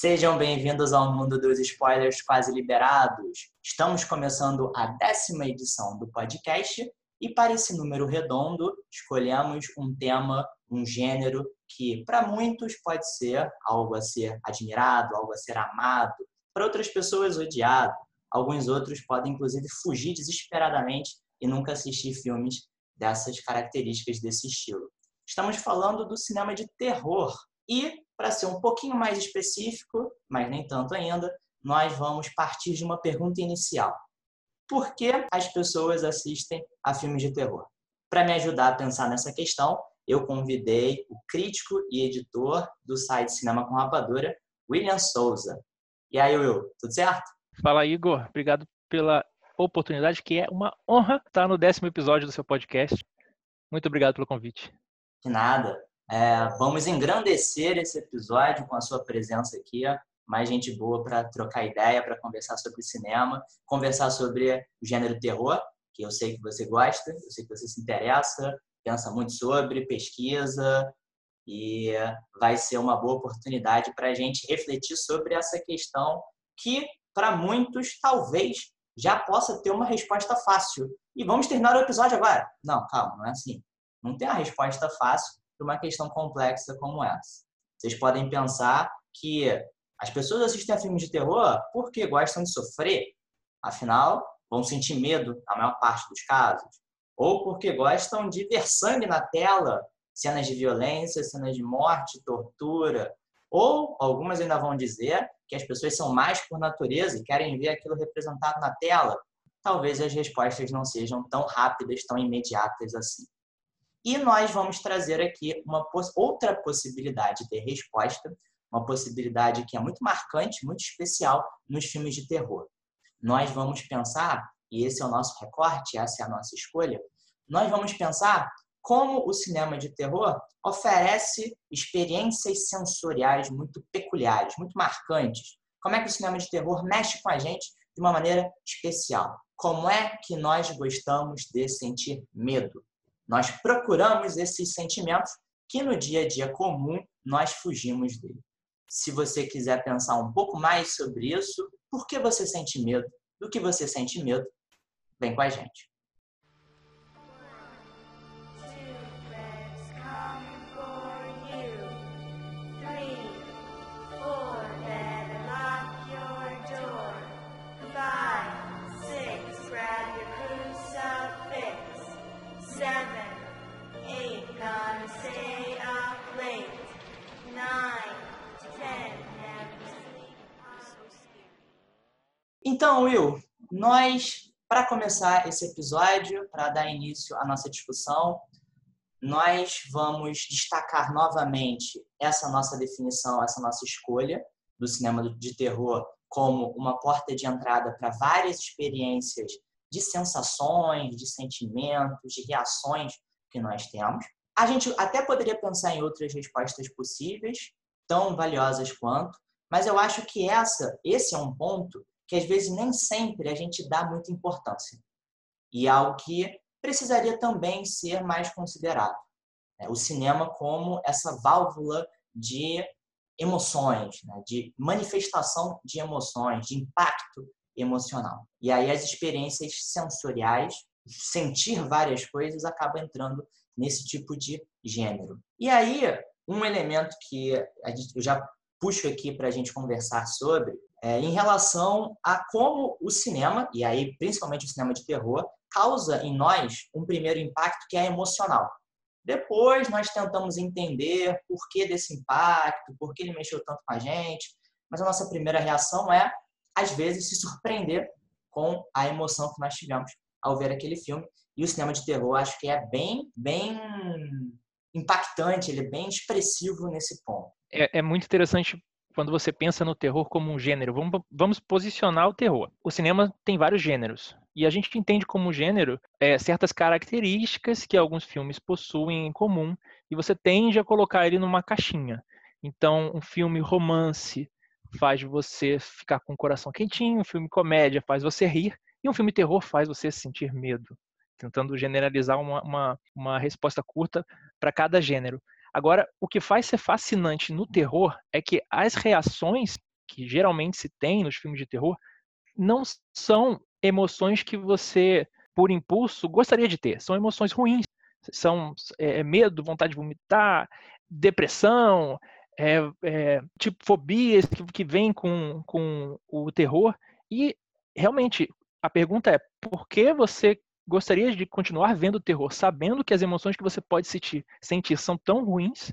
Sejam bem-vindos ao mundo dos spoilers quase liberados. Estamos começando a décima edição do podcast e para esse número redondo escolhemos um tema, um gênero que para muitos pode ser algo a ser admirado, algo a ser amado, para outras pessoas odiado. Alguns outros podem inclusive fugir desesperadamente e nunca assistir filmes dessas características desse estilo. Estamos falando do cinema de terror e para ser um pouquinho mais específico, mas nem tanto ainda, nós vamos partir de uma pergunta inicial. Por que as pessoas assistem a filmes de terror? Para me ajudar a pensar nessa questão, eu convidei o crítico e editor do site Cinema com Rapadura, William Souza. E aí, Will, tudo certo? Fala, Igor. Obrigado pela oportunidade, que é uma honra estar no décimo episódio do seu podcast. Muito obrigado pelo convite. De nada. É, vamos engrandecer esse episódio com a sua presença aqui. Mais gente boa para trocar ideia, para conversar sobre cinema, conversar sobre o gênero terror, que eu sei que você gosta, eu sei que você se interessa, pensa muito sobre, pesquisa, e vai ser uma boa oportunidade para a gente refletir sobre essa questão que, para muitos, talvez já possa ter uma resposta fácil. E vamos terminar o episódio agora. Não, calma, não é assim. Não tem a resposta fácil, para uma questão complexa como essa. Vocês podem pensar que as pessoas assistem a filmes de terror porque gostam de sofrer, afinal, vão sentir medo na maior parte dos casos, ou porque gostam de ver sangue na tela, cenas de violência, cenas de morte, tortura, ou algumas ainda vão dizer que as pessoas são mais por natureza e querem ver aquilo representado na tela. Talvez as respostas não sejam tão rápidas, tão imediatas assim. E nós vamos trazer aqui uma outra possibilidade de resposta, uma possibilidade que é muito marcante, muito especial nos filmes de terror. Nós vamos pensar, e esse é o nosso recorte, essa é a nossa escolha, nós vamos pensar como o cinema de terror oferece experiências sensoriais muito peculiares, muito marcantes. Como é que o cinema de terror mexe com a gente de uma maneira especial? Como é que nós gostamos de sentir medo? Nós procuramos esses sentimentos que no dia a dia comum nós fugimos dele. Se você quiser pensar um pouco mais sobre isso, por que você sente medo? Do que você sente medo? Vem com a gente. Então, Will, nós, para começar esse episódio, para dar início à nossa discussão, nós vamos destacar novamente essa nossa definição, essa nossa escolha do cinema de terror como uma porta de entrada para várias experiências de sensações, de sentimentos, de reações que nós temos. A gente até poderia pensar em outras respostas possíveis, tão valiosas quanto, mas eu acho que essa, esse é um ponto que às vezes nem sempre a gente dá muita importância. E é algo que precisaria também ser mais considerado. Né? O cinema como essa válvula de emoções, né? de manifestação de emoções, de impacto emocional. E aí as experiências sensoriais, sentir várias coisas, acaba entrando nesse tipo de gênero. E aí, um elemento que eu já puxo aqui para a gente conversar sobre é, em relação a como o cinema, e aí principalmente o cinema de terror, causa em nós um primeiro impacto que é emocional. Depois nós tentamos entender por que desse impacto, por que ele mexeu tanto com a gente, mas a nossa primeira reação é, às vezes, se surpreender com a emoção que nós tivemos ao ver aquele filme. E o cinema de terror acho que é bem, bem impactante, ele é bem expressivo nesse ponto. É, é muito interessante quando você pensa no terror como um gênero. Vamos, vamos posicionar o terror. O cinema tem vários gêneros. E a gente entende como gênero é, certas características que alguns filmes possuem em comum. E você tende a colocar ele numa caixinha. Então, um filme romance faz você ficar com o coração quentinho, um filme comédia faz você rir, e um filme terror faz você sentir medo. Tentando generalizar uma, uma, uma resposta curta para cada gênero. Agora, o que faz ser fascinante no terror é que as reações que geralmente se tem nos filmes de terror não são emoções que você, por impulso, gostaria de ter. São emoções ruins. São é, medo, vontade de vomitar, depressão, é, é, tipo fobias que, que vêm com, com o terror. E realmente a pergunta é: por que você gostaria de continuar vendo terror, sabendo que as emoções que você pode sentir, sentir são tão ruins?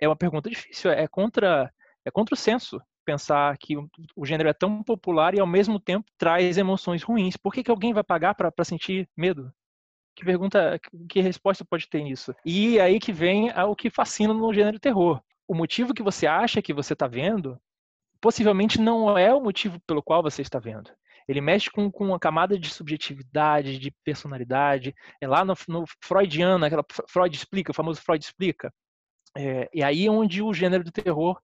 É uma pergunta difícil. É contra é contra o senso pensar que o, gênero é tão popular e ao mesmo tempo traz emoções ruins. Por que, que alguém vai pagar para sentir medo? Que pergunta, que resposta pode ter nisso? E aí que vem o que fascina no gênero terror o motivo que você acha que você está vendo, possivelmente não é o motivo pelo qual você está vendo. Ele mexe com, com uma camada de subjetividade, de personalidade. É lá no, no Freudiano, aquela Freud explica, o famoso Freud explica. É, e aí é onde o gênero do terror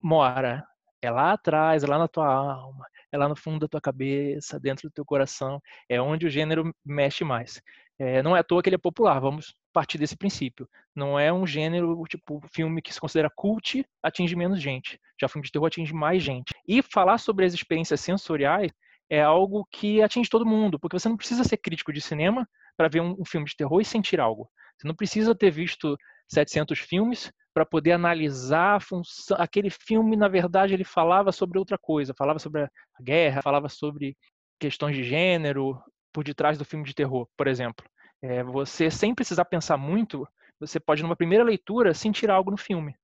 mora. É lá atrás, é lá na tua alma, é lá no fundo da tua cabeça, dentro do teu coração. É onde o gênero mexe mais. É, não é à toa que ele é popular, vamos partir desse princípio. Não é um gênero, tipo, filme que se considera cult, atinge menos gente. Já filme de terror atinge mais gente. E falar sobre as experiências sensoriais é algo que atinge todo mundo, porque você não precisa ser crítico de cinema para ver um, um, filme de terror e sentir algo. Você não precisa ter visto 700 filmes para poder analisar a função. Aquele filme, na verdade, ele falava sobre outra coisa, falava sobre a guerra, falava sobre questões de gênero, por detrás do filme de terror, por exemplo. É, você, sem precisar pensar muito, você pode, numa primeira leitura, sentir algo no filme.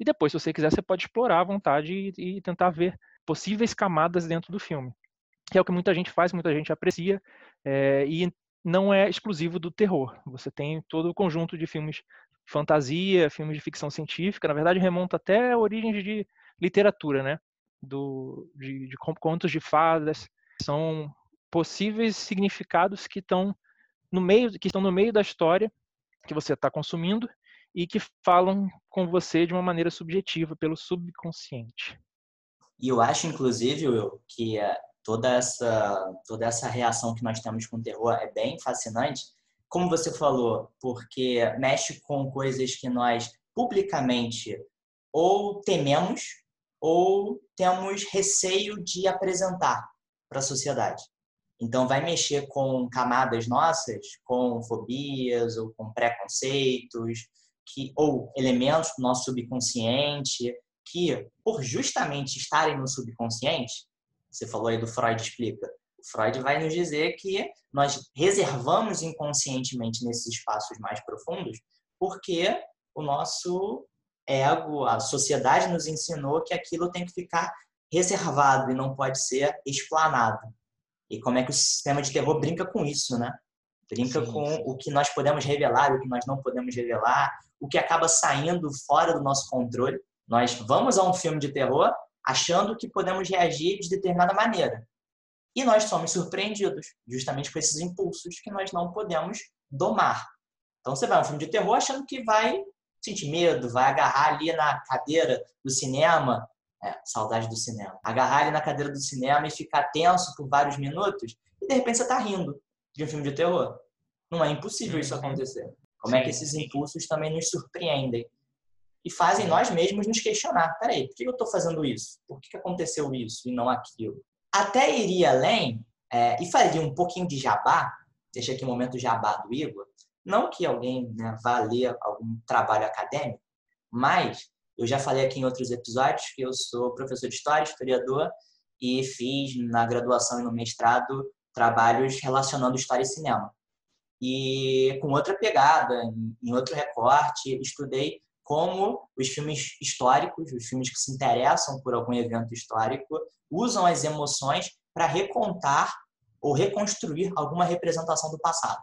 E depois, se você quiser, você pode explorar à vontade e, e tentar ver possíveis camadas dentro do filme. Que é o que muita gente faz, muita gente aprecia, é, e não é exclusivo do terror. Você tem todo o conjunto de filmes fantasia, filmes de ficção científica, na verdade remonta até origens de literatura, né? Do, de, de contos de fadas. São possíveis significados que estão no meio, que estão no meio da história que você está consumindo e que falam com você de uma maneira subjetiva pelo subconsciente. E eu acho, inclusive, Will, que eh, toda essa toda essa reação que nós temos com o terror é bem fascinante, como você falou, porque mexe com coisas que nós publicamente ou tememos ou temos receio de apresentar para a sociedade. Então, vai mexer com camadas nossas, com fobias ou com preconceitos, que, ou elementos do nosso subconsciente, que, por justamente estarem no subconsciente, você falou aí do Freud explica, o Freud vai nos dizer que nós reservamos inconscientemente nesses espaços mais profundos, porque o nosso ego, a sociedade nos ensinou que aquilo tem que ficar reservado e não pode ser explanado. E como é que o sistema de terror brinca com isso, né? Brinca sim, com sim. o que nós podemos revelar, o que nós não podemos revelar, o que acaba saindo fora do nosso controle. Nós vamos a um filme de terror achando que podemos reagir de determinada maneira. E nós somos surpreendidos justamente com esses impulsos que nós não podemos domar. Então você vai a um filme de terror achando que vai sentir medo, vai agarrar ali na cadeira do cinema é, saudade do cinema. Agarrar ele na cadeira do cinema e ficar tenso por vários minutos e de repente você está rindo de um filme de terror. Não é impossível isso uhum. acontecer. Como é que esses impulsos também nos surpreendem e fazem nós mesmos nos questionar: peraí, por que eu estou fazendo isso? Por que aconteceu isso e não aquilo? Até iria além é, e faria um pouquinho de jabá, deixa aqui um momento jabá do Igor. Não que alguém né, vá ler algum trabalho acadêmico, mas eu já falei aqui em outros episódios que eu sou professor de história, historiador, e fiz na graduação e no mestrado trabalhos relacionando história e cinema. E com outra pegada, em outro recorte, estudei como os filmes históricos, os filmes que se interessam por algum evento histórico, usam as emoções para recontar ou reconstruir alguma representação do passado.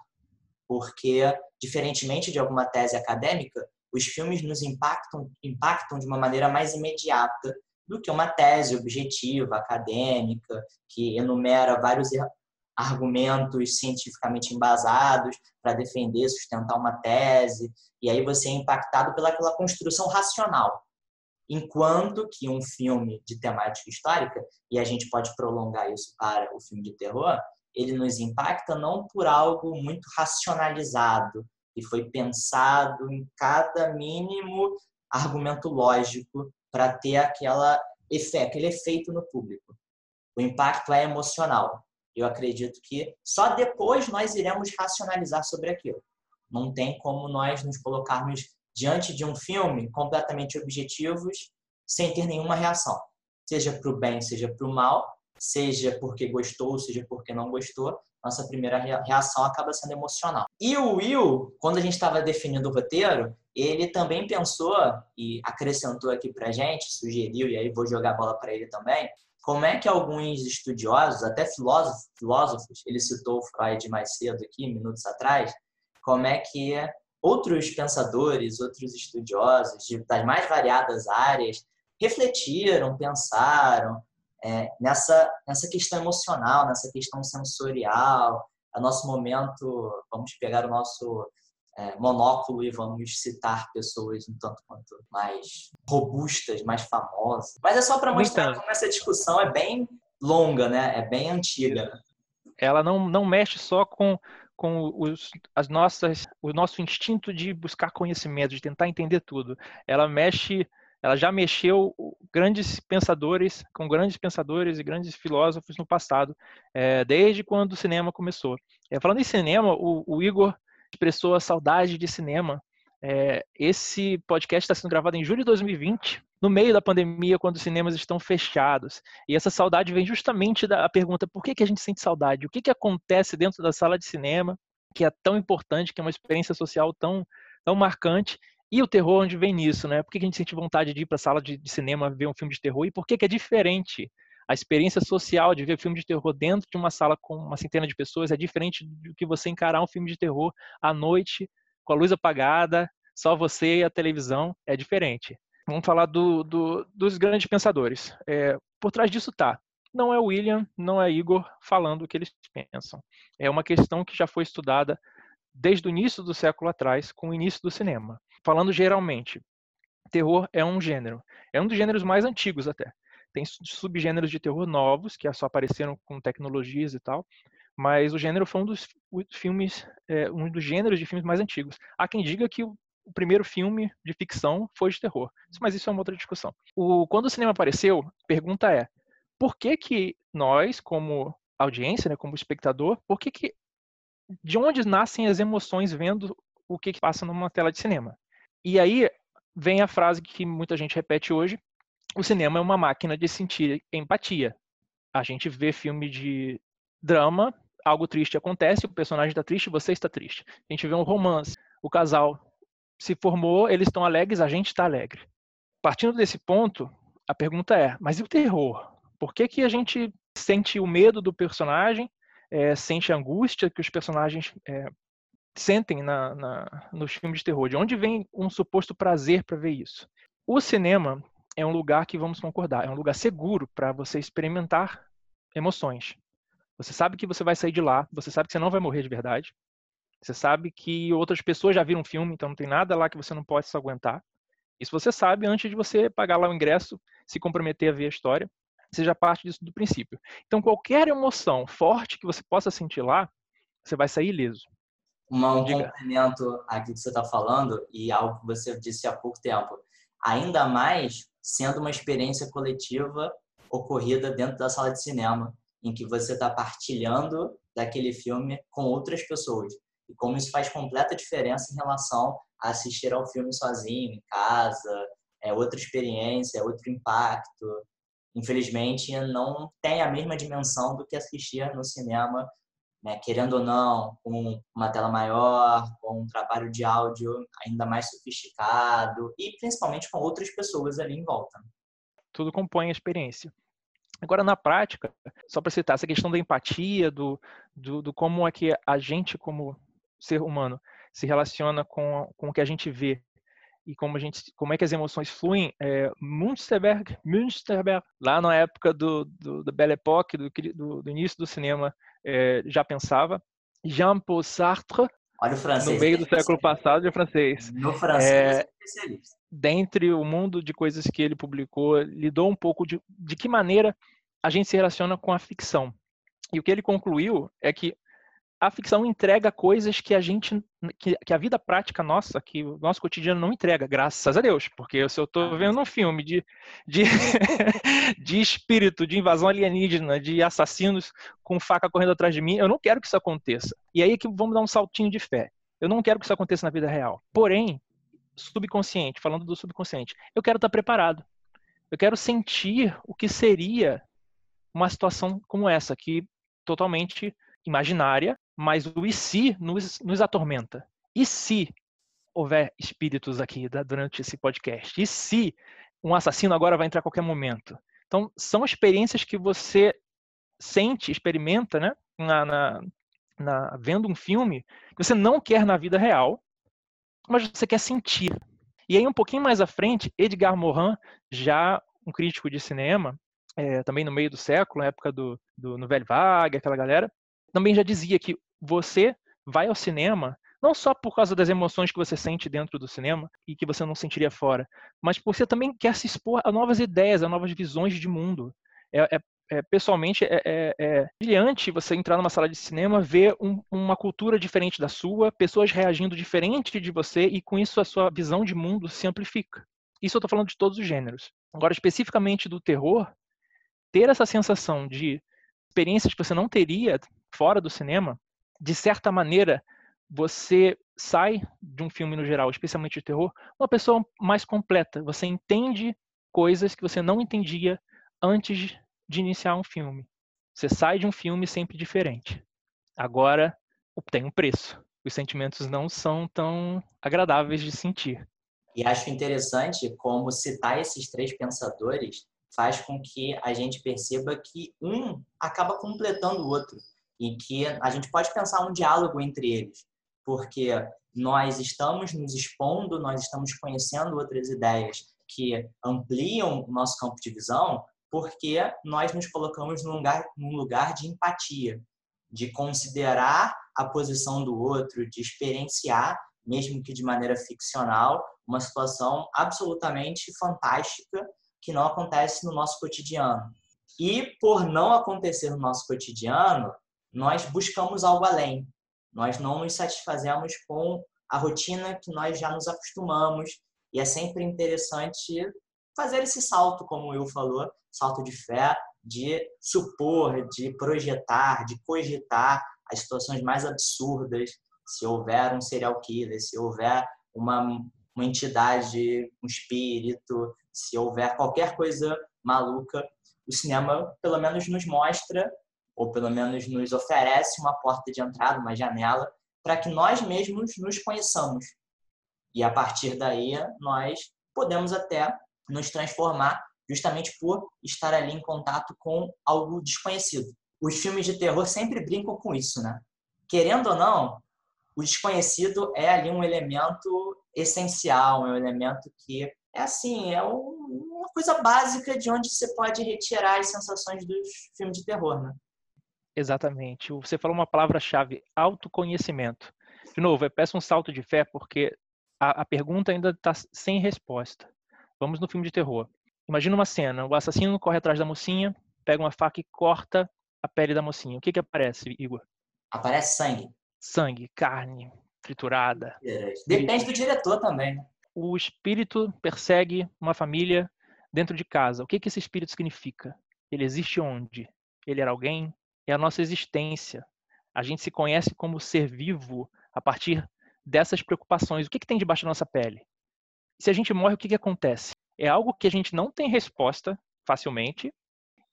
Porque, diferentemente de alguma tese acadêmica, os filmes nos impactam, impactam de uma maneira mais imediata do que uma tese objetiva, acadêmica, que enumera vários argumentos cientificamente embasados para defender, sustentar uma tese, e aí você é impactado pelaquela construção racional. Enquanto que um filme de temática histórica, e a gente pode prolongar isso para o filme de terror, ele nos impacta não por algo muito racionalizado, e foi pensado em cada mínimo argumento lógico para ter aquela aquele efeito no público. O impacto é emocional. Eu acredito que só depois nós iremos racionalizar sobre aquilo. Não tem como nós nos colocarmos diante de um filme completamente objetivos sem ter nenhuma reação, seja para o bem, seja para o mal, seja porque gostou, seja porque não gostou. Nossa primeira reação acaba sendo emocional. E o Will, quando a gente estava definindo o roteiro, ele também pensou e acrescentou aqui para gente, sugeriu, e aí vou jogar a bola para ele também, como é que alguns estudiosos, até filósofos, filósofos, ele citou Freud mais cedo aqui, minutos atrás, como é que outros pensadores, outros estudiosos das mais variadas áreas refletiram, pensaram é, nessa, nessa questão emocional, nessa questão sensorial, a nosso momento, vamos pegar o nosso é, monóculo e vamos citar pessoas um tanto quanto mais robustas, mais famosas. Mas é só para mostrar então, como essa discussão é bem longa, né? É bem antiga. Ela não, não mexe só com, com os, as nossas, o nosso instinto de buscar conhecimento, de tentar entender tudo. Ela mexe ela já mexeu grandes pensadores, com grandes pensadores e grandes filósofos no passado, é, desde quando o cinema começou. É, falando em cinema, o, o Igor expressou a saudade de cinema. É, esse podcast está sendo gravado em julho de 2020, no meio da pandemia, quando os cinemas estão fechados. E essa saudade vem justamente da pergunta: por que, que a gente sente saudade? O que, que acontece dentro da sala de cinema que é tão importante, que é uma experiência social tão, tão marcante? E o terror, onde vem nisso, né? Por que, que a gente sente vontade de ir para a sala de, de, cinema ver um filme de terror? E por que, que é diferente? A experiência social de ver filme de terror dentro de uma sala com uma centena de pessoas é diferente do que você encarar um filme de terror à noite, com a luz apagada, só você e a televisão. É diferente. Vamos falar do, do, dos grandes pensadores. É, por trás disso tá. Não é William, não é Igor falando o que eles pensam. É uma questão que já foi estudada desde o início do século atrás, com o início do cinema. Falando geralmente, terror é um gênero. É um dos gêneros mais antigos até. Tem subgêneros de terror novos, que só apareceram com tecnologias e tal, mas o gênero foi um dos filmes, é, um dos gêneros de filmes mais antigos. Há quem diga que o, o primeiro filme de ficção foi de terror, mas isso é uma outra discussão. O, quando o cinema apareceu, a pergunta é: por que que nós, como audiência, né, como espectador, por que que de onde nascem as emoções vendo o que, que passa numa tela de cinema? E aí vem a frase que muita gente repete hoje: o cinema é uma máquina de sentir empatia. A gente vê filme de drama, algo triste acontece, o personagem está triste, você está triste. A gente vê um romance, o casal se formou, eles estão alegres, a gente está alegre. Partindo desse ponto, a pergunta é: mas e o terror? Por que, que a gente sente o medo do personagem, é, sente a angústia que os personagens é, sentem na, na, nos filmes de terror? De onde vem um suposto prazer para ver isso? O cinema é um lugar que vamos concordar, é um lugar seguro para você experimentar emoções. Você sabe que você vai sair de lá, você sabe que você não vai morrer de verdade. Você sabe que outras pessoas já viram o filme, então não tem nada lá que você não possa aguentar. Isso você sabe antes de você pagar lá o ingresso, se comprometer a ver a história, seja parte disso do princípio. Então qualquer emoção forte que você possa sentir lá, você vai sair ileso. Um complemento aqui que você está falando e algo que você disse há pouco tempo. Ainda mais sendo uma experiência coletiva ocorrida dentro da sala de cinema, em que você está partilhando daquele filme com outras pessoas. E como isso faz completa diferença em relação a assistir ao filme sozinho, em casa, é outra experiência, é outro impacto. Infelizmente, não tem a mesma dimensão do que assistir no cinema né, querendo ou não, com uma tela maior, com um trabalho de áudio ainda mais sofisticado e principalmente com outras pessoas ali em volta. Tudo compõe a experiência. Agora, na prática, só para citar essa questão da empatia, do, do, do, como é que a gente, como ser humano, se relaciona com, com o que a gente vê e como a gente, como é que as emoções fluem, é, Münsterberg, Münsterberg, lá na época do, do, Belle Époque, do, do, do início do cinema, é, já pensava. Jean-Paul Sartre, Olha o francês. No meio do século passado, é francês. No francês, é, é especialista. Dentre o mundo de coisas que ele publicou, lidou um pouco de, de que maneira a gente se relaciona com a ficção. E o que ele concluiu é que a ficção entrega coisas que a gente, que, que, a vida prática nossa, que o nosso cotidiano não entrega, graças a Deus. Porque se eu estou vendo um filme de, de, de espírito, de invasão alienígena, de assassinos com faca correndo atrás de mim, eu não quero que isso aconteça. E aí é que vamos dar um saltinho de fé. Eu não quero que isso aconteça na vida real. Porém, subconsciente, falando do subconsciente, eu quero estar preparado. Eu quero sentir o que seria uma situação como essa, que totalmente imaginária, mas o e se nos, nos atormenta. E se houver espíritos aqui durante esse podcast? E se um assassino agora vai entrar a qualquer momento? Então, são experiências que você sente, experimenta, né? Na, na, na, vendo um filme que você não quer na vida real, mas você quer sentir. E aí, um pouquinho mais à frente, Edgar Morin, já um crítico de cinema, é, também no meio do século, na época do, do no Velho Vague, aquela galera, também já dizia que você vai ao cinema não só por causa das emoções que você sente dentro do cinema e que você não sentiria fora, mas porque você também quer se expor a novas ideias, a novas visões de mundo. É, é, é pessoalmente, é, é, é, brilhante você entrar numa sala de cinema, ver um, uma cultura diferente da sua, pessoas reagindo diferente de você e com isso a sua visão de mundo se amplifica. Isso eu estou falando de todos os gêneros. Agora, especificamente do terror, ter essa sensação de experiências que você não teria fora do cinema, de certa maneira, você sai de um filme no geral, especialmente de terror, uma pessoa mais completa. Você entende coisas que você não entendia antes de iniciar um filme. Você sai de um filme sempre diferente. Agora, tem um preço. Os sentimentos não são tão agradáveis de sentir. E acho interessante como citar esses três pensadores faz com que a gente perceba que um acaba completando o outro e que a gente pode pensar um diálogo entre eles, porque nós estamos nos expondo, nós estamos conhecendo outras ideias que ampliam o nosso campo de visão, porque nós nos colocamos num lugar, num lugar de empatia, de considerar a posição do outro, de experienciar, mesmo que de maneira ficcional, uma situação absolutamente fantástica que não acontece no nosso cotidiano. E por não acontecer no nosso cotidiano, nós buscamos algo além. Nós não nos satisfazemos com a rotina que nós já nos acostumamos. E é sempre interessante fazer esse salto, como o Will falou, salto de fé, de supor, de projetar, de cogitar as situações mais absurdas. Se houver um serial killer, se houver uma, uma entidade, um espírito, se houver qualquer coisa maluca, o cinema pelo menos nos mostra ou pelo menos nos oferece uma porta de entrada, uma janela, para que nós mesmos nos conheçamos. E a partir daí, nós podemos até nos transformar justamente por estar ali em contato com algo desconhecido. Os filmes de terror sempre brincam com isso, né? Querendo ou não, o desconhecido é ali um elemento essencial, é um elemento que é assim, é uma coisa básica de onde você pode retirar as sensações dos filmes de terror, né? Exatamente. Você falou uma palavra-chave, autoconhecimento. De novo, eu peço um salto de fé porque a, a pergunta ainda está sem resposta. Vamos no filme de terror. Imagina uma cena, o assassino corre atrás da mocinha, pega uma faca e corta a pele da mocinha. O que que aparece, Igor? Aparece sangue. Sangue, carne, triturada. Depende do diretor também, né? O espírito persegue uma família dentro de casa. O que que esse espírito significa? Ele existe onde? Ele era alguém? É a nossa existência. A gente se conhece como ser vivo a partir dessas preocupações. O que, que tem debaixo da nossa pele? Se a gente morre, o que, que acontece? É algo que a gente não tem resposta facilmente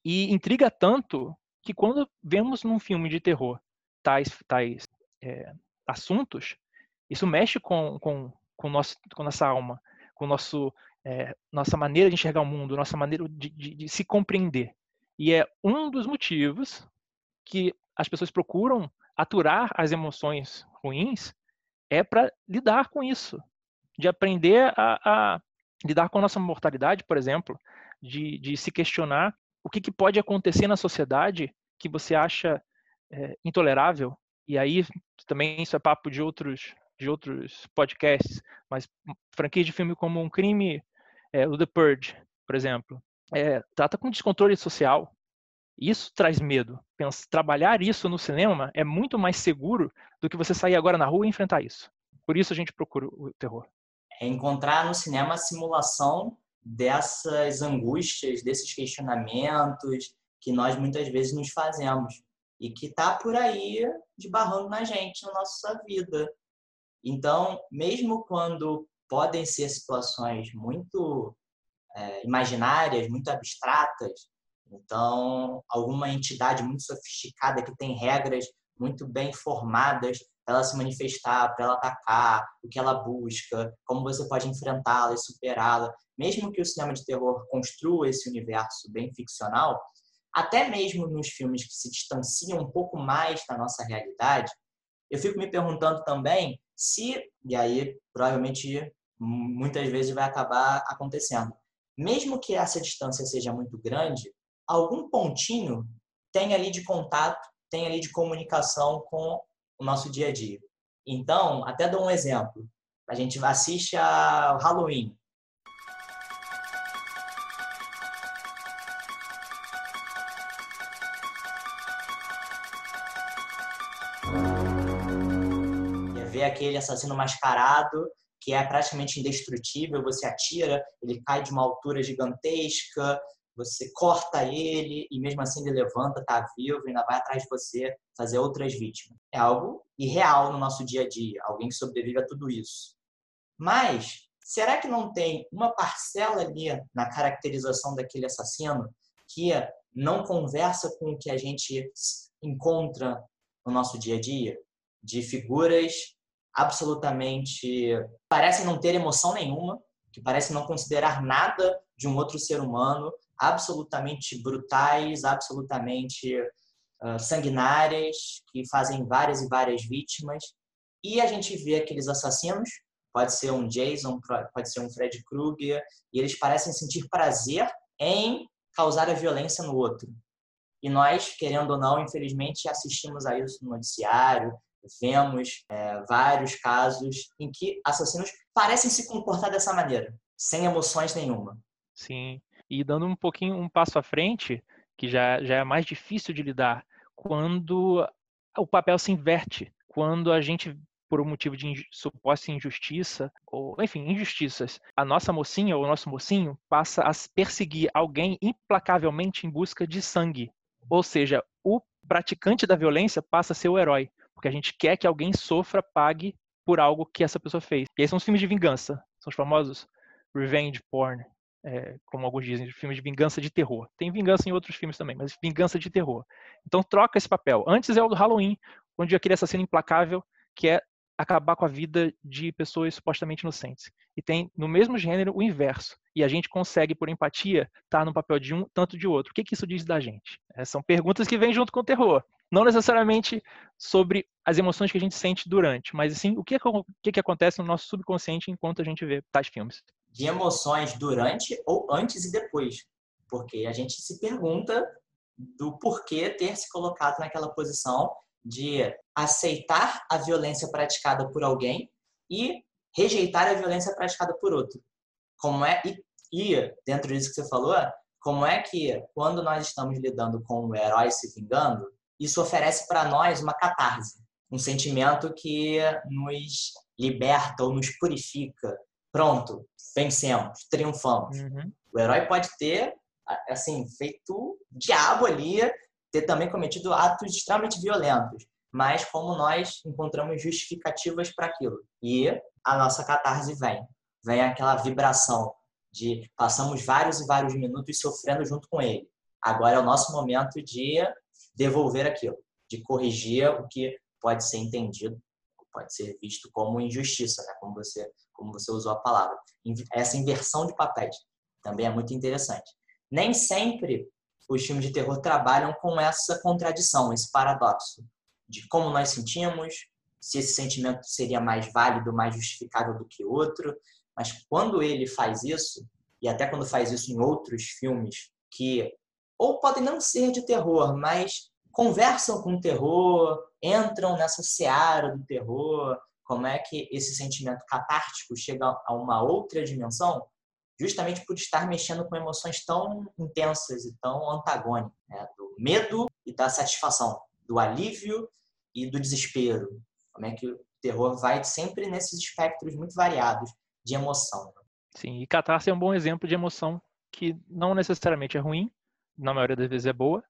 e intriga tanto que quando vemos num filme de terror tais, tais é, assuntos, isso mexe com, com, com, nosso, com nossa alma, com nosso, é, nossa maneira de enxergar o mundo, nossa maneira de, de, de se compreender. E é um dos motivos que as pessoas procuram aturar as emoções ruins é para lidar com isso, de aprender a, a, lidar com a nossa mortalidade, por exemplo, de, de se questionar o que, que, pode acontecer na sociedade que você acha é, intolerável. E aí também isso é papo de outros de outros podcasts, mas franquias de filme como um crime, é, o The Purge, por exemplo, é, trata com descontrole social, Isso traz medo. Pensa, trabalhar isso no cinema é muito mais seguro do que você sair agora na rua e enfrentar isso. Por isso a gente procura o terror. É encontrar no cinema a simulação dessas angústias, desses questionamentos que nós muitas vezes nos fazemos e que está por aí debarrando na gente, na nossa vida. Então, mesmo quando podem ser situações muito é, imaginárias, muito abstratas, então, alguma entidade muito sofisticada que tem regras muito bem formadas para ela se manifestar, para ela atacar, o que ela busca, como você pode enfrentá-la e superá-la. Mesmo que o cinema de terror construa esse universo bem ficcional, até mesmo nos filmes que se distanciam um pouco mais da nossa realidade, eu fico me perguntando também se, e aí provavelmente muitas vezes vai acabar acontecendo, mesmo que essa distância seja muito grande, algum pontinho tem ali de contato, tem ali de comunicação com o nosso dia a dia. Então, até dou um exemplo. A gente assiste a Halloween. Ver aquele assassino mascarado que é praticamente indestrutível, você atira, ele cai de uma altura gigantesca, você corta ele e mesmo assim ele levanta, tá vivo, ainda vai atrás de você fazer outras vítimas. É algo irreal no nosso dia a dia, alguém que sobrevive a tudo isso. Mas será que não tem uma parcela ali na caracterização daquele assassino que não conversa com o que a gente encontra no nosso dia a dia? De figuras absolutamente parecem não ter emoção nenhuma, que parecem não considerar nada de um outro ser humano, absolutamente brutais, absolutamente uh, sanguinárias, que fazem várias e várias vítimas. E a gente vê aqueles assassinos, pode ser um Jason, pode ser um Fred Krueger, e eles parecem sentir prazer em causar a violência no outro. E nós, querendo ou não, infelizmente assistimos a isso no noticiário, vemos é, vários casos em que assassinos parecem se comportar dessa maneira, sem emoções nenhuma. Sim, e dando um pouquinho um passo à frente, que já, já é mais difícil de lidar, quando o papel se inverte, quando a gente por um motivo de inju suposta injustiça, ou enfim, injustiças, a nossa mocinha ou o nosso mocinho passa a perseguir alguém implacavelmente em busca de sangue. Ou seja, o praticante da violência passa a ser o herói, porque a gente quer que alguém sofra, pague por algo que essa pessoa fez. E aí são os filmes de vingança, são os famosos revenge porn, é, como alguns dizem, filmes de vingança de terror. Tem vingança em outros filmes também, mas vingança de terror. Então troca esse papel. Antes é o do Halloween, onde aquele assassino implacável que é acabar com a vida de pessoas supostamente inocentes. E tem no mesmo gênero o inverso. E a gente consegue, por empatia, estar no papel de um, tanto de outro. O que, que isso diz da gente? É, são perguntas que vêm junto com o terror. Não necessariamente sobre as emoções que a gente sente durante, mas sim o que, o que, que acontece no nosso subconsciente enquanto a gente vê tais filmes de emoções durante ou antes e depois. Porque a gente se pergunta do porquê ter se colocado naquela posição de aceitar a violência praticada por alguém e rejeitar a violência praticada por outro. Como é e, e dentro disso que você falou, como é que quando nós estamos lidando com o herói se vingando, isso oferece para nós uma catarse, um sentimento que nos liberta ou nos purifica. Pronto, vencemos, triunfamos. Uhum. O herói pode ter, assim, feito diabo ali, ter também cometido atos extremamente violentos. Mas como nós encontramos justificativas para aquilo. E a nossa catarse vem. Vem aquela vibração de passamos vários e vários minutos sofrendo junto com ele. Agora é o nosso momento de devolver aquilo, de corrigir o que pode ser entendido, pode ser visto como injustiça, né? como você como você usou a palavra. Essa inversão de papéis também é muito interessante. Nem sempre os filmes de terror trabalham com essa contradição, esse paradoxo de como nós sentimos, se esse sentimento seria mais válido, mais justificável do que outro. Mas quando ele faz isso, e até quando faz isso em outros filmes que ou podem não ser de terror, mas conversam com o terror, entram nessa seara do terror, como é que esse sentimento catártico chega a uma outra dimensão, justamente por estar mexendo com emoções tão intensas e tão antagônicas, né? do medo e da satisfação, do alívio e do desespero. Como é que o terror vai sempre nesses espectros muito variados de emoção. Sim, e catarse é um bom exemplo de emoção que não necessariamente é ruim, na maioria das vezes é boa,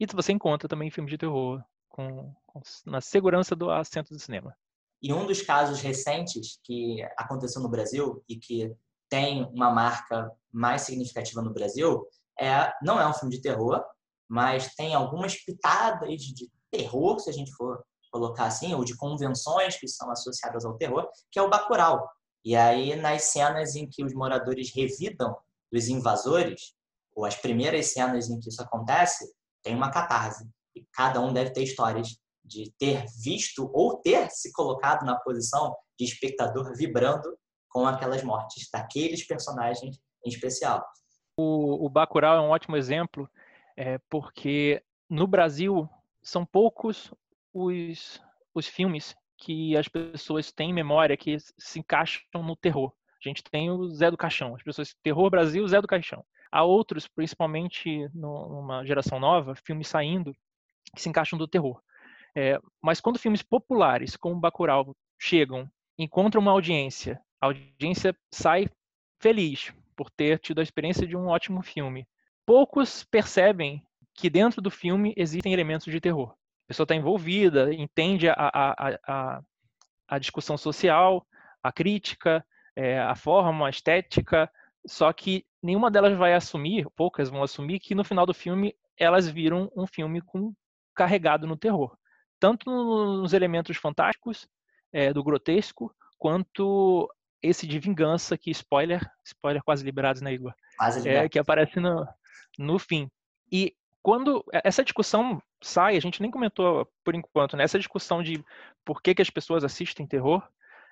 e você encontra também em filmes de terror com, com, na segurança do assento do cinema. E um dos casos recentes que aconteceu no Brasil e que tem uma marca mais significativa no Brasil é não é um filme de terror, mas tem algumas pitadas de terror, se a gente for colocar assim, ou de convenções que são associadas ao terror, que é o Bacurau. E aí, nas cenas em que os moradores revidam dos invasores, ou as primeiras cenas em que isso acontece, tem uma catarse. E cada um deve ter histórias de ter visto ou ter se colocado na posição de espectador vibrando com aquelas mortes daqueles personagens em especial. O, o Bacurau é um ótimo exemplo, é, porque no Brasil são poucos os, os filmes que as pessoas têm memória que se encaixam no terror. A gente tem o Zé do Caixão, as pessoas terror Brasil, Zé do Caixão. Há outros, principalmente numa geração nova, filmes saindo que se encaixam do terror. É, mas quando filmes populares como Bacurau chegam, encontram uma audiência, a audiência sai feliz por ter tido a experiência de um ótimo filme. Poucos percebem que dentro do filme existem elementos de terror. A pessoa está envolvida, entende a, a, a, a, discussão social, a crítica, é, a forma, a estética, só que nenhuma delas vai assumir, poucas vão assumir, que no final do filme elas viram um filme com, carregado no terror. Tanto nos elementos fantásticos, é, do grotesco, quanto esse de vingança, que spoiler, spoiler quase liberados, né, Igor? Quase é, que aparece no, no fim. E quando essa discussão sai, a gente nem comentou por enquanto, né? Essa discussão de por que, que as pessoas assistem terror,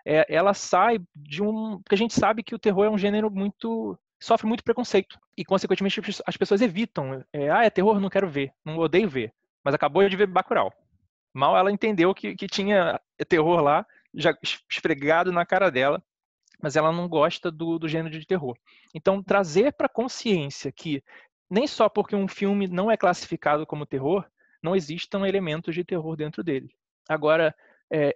é, ela sai de um. Porque a gente sabe que o terror é um gênero muito. sofre muito preconceito. E, consequentemente, as pessoas evitam. É, ah, é terror, não quero ver, não odeio ver. Mas acabou de ver Bacurau. Mal ela entendeu que, que tinha terror lá, já esfregado na cara dela, mas ela não gosta do, do gênero de terror. Então, trazer para consciência que nem só porque um filme não é classificado como terror, não existam elementos de terror dentro dele. Agora, é,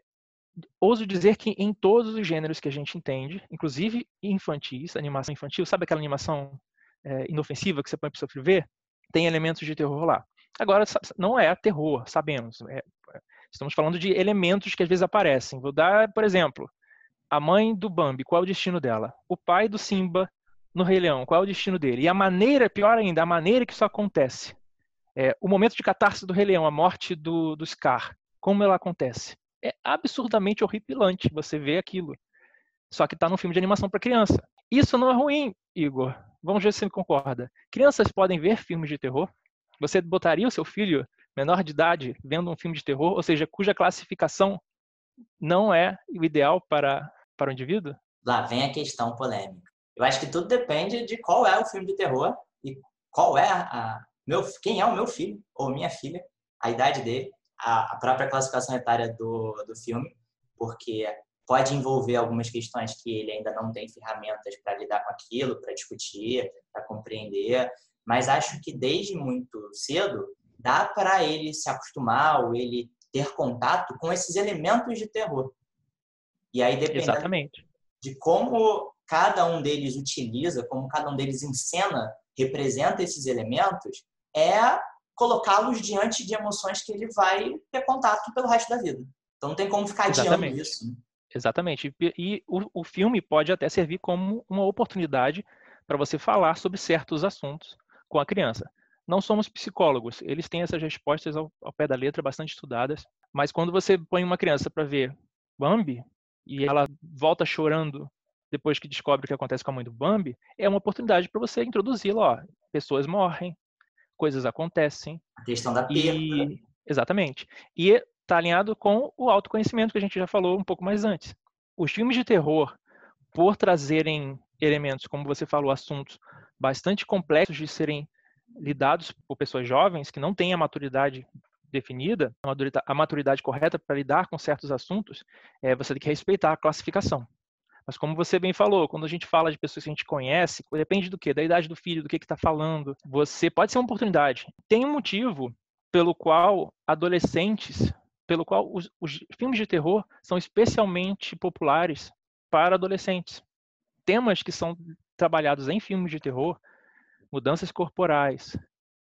ouso dizer que em todos os gêneros que a gente entende, inclusive infantis, animação infantil, sabe aquela animação é, inofensiva que você põe para o seu filho ver? Tem elementos de terror lá. Agora, não é terror, sabemos. É, estamos falando de elementos que às vezes aparecem. Vou dar, por exemplo, a mãe do Bambi, qual é o destino dela? O pai do Simba no Rei Leão, qual é o destino dele? E a maneira, pior ainda, a maneira que isso acontece. É, o momento de catarse do Rei Leão, a morte do, do Scar, como ela acontece? É absurdamente horripilante você ver aquilo. Só que está num filme de animação para criança. Isso não é ruim, Igor. Vamos ver se você concorda. Crianças podem ver filmes de terror? Você botaria o seu filho menor de idade vendo um filme de terror, ou seja, cuja classificação não é o ideal para, para o indivíduo? Lá vem a questão polêmica. Eu acho que tudo depende de qual é o filme de terror e qual é a, meu, quem é o meu filho ou minha filha, a idade dele, a, a própria classificação etária do, do filme, porque pode envolver algumas questões que ele ainda não tem ferramentas para lidar com aquilo, para discutir, para compreender, mas acho que desde muito cedo dá para ele se acostumar ou ele ter contato com esses elementos de terror. E aí Exatamente. de como cada um deles utiliza, como cada um deles encena, representa esses elementos, é colocá-los diante de emoções que ele vai ter contato pelo resto da vida. Então não tem como ficar Exatamente. adiando isso. Né? Exatamente. E, e o, o filme pode até servir como uma oportunidade para você falar sobre certos assuntos com a criança. Não somos psicólogos, eles têm essas respostas ao, ao pé da letra, bastante estudadas, mas quando você põe uma criança para ver Bambi e ela volta chorando depois que descobre o que acontece com a mãe do Bambi, é uma oportunidade para você introduzi-la. Pessoas morrem, coisas acontecem. A questão da perda. E... Exatamente. E está alinhado com o autoconhecimento que a gente já falou um pouco mais antes. Os filmes de terror, por trazerem elementos, como você falou, assuntos bastante complexos de serem lidados por pessoas jovens que não têm a maturidade definida, a maturidade correta para lidar com certos assuntos, é, você tem que respeitar a classificação. Mas como você bem falou, quando a gente fala de pessoas que a gente conhece, depende do quê? Da idade do filho, do que está falando. Você pode ser uma oportunidade. Tem um motivo pelo qual adolescentes, pelo qual os, os filmes de terror são especialmente populares para adolescentes. Temas que são trabalhados em filmes de terror, mudanças corporais,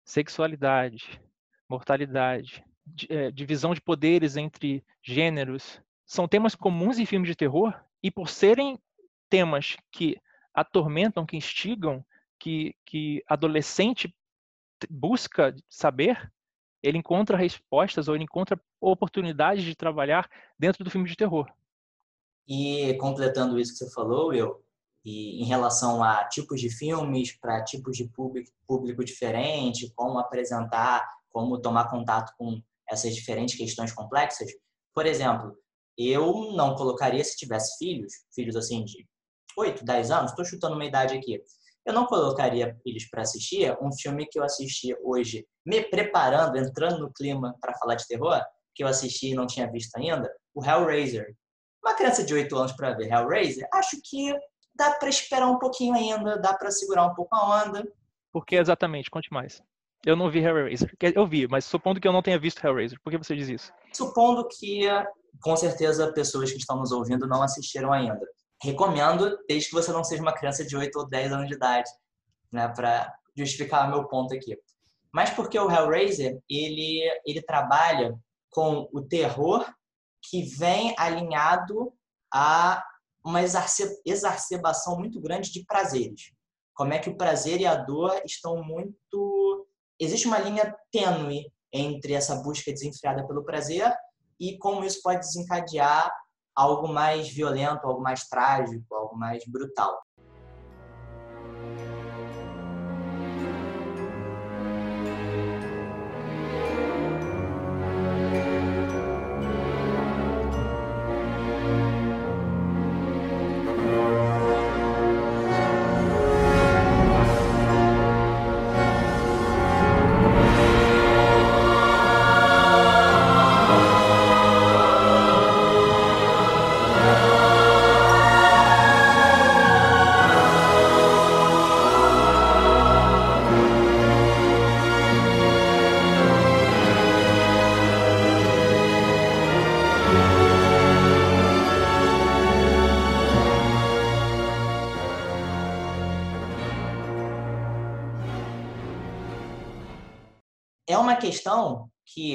sexualidade, mortalidade, é, divisão de poderes entre gêneros, são temas comuns em filmes de terror e por serem temas que atormentam, que instigam, que, que adolescente busca saber, ele encontra respostas ou ele encontra oportunidades de trabalhar dentro do filme de terror. E completando isso que você falou, eu, e em relação a tipos de filmes para tipos de público, público diferente, como apresentar, como tomar contato com essas diferentes questões complexas. Por exemplo, eu não colocaria se tivesse filhos, filhos assim de 8, 10 anos, estou chutando uma idade aqui. Eu não colocaria eles para assistir um filme que eu assisti hoje, me preparando, entrando no clima para falar de terror, que eu assisti e não tinha visto ainda, o Hellraiser. Uma criança de 8 anos para ver Hellraiser, acho que dá para esperar um pouquinho ainda, dá para segurar um pouco a onda. Por que exatamente? Conte mais. Eu não vi Hellraiser. Eu vi, mas supondo que eu não tenha visto Hellraiser, por que você diz isso? Supondo que, com certeza, pessoas que estão nos ouvindo não assistiram ainda. Recomendo, desde que você não seja uma criança de 8 ou 10 anos de idade, né, para justificar meu ponto aqui. Mas porque o Hellraiser, ele, ele trabalha com o terror que vem alinhado a uma exacerbação muito grande de prazeres. Como é que o prazer e a dor estão muito. Existe uma linha tênue entre essa busca desenfreada pelo prazer e como isso pode desencadear algo mais violento, algo mais trágico, algo mais brutal.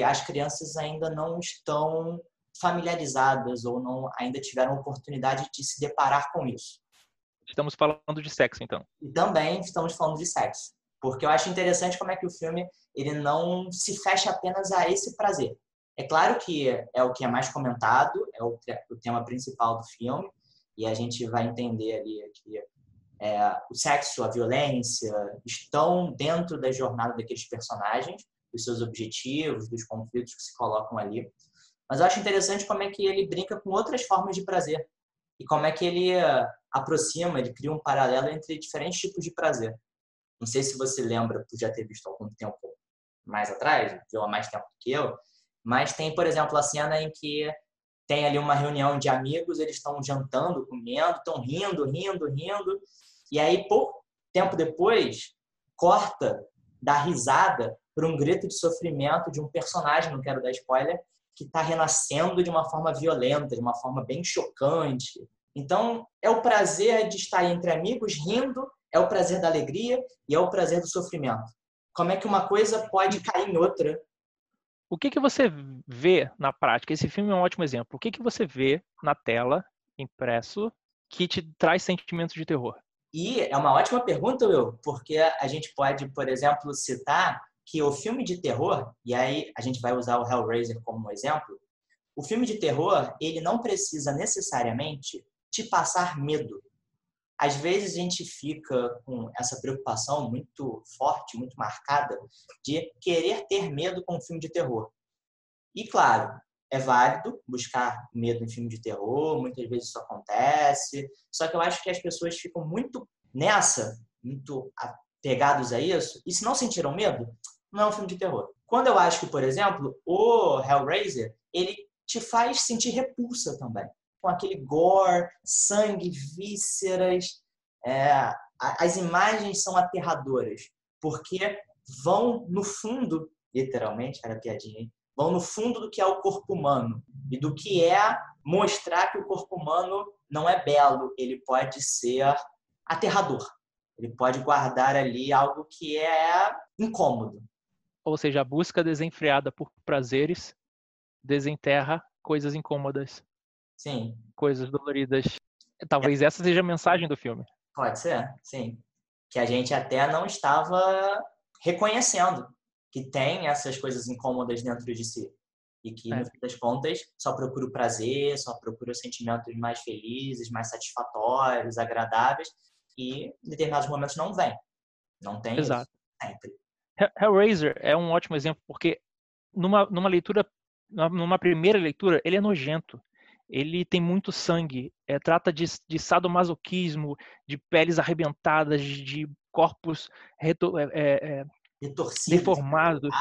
Que as crianças ainda não estão familiarizadas ou não ainda tiveram oportunidade de se deparar com isso. Estamos falando de sexo, então. E também estamos falando de sexo, porque eu acho interessante como é que o filme ele não se fecha apenas a esse prazer. É claro que é o que é mais comentado, é o, o tema principal do filme, e a gente vai entender ali que é, o sexo, a violência estão dentro da jornada daqueles personagens, dos seus objetivos, dos conflitos que se colocam ali. Mas eu acho interessante como é que ele brinca com outras formas de prazer e como é que ele eh, aproxima, ele cria um paralelo entre diferentes tipos de prazer. Não sei se você lembra por já ter visto algum tempo mais atrás, viu há mais tempo do que eu, mas tem, por exemplo, a cena em que tem ali uma reunião de amigos, eles estão jantando, comendo, estão rindo, rindo, rindo, e aí pouco tempo depois corta da risada por um grito de sofrimento de um personagem, não quero dar spoiler, que está renascendo de uma forma violenta, de uma forma bem chocante. Então, é o prazer de estar entre amigos rindo, é o prazer da alegria e é o prazer do sofrimento. Como é que uma coisa pode cair em outra? O que, que você vê na prática? Esse filme é um ótimo exemplo. O que, que você vê na tela, impresso, que te traz sentimentos de terror? E é uma ótima pergunta, Will, porque a gente pode, por exemplo, citar que o filme de terror, e aí a gente vai usar o Hellraiser como um exemplo, o filme de terror, ele não precisa necessariamente te passar medo. Às vezes a gente fica com essa preocupação muito forte, muito marcada, de querer ter medo com um filme de terror. E claro, é válido buscar medo em filme de terror, muitas vezes isso acontece, só que eu acho que as pessoas ficam muito nessa, muito apegados a isso, e se não sentiram medo, não é um filme de terror. Quando eu acho que, por exemplo, o Hellraiser, ele te faz sentir repulsa também. Com aquele gore, sangue, vísceras. É, as imagens são aterradoras, porque vão, no fundo, literalmente, era piadinha, hein? vão no fundo do que é o corpo humano e do que é mostrar que o corpo humano não é belo, ele pode ser aterrador. Ele pode guardar ali algo que é incômodo. Ou seja, a busca desenfreada por prazeres desenterra coisas incômodas. Sim. Coisas doloridas. Talvez essa seja a mensagem do filme. Pode ser, sim. Que a gente até não estava reconhecendo que tem essas coisas incômodas dentro de si. E que, é. no fim das contas, só procura o prazer, só procura os sentimentos mais felizes, mais satisfatórios, agradáveis, e em determinados momentos não vem. Não tem Exato. sempre. Hellraiser é um ótimo exemplo, porque numa, numa leitura, numa primeira leitura, ele é nojento. Ele tem muito sangue, é, trata de, de sadomasoquismo, de peles arrebentadas, de corpos reto, é, é, deformados,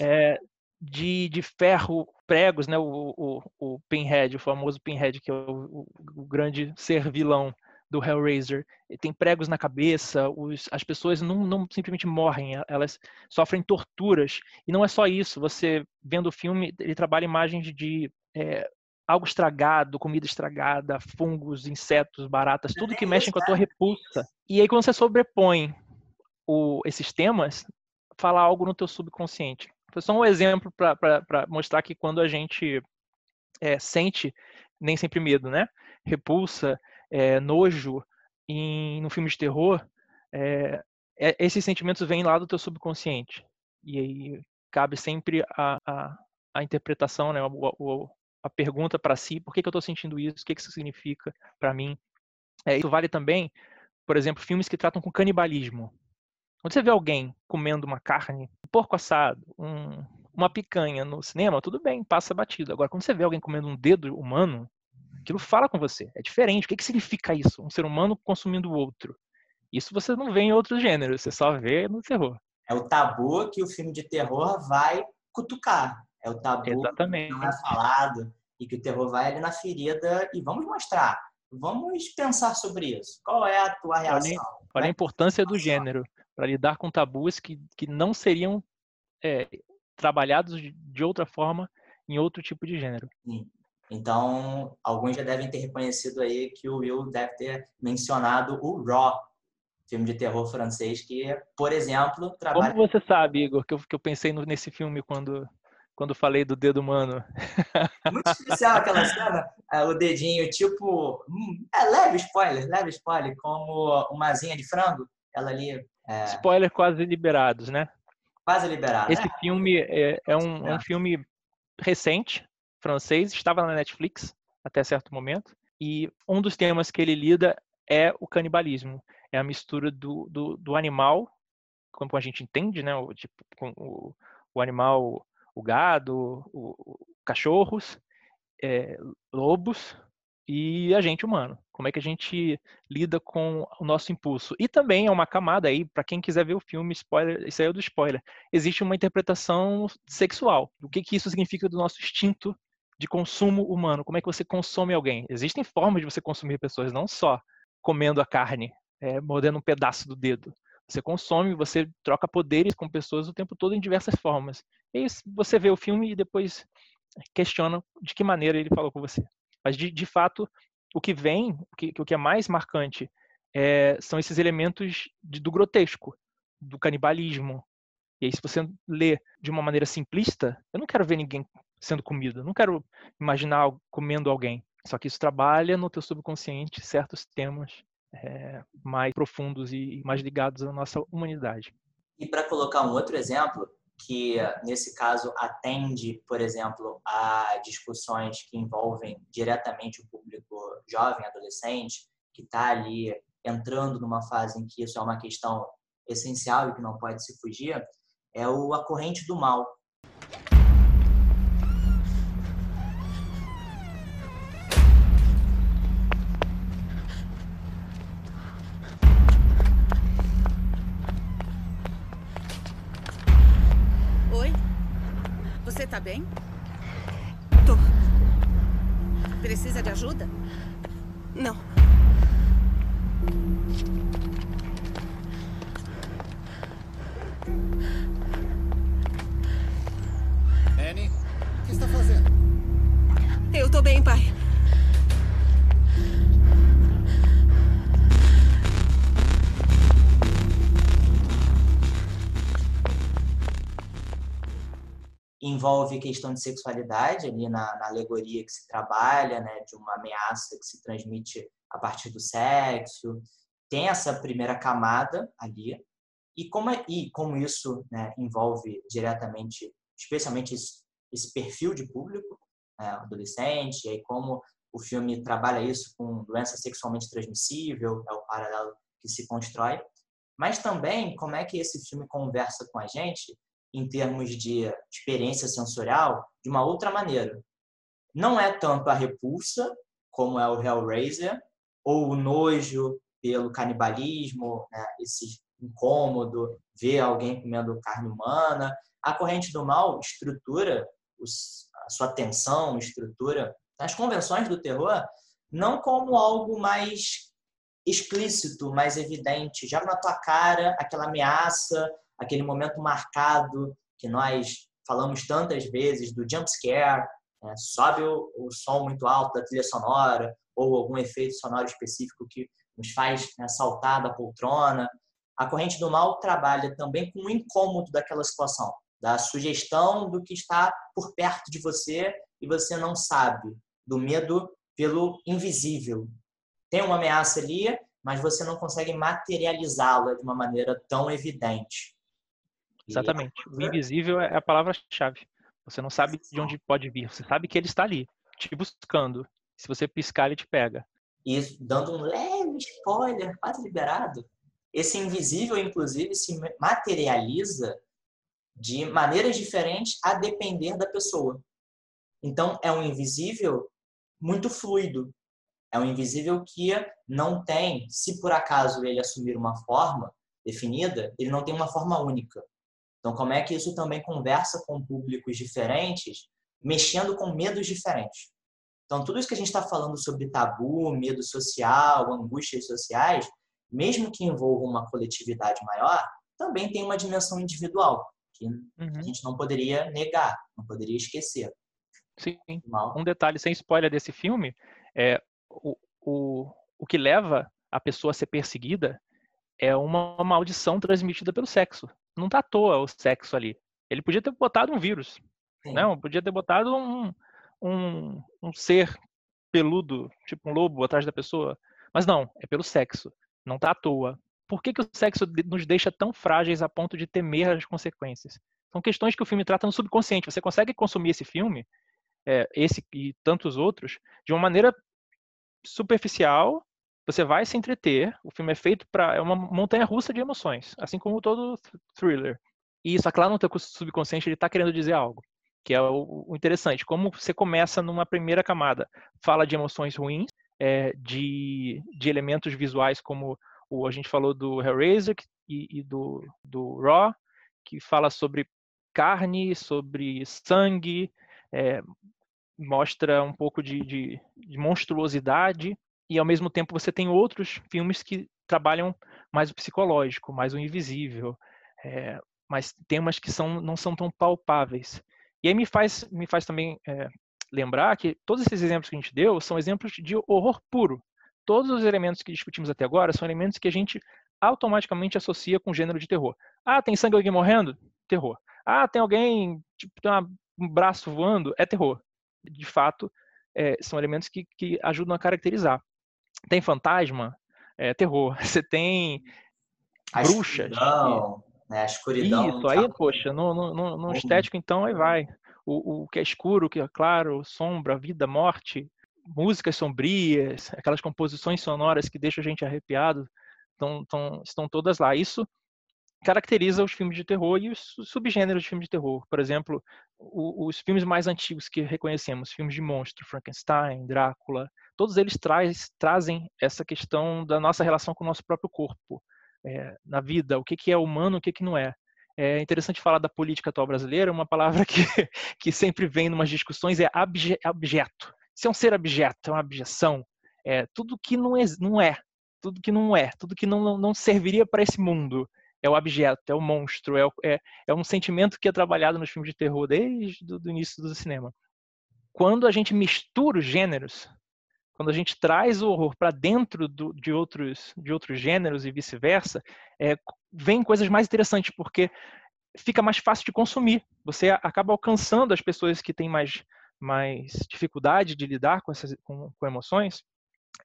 é, de, de ferro, pregos, né? O, o, o Pinhead, o famoso Pinhead, que é o, o, o grande ser vilão do Hellraiser. Tem pregos na cabeça, os, as pessoas não, não, simplesmente morrem, elas sofrem torturas. E não é só isso, você vendo o filme, ele trabalha imagens de é, algo estragado, comida estragada, fungos, insetos, baratas, tudo que mexe com a tua repulsa. E aí quando você sobrepõe o, esses temas, fala algo no teu subconsciente. Foi só um exemplo para mostrar que quando a gente é, sente nem sempre medo, né? Repulsa, é, nojo em, no filme de terror, é, esses sentimentos vêm lá do teu subconsciente. E aí cabe sempre a, a, a interpretação, né? O, a pergunta para si, por que, que eu estou sentindo isso, o que, que isso significa para mim. É, isso vale também, por exemplo, filmes que tratam com canibalismo. Quando você vê alguém comendo uma carne, um porco assado, um, uma picanha no cinema, tudo bem, passa batido. Agora, quando você vê alguém comendo um dedo humano, aquilo fala com você. É diferente. O que, que significa isso? Um ser humano consumindo o outro. Isso você não vê em outros gêneros, você só vê no terror. É o tabu que o filme de terror vai cutucar. É o tabu Exatamente. que não é falado e que o terror vai ali na ferida e vamos mostrar. Vamos pensar sobre isso. Qual é a tua reação? Olha, olha a importância do gênero para lidar com tabus que, que não seriam é, trabalhados de, de, outra forma em outro tipo de gênero. Sim. Então, alguns já devem ter reconhecido aí que o Will deve ter mencionado o Raw, filme de terror francês que, por exemplo, trabalha... Como você sabe, Igor, que eu, que eu pensei nesse filme quando quando falei do dedo humano. Muito especial aquela cena, é, o dedinho, tipo. Hum, é leve spoiler, leve spoiler, como uma asinha de frango. Ela ali. É... Spoiler quase liberados, né? Quase liberado. Esse é. filme é, é um, é um filme recente, francês, estava na Netflix até certo momento. E um dos temas que ele lida é o canibalismo. É a mistura do, do, do animal, como a gente entende, né? O, tipo, o, o animal o gado, o, o cachorros, é, lobos e a gente humano. Como é que a gente lida com o nosso impulso? E também é uma camada aí, para quem quiser ver o filme, spoiler, isso aí é do spoiler. Existe uma interpretação sexual. O que, que isso significa do nosso instinto de consumo humano? Como é que você consome alguém? Existem formas de você consumir pessoas, não só comendo a carne, é, mordendo um pedaço do dedo. Você consome, você troca poderes com pessoas o tempo todo em diversas formas. E você vê o filme e depois questiona de que maneira ele falou com você. Mas, de, de fato, o que vem, o que, o que é mais marcante, é, são esses elementos de, do grotesco, do canibalismo. E aí, se você lê de uma maneira simplista, eu não quero ver ninguém sendo comido, eu não quero imaginar comendo alguém. Só que isso trabalha no teu subconsciente certos temas é, mais profundos e mais ligados à nossa humanidade. E para colocar um outro exemplo, que nesse caso atende, por exemplo, a discussões que envolvem diretamente o público jovem, adolescente, que está ali entrando numa fase em que isso é uma questão essencial e que não pode se fugir, é o A Corrente do Mal, bem? Tô. Precisa de ajuda? Não. Annie, o que está fazendo? Eu tô bem, pai. Envolve questão de sexualidade ali na, na, alegoria que se trabalha, né, de uma ameaça que se transmite a partir do sexo. Tem essa primeira camada ali e como é, e como isso né, envolve diretamente, especialmente esse, esse perfil de público, né, adolescente, e aí como o filme trabalha isso com doença sexualmente transmissível, é o paralelo que se constrói, mas também como é que esse filme conversa com a gente em termos de experiência sensorial de uma outra maneira. Não é tanto a repulsa, como é o Hellraiser, ou o nojo pelo canibalismo, né? esse incômodo, ver alguém comendo carne humana. A corrente do mal estrutura a sua tensão, estrutura as convenções do terror não como algo mais explícito, mais evidente, já na tua cara, aquela ameaça, aquele momento marcado que nós falamos tantas vezes do jump scare, né? sobe o, o, som muito alto da trilha sonora ou algum efeito sonoro específico que nos faz né, saltar da poltrona. A corrente do mal trabalha também com o incômodo daquela situação, da sugestão do que está por perto de você e você não sabe, do medo pelo invisível. Tem uma ameaça ali, mas você não consegue materializá-la de uma maneira tão evidente. Exatamente. O invisível é a palavra-chave. Você não sabe de onde pode vir. Você sabe que ele está ali, te buscando. Se você piscar, ele te pega. E dando um leve spoiler, quase liberado, esse invisível, inclusive, se materializa de maneiras diferentes a depender da pessoa. Então, é um invisível muito fluido. É um invisível que não tem, se por acaso ele assumir uma forma definida, ele não tem uma forma única. Então, como é que isso também conversa com públicos diferentes, mexendo com medos diferentes? Então, tudo isso que a gente está falando sobre tabu, medo social, angústias sociais, mesmo que envolva uma coletividade maior, também tem uma dimensão individual, que uhum. a gente não poderia negar, não poderia esquecer. Sim. Mal. Um detalhe sem spoiler desse filme é o, o, o que leva a pessoa a ser perseguida é uma maldição transmitida pelo sexo não tá à toa o sexo ali. Ele podia ter botado um vírus, Sim. não? Podia ter botado um, um, um ser peludo, tipo um lobo atrás da pessoa. Mas não, é pelo sexo. Não tá à toa. Por que, que o sexo nos deixa tão frágeis a ponto de temer as consequências? São questões que o filme trata no subconsciente. Você consegue consumir esse filme, é, esse e tantos outros, de uma maneira superficial você vai se entreter. O filme é feito para é uma montanha russa de emoções, assim como todo thriller. E isso, claro, no teu subconsciente ele está querendo dizer algo, que é o, o, interessante. Como você começa numa primeira camada, fala de emoções ruins, é, de, de elementos visuais como o a gente falou do Hellraiser e, e do, do Raw, que fala sobre carne, sobre sangue, é, mostra um pouco de, de, de monstruosidade e ao mesmo tempo você tem outros filmes que trabalham mais o psicológico, mais o invisível, é, mas temas que são, não são tão palpáveis. E aí me faz, me faz também é, lembrar que todos esses exemplos que a gente deu são exemplos de horror puro. Todos os elementos que discutimos até agora são elementos que a gente automaticamente associa com o gênero de terror. Ah, tem sangue alguém morrendo? Terror. Ah, tem alguém, tipo, tem um braço voando? É terror. De fato, é, são elementos que, que ajudam a caracterizar. Tem fantasma, é terror. Você tem a bruxas. Escuridão, né? A escuridão. Isso, aí, tá... poxa, no, no, no estético, então, aí vai. O, o que é escuro, o que é claro, sombra, vida, morte, músicas sombrias, aquelas composições sonoras que deixam a gente arrepiado, estão, estão, estão todas lá. Isso caracteriza os filmes de terror e os subgêneros de filmes de terror. Por exemplo, os filmes mais antigos que reconhecemos, filmes de monstro, Frankenstein, Drácula, todos eles traz, trazem essa questão da nossa relação com o nosso próprio corpo, é, na vida, o que, que é humano, o que, que não é. É interessante falar da política atual brasileira, uma palavra que, que sempre vem em umas discussões é abje, abjeto. Se é um ser abjeto, é uma abjeção, é tudo que não é, não é tudo que não é, tudo que não, não serviria para esse mundo é o abjeto, é o monstro, é, o, é, é, um sentimento que é trabalhado nos filmes de terror desde o início do cinema. Quando a gente mistura os gêneros, quando a gente traz o horror para dentro do, de, outros, de outros gêneros e vice-versa, é, vem coisas mais interessantes, porque fica mais fácil de consumir. Você acaba alcançando as pessoas que têm mais, mais dificuldade de lidar com, essas, com, com emoções.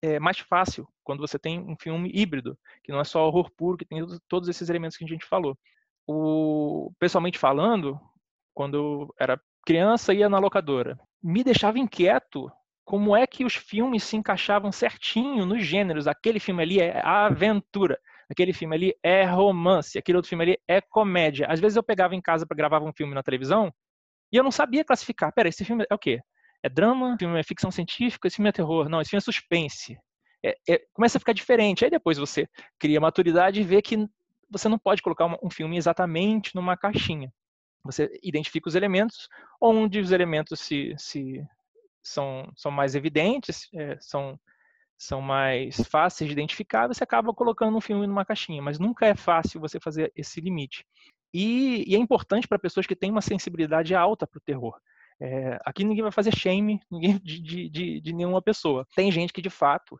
É mais fácil quando você tem um filme híbrido, que não é só horror puro, que tem todos esses elementos que a gente falou. O, pessoalmente falando, quando eu era criança ia na locadora, me deixava inquieto como é que os filmes se encaixavam certinho nos gêneros. Aquele filme ali é aventura, aquele filme ali é romance, aquele outro filme ali é comédia. Às vezes eu pegava em casa para gravar um filme na televisão e eu não sabia classificar. Pera, esse filme é o quê? É drama? Filme é ficção científica? Esse filme é terror? Não, esse filme é suspense. É, é, começa a ficar diferente. Aí depois você cria maturidade e vê que você não pode colocar um filme exatamente numa caixinha. Você identifica os elementos, onde os elementos se, se são, são mais evidentes, é, são são mais fáceis de identificar, você acaba colocando um filme numa caixinha, mas nunca é fácil você fazer esse limite. E, e é importante para pessoas que têm uma sensibilidade alta para o terror. É, aqui ninguém vai fazer shame ninguém, de, de, de nenhuma pessoa. Tem gente que, de fato,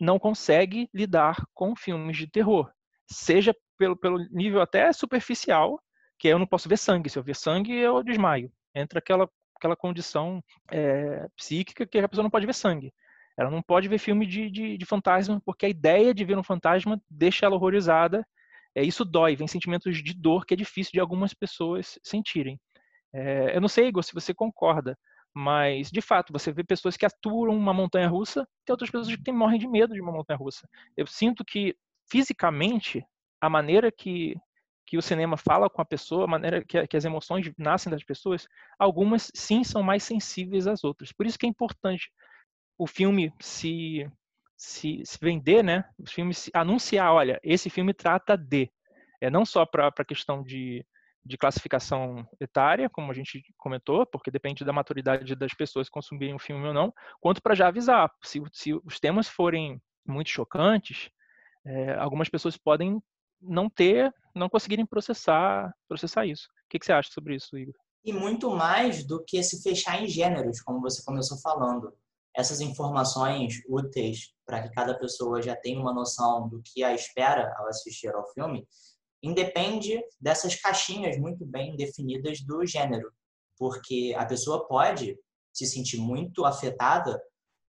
não consegue lidar com filmes de terror, seja pelo, pelo nível até superficial, que eu não posso ver sangue. Se eu ver sangue, eu desmaio. Entra aquela, aquela condição é, psíquica que a pessoa não pode ver sangue. Ela não pode ver filme de, de, de, fantasma, porque a ideia de ver um fantasma deixa ela horrorizada. É, isso dói, vem sentimentos de dor que é difícil de algumas pessoas sentirem. É, eu não sei, Igor, se você concorda, mas de fato, você vê pessoas que aturam uma montanha russa, tem outras pessoas que morrem de medo de uma montanha russa. Eu sinto que, fisicamente, a maneira que, que o cinema fala com a pessoa, a maneira que, que as emoções nascem das pessoas, algumas sim são mais sensíveis às outras. Por isso que é importante o filme se, se, se vender, né? O filme se anunciar, olha, esse filme trata de. É não só para a questão de, de classificação etária, como a gente comentou, porque depende da maturidade das pessoas consumirem o filme ou não, quanto para já avisar. Se, se, os temas forem muito chocantes, é, algumas pessoas podem não ter, não conseguirem processar, processar isso. O que, que você acha sobre isso, Igor? E muito mais do que se fechar em gêneros, como você começou falando essas informações úteis para que cada pessoa já tenha uma noção do que a espera ao assistir ao filme, independe dessas caixinhas muito bem definidas do gênero, porque a pessoa pode se sentir muito afetada,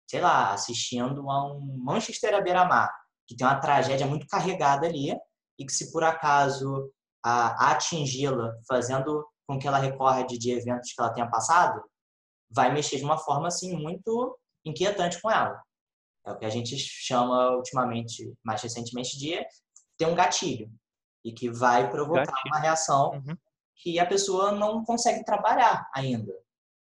sei lá, assistindo a um Manchester à beira-mar, que tem uma tragédia muito carregada ali, e que se por acaso atingi-la fazendo com que ela recorde de eventos que ela tenha passado, vai mexer de uma forma assim muito inquietante com ela. É o que a gente chama ultimamente, mais recentemente, de ter um gatilho e que vai provocar gatilho. uma reação uhum. que a pessoa não consegue trabalhar ainda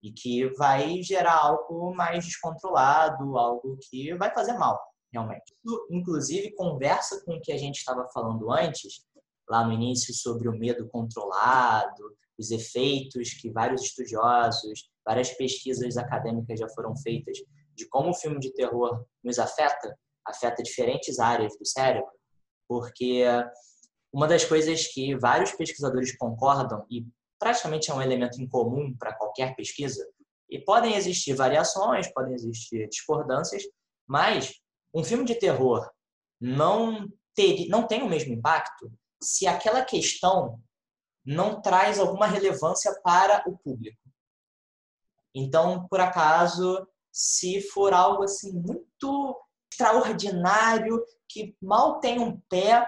e que vai gerar algo mais descontrolado, algo que vai fazer mal, realmente. Isso, inclusive, conversa com o que a gente estava falando antes, lá no início, sobre o medo controlado, os efeitos que vários estudiosos, várias pesquisas acadêmicas já foram feitas de como o filme de terror nos afeta, afeta diferentes áreas do cérebro, porque uma das coisas que vários pesquisadores concordam e praticamente é um elemento em comum para qualquer pesquisa, e podem existir variações, podem existir discordâncias, mas um filme de terror não, ter, não tem o mesmo impacto se aquela questão não traz alguma relevância para o público. Então, por acaso, se for algo assim muito extraordinário, que mal tem um pé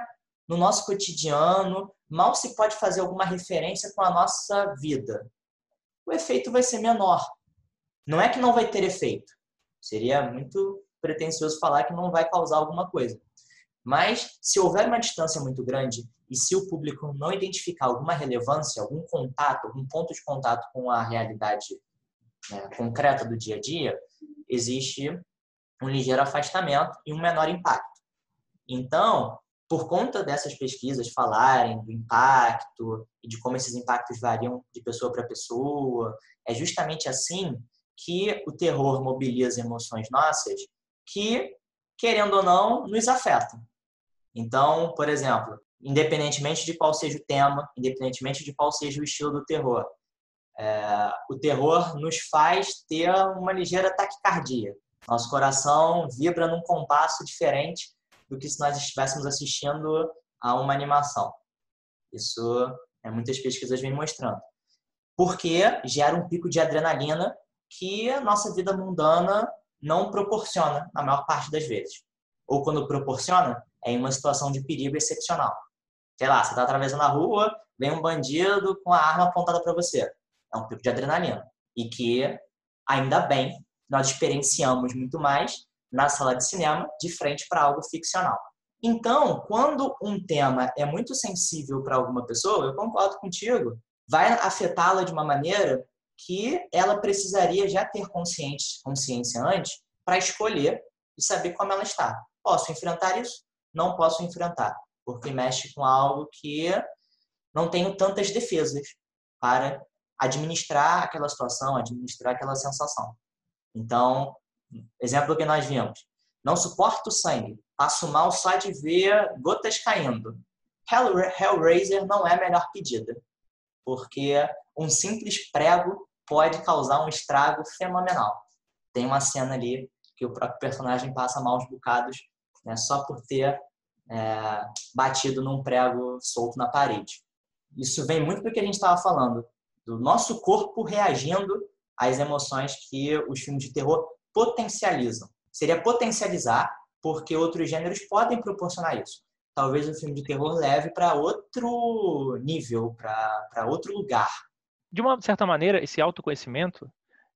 no nosso cotidiano, mal se pode fazer alguma referência com a nossa vida. O efeito vai ser menor. Não é que não vai ter efeito. Seria muito pretensioso falar que não vai causar alguma coisa. Mas se houver uma distância muito grande e se o público não identificar alguma relevância, algum contato, algum ponto de contato com a realidade né, concreta do dia a dia, existe um ligeiro afastamento e um menor impacto. Então, por conta dessas pesquisas falarem do impacto e de como esses impactos variam de pessoa para pessoa, é justamente assim que o terror mobiliza emoções nossas que, querendo ou não, nos afetam. Então, por exemplo, independentemente de qual seja o tema, independentemente de qual seja o estilo do terror, é, o terror nos faz ter uma ligeira taquicardia. Nosso coração vibra num compasso diferente do que se nós estivéssemos assistindo a uma animação. Isso Né? Muitas pesquisas vêm mostrando. Porque gera um pico de adrenalina que a nossa vida mundana não proporciona na maior parte das vezes. Ou quando proporciona, é em uma situação de perigo excepcional. Sei lá, você está atravessando a rua, vem um bandido com a arma apontada para você. É um pico de adrenalina. E que, ainda bem, nós experienciamos muito mais na sala de cinema de frente para algo ficcional. Então, quando um tema é muito sensível para alguma pessoa, eu concordo contigo, vai afetá-la de uma maneira que ela precisaria já ter consciência antes para escolher e saber como ela está. Posso enfrentar isso? Não posso enfrentar, porque mexe com algo que não tenho tantas defesas para administrar aquela situação, administrar aquela sensação. Então, exemplo que nós vimos, não suporto sangue, passo mal só de ver gotas caindo. Hellraiser não é a melhor pedida, porque um simples prego pode causar um estrago fenomenal. Tem uma cena ali que o próprio personagem passa maus bocados né, só por ter é, batido num prego solto na parede. Isso vem muito do que a gente estava falando, do nosso corpo reagindo às emoções que os filmes de terror potencializam seria potencializar, porque outros gêneros podem proporcionar isso. Talvez o filme de terror leve para outro nível, para outro lugar. De uma certa maneira, esse autoconhecimento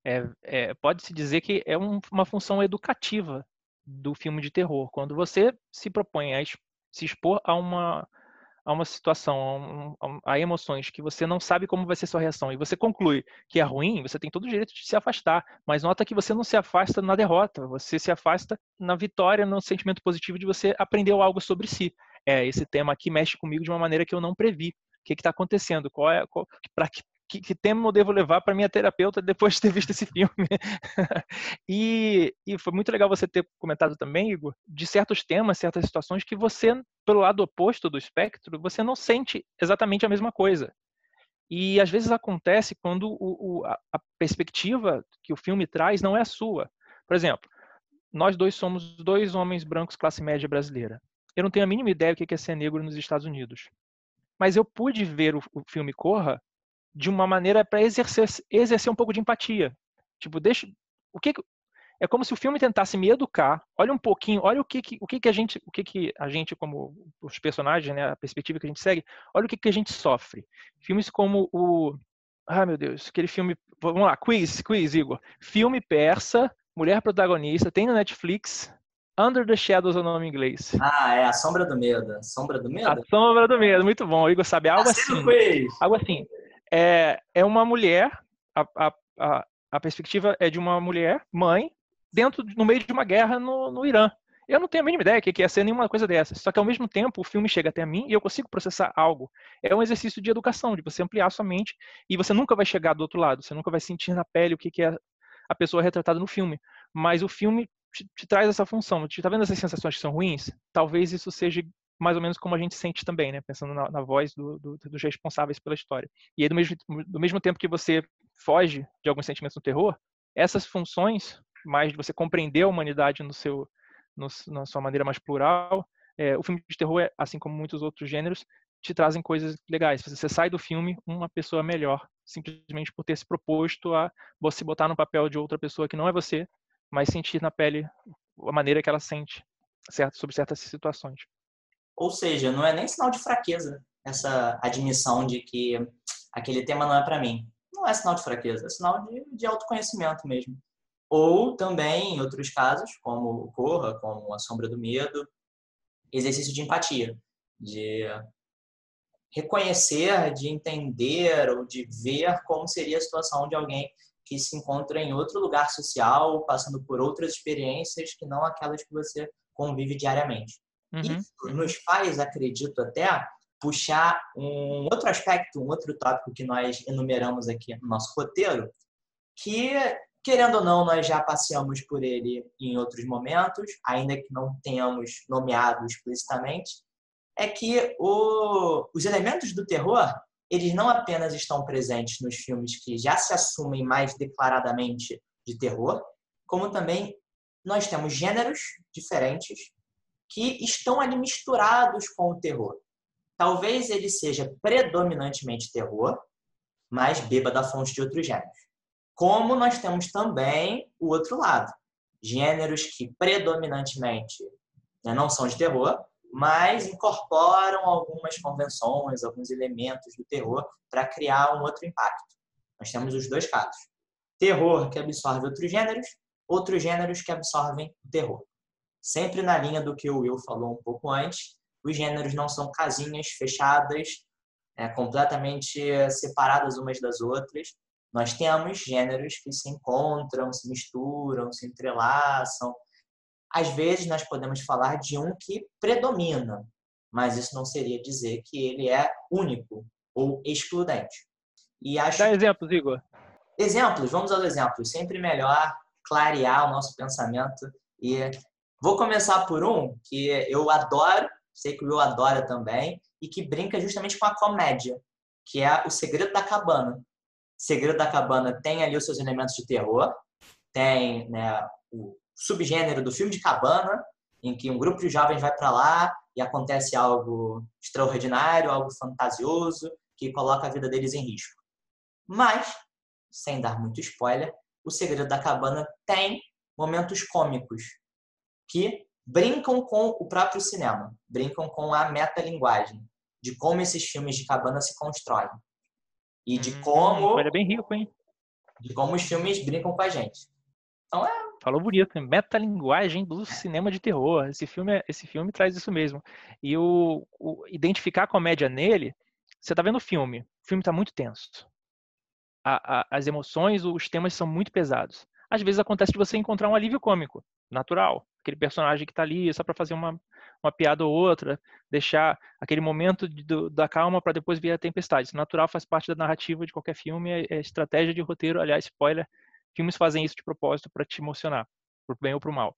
é, é, pode-se dizer que é um, uma função educativa do filme de terror. Quando você se propõe a se expor a uma a uma situação, a, a, emoções que você não sabe como vai ser sua reação e você conclui que é ruim, você tem todo o direito de se afastar. Mas nota que você não se afasta na derrota, você se afasta na vitória, no sentimento positivo de você aprendeu algo sobre si. É, esse tema aqui mexe comigo de uma maneira que eu não previ. O que está acontecendo? Qual é, para que que, que tema eu devo levar para minha terapeuta depois de ter visto esse filme. e, e foi muito legal você ter comentado também, Igor, de certos temas, certas situações que você, pelo lado oposto do espectro, você não sente exatamente a mesma coisa. E às vezes acontece quando o, o, a, a perspectiva que o filme traz não é a sua. Por exemplo, nós dois somos dois homens brancos classe média brasileira. Eu não tenho a mínima ideia do que é ser negro nos Estados Unidos. Mas eu pude ver o, o filme Corra de uma maneira para exercer, exercer um pouco de empatia. Tipo, deixa. O que, é como se o filme tentasse me educar. Olha um pouquinho, olha o que, que o que, que a gente, o que, que a gente como os personagens, né, a perspectiva que a gente segue, olha o que, que a gente sofre. Filmes como o, ah meu Deus, aquele filme, vamos lá, quiz, quiz, Igor. Filme persa, mulher protagonista, tem no Netflix. Under the Shadows é o nome em inglês. Ah, é a Sombra do Medo. Sombra do Medo? A Sombra do Medo, muito bom. O Igor sabe algo assim. Quiz. Algo assim é, é uma mulher, a, a, a, perspectiva é de uma mulher, mãe, dentro, no meio de uma guerra no, no Irã. Eu não tenho a mínima ideia que ia ser nenhuma coisa dessas. Só que ao mesmo tempo o filme chega até mim e eu consigo processar algo. É um exercício de educação, de você ampliar sua mente e você nunca vai chegar do outro lado. Você nunca vai sentir na pele o que, que é a pessoa retratada no filme. Mas o filme te, te traz essa função. Te tá vendo essas sensações que são ruins? Talvez isso seja mais ou menos como a gente sente também, né? Pensando na, na voz do, do, dos responsáveis pela história. E aí, do mesmo, do mesmo tempo que você foge de alguns sentimentos no terror, essas funções, mais de você compreender a humanidade no seu, no, na sua maneira mais plural, é, o filme de terror, assim como muitos outros gêneros, te trazem coisas legais. Você sai do filme uma pessoa melhor, simplesmente por ter se proposto a você botar no papel de outra pessoa que não é você, mas sentir na pele a maneira que ela sente certo, sobre certas situações. Ou seja, não é nem sinal de fraqueza essa admissão de que aquele tema não é para mim. Não é sinal de fraqueza, é sinal de, de autoconhecimento mesmo. Ou também, em outros casos, como o Corra, como A Sombra do Medo, exercício de empatia, de reconhecer, de entender ou de ver como seria a situação de alguém que se encontra em outro lugar social, passando por outras experiências que não aquelas que você convive diariamente. Uhum. Isso nos faz, acredito até, puxar um outro aspecto, um outro tópico que nós enumeramos aqui no nosso roteiro, que, querendo ou não, nós já passeamos por ele em outros momentos, ainda que não tenhamos nomeado explicitamente, é que o, os elementos do terror, eles não apenas estão presentes nos filmes que já se assumem mais declaradamente de terror, como também nós temos gêneros diferentes que estão ali misturados com o terror. talvez ele seja predominantemente terror, mas beba da fonte de outros gêneros. Como nós temos também o outro lado, gêneros que predominantemente né, não são de terror, mas incorporam algumas convenções, alguns elementos do terror para criar um outro impacto. Nós temos os dois casos. Terror que absorve outros gêneros, outros gêneros que absorvem o terror. Sempre na linha do que o Will falou um pouco antes, os gêneros não são casinhas fechadas, é, completamente separadas umas das outras. Nós temos gêneros que se encontram, se misturam, se entrelaçam. Às vezes nós podemos falar de um que predomina, mas isso não seria dizer que ele é único ou excludente. E acho... Dá exemplos, Igor. Exemplos, vamos aos exemplos. Sempre melhor clarear o nosso pensamento. E vou começar por um que eu adoro, sei que o Will adora também, e que brinca justamente com a comédia, que é O Segredo da Cabana. O Segredo da Cabana tem ali os seus elementos de terror, tem né, o subgênero do filme de cabana, em que um grupo de jovens vai para lá e acontece algo extraordinário, algo fantasioso, que coloca a vida deles em risco. Mas, sem dar muito spoiler, o Segredo da Cabana tem momentos cômicos que brincam com o próprio cinema, brincam com a metalinguagem, de como esses filmes de cabana se constroem. E de hum, como. Ele é bem rico, hein? De como os filmes brincam com a gente. Então é. Falou bonito, metalinguagem do cinema de terror. Esse filme, é, esse filme traz isso mesmo. E o, o identificar a comédia nele, você tá vendo o filme, o filme tá muito tenso a, a, as emoções, os temas são muito pesados. Às vezes acontece de você encontrar um alívio cômico, natural. Aquele personagem que está ali só para fazer uma, uma piada ou outra, deixar aquele momento de, do, da calma para depois vir a tempestade. Isso natural faz parte da narrativa de qualquer filme, é, é estratégia de roteiro. Aliás, spoiler, filmes fazem isso de propósito para te emocionar, por bem ou por mal.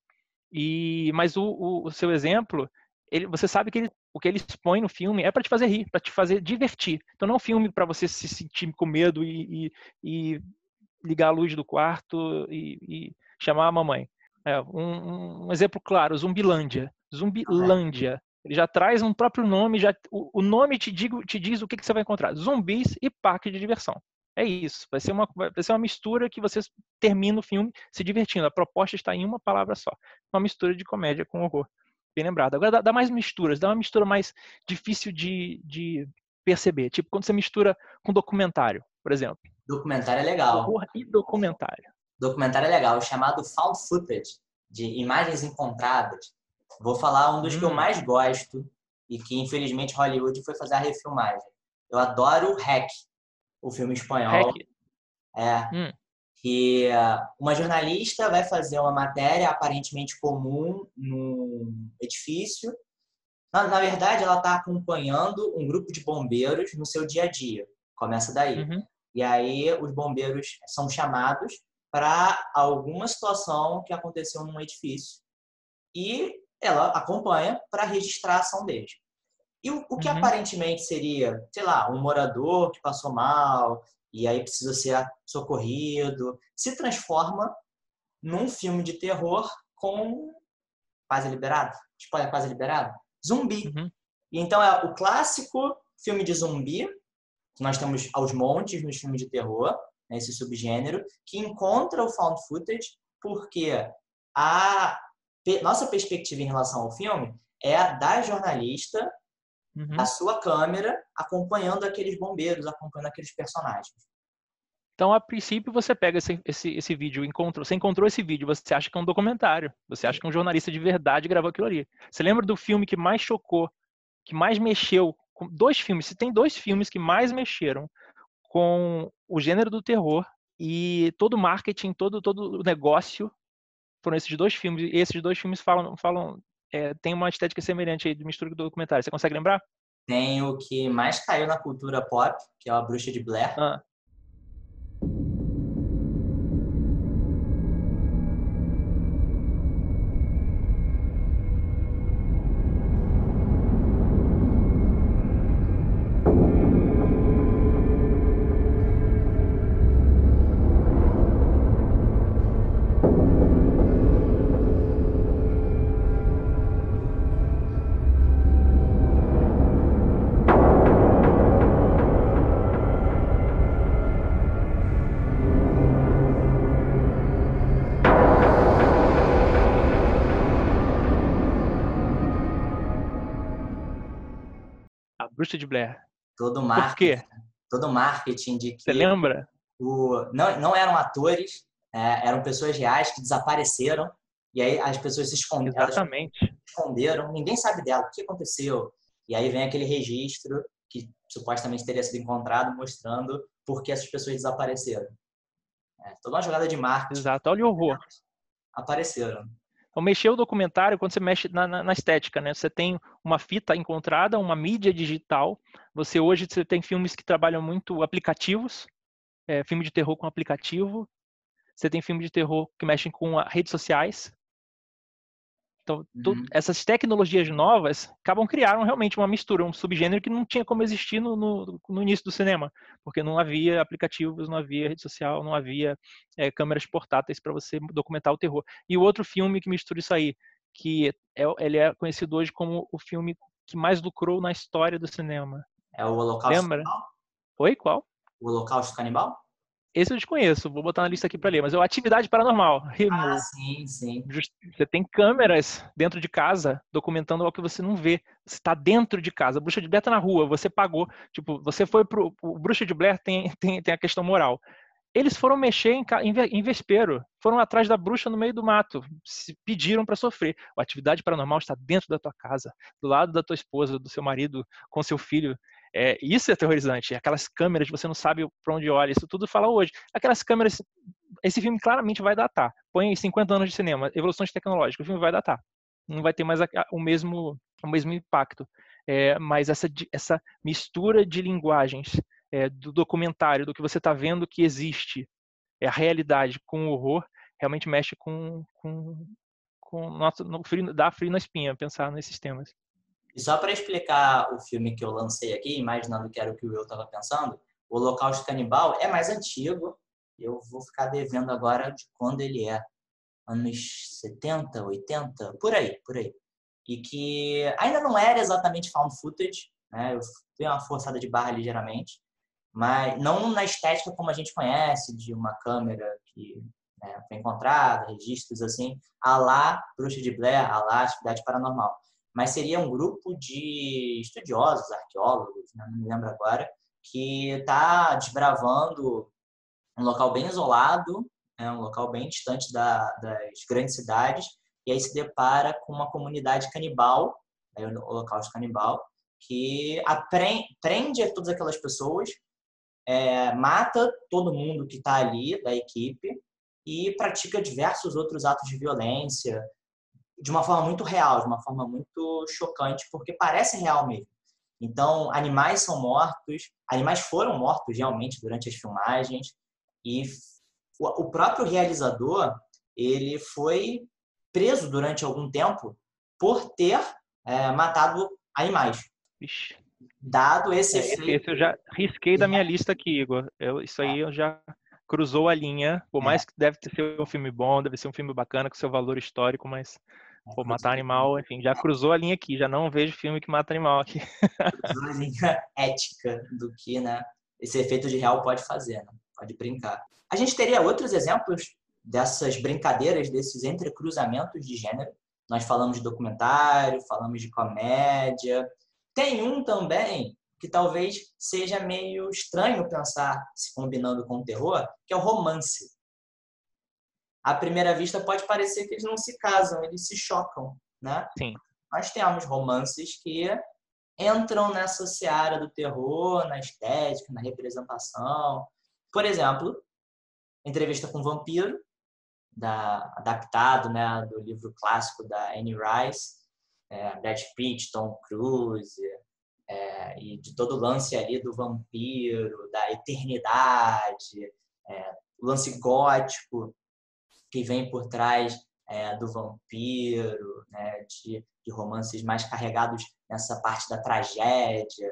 E mas o, o, o seu exemplo ele, você sabe que ele, o que ele expõe no filme é para te fazer rir, para te fazer divertir. Então não é um filme para você se sentir com medo e, e, e ligar a luz do quarto e, e chamar a mamãe. É, um, um, exemplo claro, Zumbilândia. Zumbilândia. Ele já traz um próprio nome, já, o, o nome te, digo, te diz o que, que você vai encontrar. Zumbis e parque de diversão. É isso. Vai ser, uma, vai ser uma mistura que você termina o filme se divertindo. A proposta está em uma palavra só. Uma mistura de comédia com horror bem lembrado. Agora dá, dá, mais misturas, dá uma mistura mais difícil de, de perceber. Tipo quando você mistura com documentário, por exemplo. Documentário é legal. Horror e documentário. Documentário é legal, chamado found footage, de imagens encontradas. Vou falar um dos hum. que eu hum. mais gosto e que infelizmente Hollywood foi fazer a refilmagem. Eu adoro Hack, o filme espanhol. Hack. É. Hum que uma jornalista vai fazer uma matéria aparentemente comum num edifício. Na, na verdade, ela está acompanhando um grupo de bombeiros no seu dia a dia. Começa daí. Uhum. E aí os bombeiros são chamados para alguma situação que aconteceu num edifício. E ela acompanha para registrar a ação deles. E o, o que uhum. aparentemente seria, sei lá, um morador que passou mal, e aí precisa ser socorrido, se transforma num filme de terror com quase liberado, spoiler quase liberado, zumbi. Uhum. E então é o clássico filme de zumbi, que nós temos aos montes nos filmes de terror, né, esse subgênero, que encontra o found footage porque a nossa perspectiva em relação ao filme é a da jornalista uhum. a sua câmera acompanhando aqueles bombeiros, acompanhando aqueles personagens. Então, a princípio, você pega esse, esse, esse vídeo, encontrou, você encontrou esse vídeo, você acha que é um documentário, você acha que é um jornalista de verdade gravou aquilo ali. Você lembra do filme que mais chocou, que mais mexeu, com dois filmes, se tem dois filmes que mais mexeram com o gênero do terror e todo o marketing, todo, todo o negócio, foram esses dois filmes, e esses dois filmes falam, falam é, tem uma estética semelhante aí de mistura do documentário. Você consegue lembrar? Tem o que mais caiu na cultura pop, que é a Bruxa de Blair. Ah. De Blair. Todo Por marketing, quê? todo marketing de Você que lembra? o, não, não eram atores, é, eram pessoas reais que desapareceram e aí as pessoas se esconderam, Exatamente. esconderam, ninguém sabe dela, o que aconteceu? E aí vem aquele registro que supostamente teria sido encontrado mostrando por que essas pessoas desapareceram. É, toda uma jogada de marketing. Exato. Olha o horror. Apareceram. Então, mexer o documentário quando você mexe na, na, na, estética, né? Você tem uma fita encontrada, uma mídia digital. Você hoje você tem filmes que trabalham muito aplicativos, é, filme de terror com aplicativo. Você tem filme de terror que mexem com a, redes sociais. Então, Uhum. essas tecnologias novas acabam criando realmente uma mistura, um subgênero que não tinha como existir no, no, no início do cinema, porque não havia aplicativos, não havia rede social, não havia é, câmeras portáteis para você documentar o terror. E o outro filme que mistura isso aí, que é, ele é conhecido hoje como o filme que mais lucrou na história do cinema. É o Holocausto Lembra? Canibal? Oi, qual? O Holocausto Canibal? Esse eu desconheço, vou botar na lista aqui para ler, mas é o Atividade Paranormal. Remo. Ah, sim, sim. Você tem câmeras dentro de casa documentando algo que você não vê. Você está dentro de casa. Bruxa de Blair tá na rua, você pagou. Tipo, você foi pro. O bruxa de Blair tem, tem, tem a questão moral. Eles foram mexer em, em ve- em vespeiro, foram atrás da bruxa no meio do mato, se pediram para sofrer. A atividade paranormal está dentro da tua casa, do lado da tua esposa, do seu marido, com seu filho. É, isso é aterrorizante. Aquelas câmeras, você não sabe para onde olha. Isso tudo fala hoje. Aquelas câmeras esse filme claramente vai datar. Põe aí 50 anos de cinema, evoluções tecnológicas, o filme vai datar. Não vai ter mais o mesmo, o mesmo impacto. É, mas essa, essa mistura de linguagens é, do documentário, do que você está vendo que existe, é a realidade com o horror, realmente mexe com, com, com nosso, no dá frio na espinha pensar nesses temas. E só para explicar o filme que eu lancei aqui, imaginando que era o que o Will estava pensando, o Holocausto Canibal é mais antigo. Eu vou ficar devendo agora de quando ele é. Anos 70, 80, por aí, por aí. E que ainda não era exatamente found footage, né? Eu dei uma forçada de barra ligeiramente, mas não na estética como a gente conhece, de uma câmera que né, foi encontrada, registros assim, a lá Bruxa de Blair, a lá Atividade Paranormal mas seria um grupo de estudiosos, arqueólogos, né, não me lembro agora, que está desbravando um local bem isolado, né, um local bem distante da, das grandes cidades, e aí se depara com uma comunidade canibal, né, o Holocausto Canibal, que aprende, prende todas aquelas pessoas, é, mata todo mundo que está ali da equipe e pratica diversos outros atos de violência, de uma forma muito real, de uma forma muito chocante, porque parece real mesmo. Então, animais são mortos, animais foram mortos realmente durante as filmagens, e o próprio realizador ele foi preso durante algum tempo por ter é, matado animais. Ixi. Dado esse É, esse, efeito. esse eu já risquei da minha lista aqui, Igor. Eu- isso aí eu já cruzou a linha. Por É. mais que deve ser um filme bom, deve ser um filme bacana com seu valor histórico, mas pô, matar animal, enfim, já cruzou a linha aqui. Já não vejo filme que mata animal aqui. uma linha ética do que né, esse efeito de real pode fazer, né? pode brincar. A gente teria outros exemplos dessas brincadeiras, desses entrecruzamentos de gênero. Nós falamos de documentário, falamos de comédia. Tem um também que talvez seja meio estranho pensar se combinando com o terror, que é o romance. À primeira vista pode parecer que eles não se casam, eles se chocam, né? Sim. Nós temos romances que entram nessa seara do terror, na estética, na representação. Por exemplo, Entrevista com o Vampiro, da, adaptado né, do livro clássico da Anne Rice, é, Brad Pitt, Tom Cruise, é, e de todo o lance ali do vampiro, da eternidade, é, o lance gótico que vem por trás é, do vampiro, né, de, de romances mais carregados nessa parte da tragédia.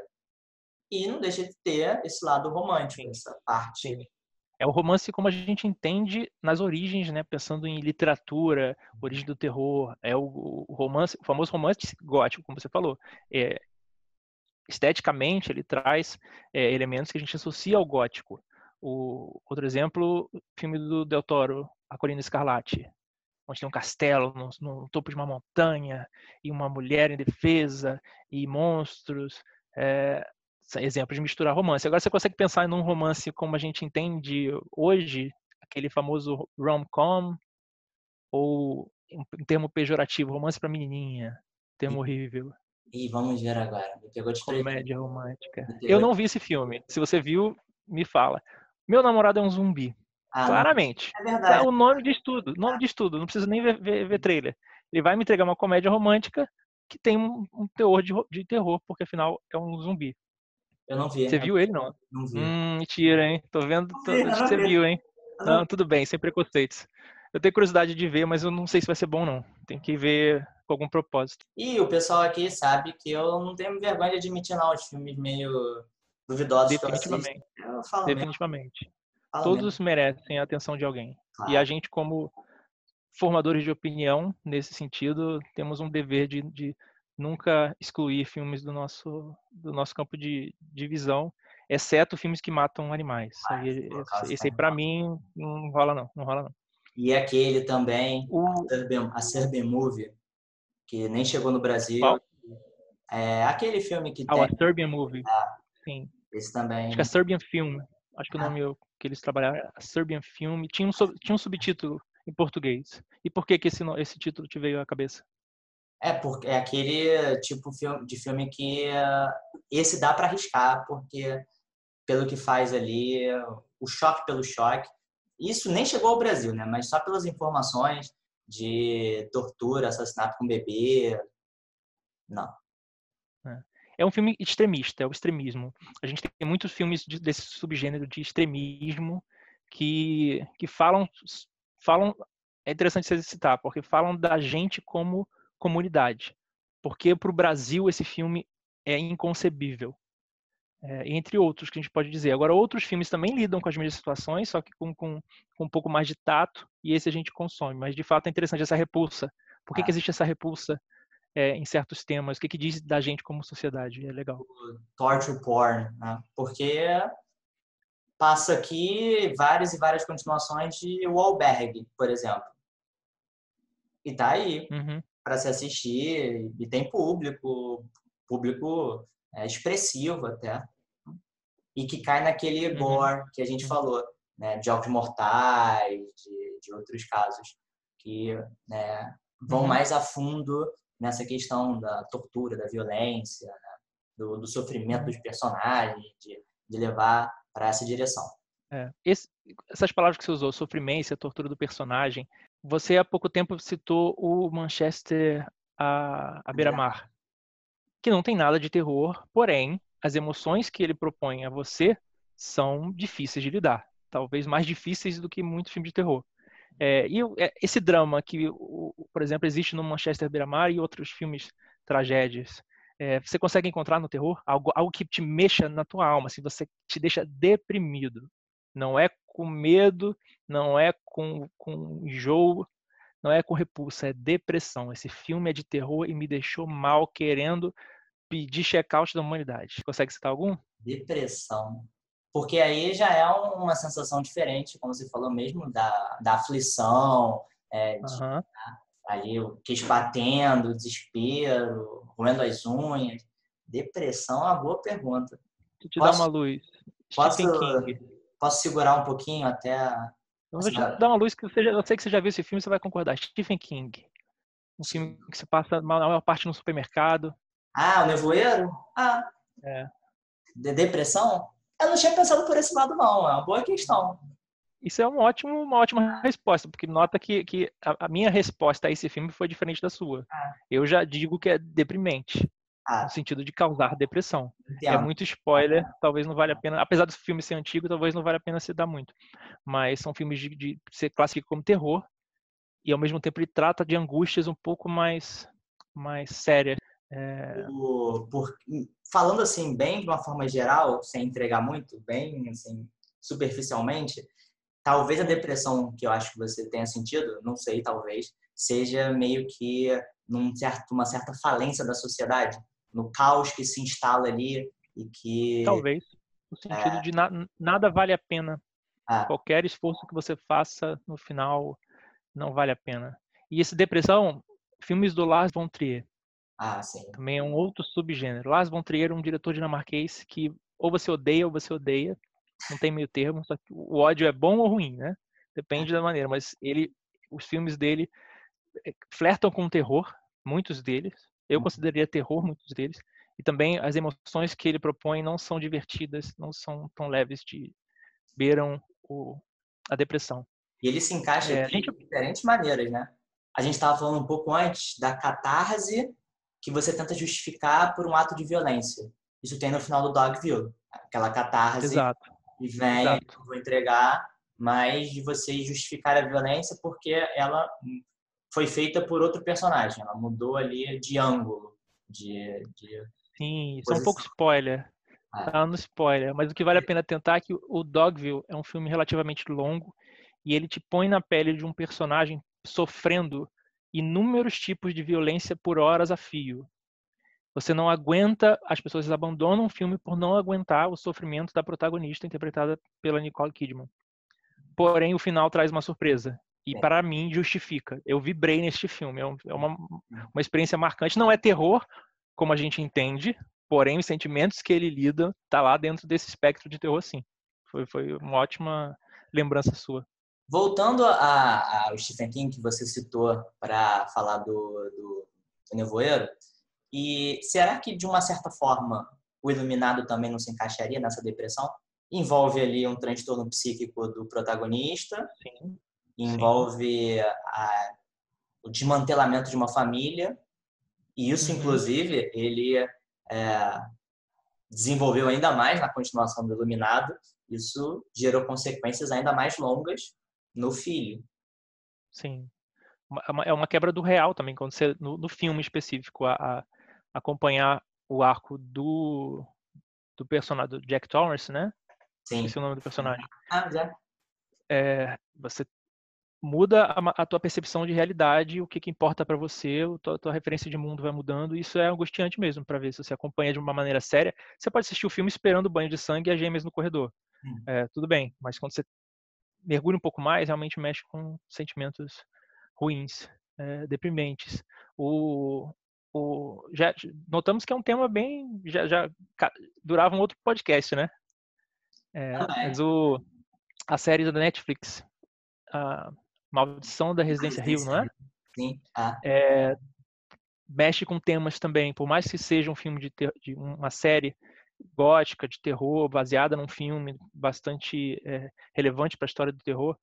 E não deixa de ter esse lado romântico, essa parte. É o romance como a gente entende nas origens, né? Pensando em literatura, origem do terror. É o, o romance, o famoso romance gótico, como você falou. É, esteticamente, ele traz é, elementos que a gente associa ao gótico. O, outro exemplo, o filme do Del Toro, A Colina Escarlate, onde tem um castelo no, no topo de uma montanha e uma mulher indefesa e monstros. É, exemplos de misturar romance. Agora você consegue pensar num romance como a gente entende hoje, aquele famoso rom-com, ou em termo pejorativo, romance para menininha, termo horrível. E vamos ver agora. Me pegou de Comédia romântica. Eu não vi esse filme. Se você viu, me fala. Meu namorado é um zumbi. Ah, Claramente. É verdade. o nome de tudo. O nome de tudo. Não precisa nem ver, ver, ver, trailer. Ele vai me entregar uma comédia romântica que tem um, um teor de, de terror, porque afinal é um zumbi. Eu não vi. Você viu ele, não? Não vi. Hum, mentira, hein? Tô vendo. Tô, vi, você vi. viu, hein? Não, tudo bem, sem preconceitos. Eu tenho curiosidade de ver, mas eu não sei se vai ser bom, não. Tem que ver com algum propósito. E o pessoal aqui sabe que eu não tenho vergonha de admitir, não, os filmes meio duvidosos Definitivamente. eu. Eu Definitivamente. Todos mesmo. merecem a atenção de alguém. Claro. E a gente, como formadores de opinião, nesse sentido, temos um dever de, de nunca excluir filmes do nosso, do nosso campo de, de visão, exceto filmes que matam animais. Ah, esse, esse aí, pra mim, não rola não, não rola não. E aquele também, o... a Serbian Movie, que nem chegou no Brasil. Qual? É aquele filme que ah, tem... a Serbian Movie. Ah, Sim. Esse também. Acho que é Serbian Film. Acho que ah. o nome que eles trabalharam é Serbian Film. Tinha um, tinha um subtítulo em português. E por que, que esse, esse título te veio à cabeça? É, porque é aquele tipo de filme que uh, esse dá para arriscar, porque pelo que faz ali, o choque pelo choque. Isso nem chegou ao Brasil, né? Mas só pelas informações de tortura, assassinato com bebê, não. É. é um filme extremista, é o extremismo. A gente tem muitos filmes de, desse subgênero de extremismo que, que falam, falam. É interessante você citar, porque falam da gente como comunidade. Porque para o Brasil esse filme é inconcebível. É, entre outros que a gente pode dizer. Agora, outros filmes também lidam com as mesmas situações, só que com, com, com um pouco mais de tato, e esse a gente consome. Mas, de fato, é interessante essa repulsa. Por que, ah. que existe essa repulsa é, em certos temas? O que, que diz da gente como sociedade? É legal. Torture porn, né? Porque passa aqui várias e várias continuações de Wahlberg, por exemplo. E tá aí. Uhum para se assistir e tem público, público é, expressivo até, e que cai naquele uhum. gore que a gente falou, né, de jogos mortais, de, de outros casos que né, vão uhum. mais a fundo nessa questão da tortura, da violência, né, do, do, sofrimento dos personagens, de, de levar para essa direção. É. Esse, essas palavras que você usou, sofrimento, tortura do personagem, você há pouco tempo citou o Manchester à, à beira-mar, que não tem nada de terror, porém, as emoções que ele propõe a você são difíceis de lidar. Talvez mais difíceis do que muitos filmes de terror. É, e é, esse drama que, por exemplo, existe no Manchester Beira-Mar e outros filmes tragédias, é, você consegue encontrar no terror algo, algo que te mexa na tua alma, assim, você te deixa deprimido. Não é com medo, não é com, com enjoo, não é com repulsa, é depressão. Esse filme é de terror e me deixou mal querendo pedir check-out da humanidade. Consegue citar algum? Depressão. Porque aí já é uma sensação diferente, como você falou mesmo, da, da aflição, é, de, uhum. ali o queixo batendo, desespero, roendo as unhas. Depressão é uma boa pergunta. Deixa eu te posso, dar uma luz. Posso, posso segurar um pouquinho até. Eu vou te dar uma luz que você já, eu sei que você já viu esse filme, você vai concordar. Stephen King. Um filme que se passa a maior parte no supermercado. Ah, o nevoeiro? Ah. É. De depressão? Eu não tinha pensado por esse lado, não. É uma boa questão. Isso é um ótimo, uma ótima resposta, porque nota que, que a, minha resposta a esse filme foi diferente da sua. Ah. Eu já digo que é deprimente. Ah. No sentido de causar depressão. É Entendo. É muito spoiler, talvez não valha a pena. Apesar do filme ser antigo, talvez não valha a pena se dar muito. Mas são filmes de, de ser classificado como terror e ao mesmo tempo ele trata de angústias um pouco mais, mais sérias. É... Por, por, falando assim, bem de uma forma geral, sem entregar muito, bem assim, superficialmente, talvez a depressão que eu acho que você tenha sentido, não sei, talvez, seja meio que num certo, uma certa falência da sociedade no caos que se instala ali e que talvez no sentido é... de na, nada vale a pena. É. qualquer esforço que você faça no final não vale a pena. E esse depressão filmes do Lars von Trier Ah, sim. Também é um outro subgênero. Lars von Trier é um diretor dinamarquês que ou você odeia ou você odeia. Não tem meio termo. Só que o ódio é bom ou ruim, né? Depende da maneira. Mas ele, os filmes dele eh, flertam com o terror, muitos deles. Eu Uhum. consideraria terror muitos deles. E também as emoções que ele propõe não são divertidas, não são tão leves de beiram o, a depressão. E ele se encaixa É, gente- de diferentes maneiras, né? A gente estava falando um pouco antes da catarse que você tenta justificar por um ato de violência. Isso tem no final do Dogville. Aquela catarse Exato. que vem, exato. vou entregar, mas de você justificar a violência porque ela foi feita por outro personagem. Ela mudou ali de ângulo, de, de Sim, isso é um pouco spoiler. Ah. Tá no spoiler. Mas o que vale a pena tentar é que o Dogville é um filme relativamente longo e ele te põe na pele de um personagem sofrendo inúmeros tipos de violência por horas a fio. Você não aguenta, as pessoas abandonam o filme por não aguentar o sofrimento da protagonista interpretada pela Nicole Kidman. Porém, o final traz uma surpresa. E É. para mim justifica. Eu vibrei neste filme. É é uma, uma experiência marcante. Não é terror, como a gente entende, porém os sentimentos que ele lida tá lá dentro desse espectro de terror, sim. Foi, foi uma ótima lembrança sua. Voltando a- ao Stephen King que você citou para falar do, do, do Nevoeiro, e será que de uma certa forma o Iluminado também não se encaixaria nessa depressão? Envolve ali um transtorno psíquico do protagonista, Sim. envolve a- o desmantelamento de uma família, e isso, Uhum. inclusive, ele é, desenvolveu ainda mais na continuação do Iluminado. Isso gerou consequências ainda mais longas no filho. Sim. Uma- É uma quebra do real também, quando você, no, no filme específico, a, a- acompanhar o arco do, do personagem, do Jack Torrance, né? Sim. Esse é o nome do personagem. Ah, já. É, você muda a, a tua percepção de realidade, o que, que importa para você, a tua, tua referência de mundo vai mudando. Isso é angustiante mesmo para ver se você acompanha de uma maneira séria. Você pode assistir o filme esperando o banho de sangue e as gêmeas no corredor. Hum. É, tudo bem, mas quando você mergulha um pouco mais, realmente mexe com sentimentos ruins, é, deprimentes. O, o, já notamos que é um tema bem. Já, já durava um outro podcast, né? É, Ah, é. Mas o, a série da Netflix, a Maldição da Residência Rio, não é? Sim. Ah, é, mexe com temas também, por mais que seja um filme de, ter- de uma série gótica de terror baseada num filme bastante é, relevante para a história do terror,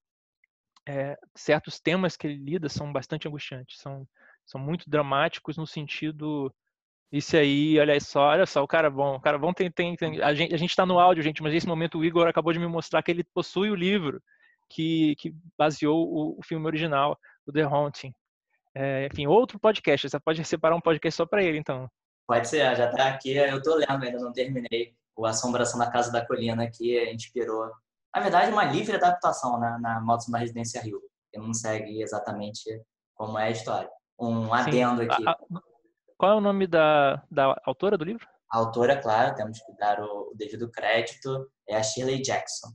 é, certos temas que ele lida são bastante angustiantes, são são muito dramáticos no sentido isso aí, olha só, olha só, o cara bom, o cara bom tem, tem, tem a gente a gente está no áudio, gente, mas nesse momento o Igor acabou de me mostrar que ele possui o livro que, que baseou o, o filme original, o The Haunting. É, enfim, outro podcast. Você pode separar um podcast só para ele, então. Pode ser, já tá aqui. Eu tô lendo, ainda não terminei. O Assombração da Casa da Colina, que inspirou. Na verdade, uma livre adaptação né, na Maldição da Residência Rio. Que não segue exatamente como é a história. Um Sim. adendo aqui. A- a- qual é o nome da, da autora do livro? A autora, claro, temos que dar o o devido crédito, é a Shirley Jackson.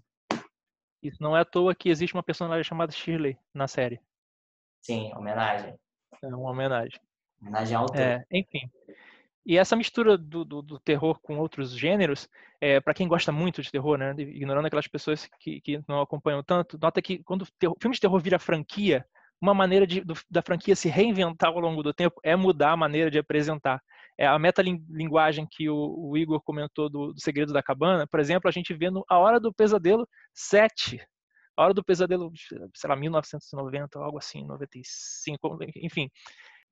Isso não é à toa que existe uma personagem chamada Shirley na série. Sim, homenagem. É uma homenagem. Homenagem à autora. É, enfim. E essa mistura do, do, do terror com outros gêneros, é, para quem gosta muito de terror, né, ignorando aquelas pessoas que, que não acompanham tanto, nota que quando terror- filme de terror vira franquia, uma maneira de, do- da franquia se reinventar ao longo do tempo é mudar a maneira de apresentar. É, a metalinguagem que o, o Igor comentou do, do Segredo da Cabana, por exemplo, a gente vê no A Hora do Pesadelo 7. A Hora do Pesadelo, sei lá, 1990, algo assim, 95, enfim.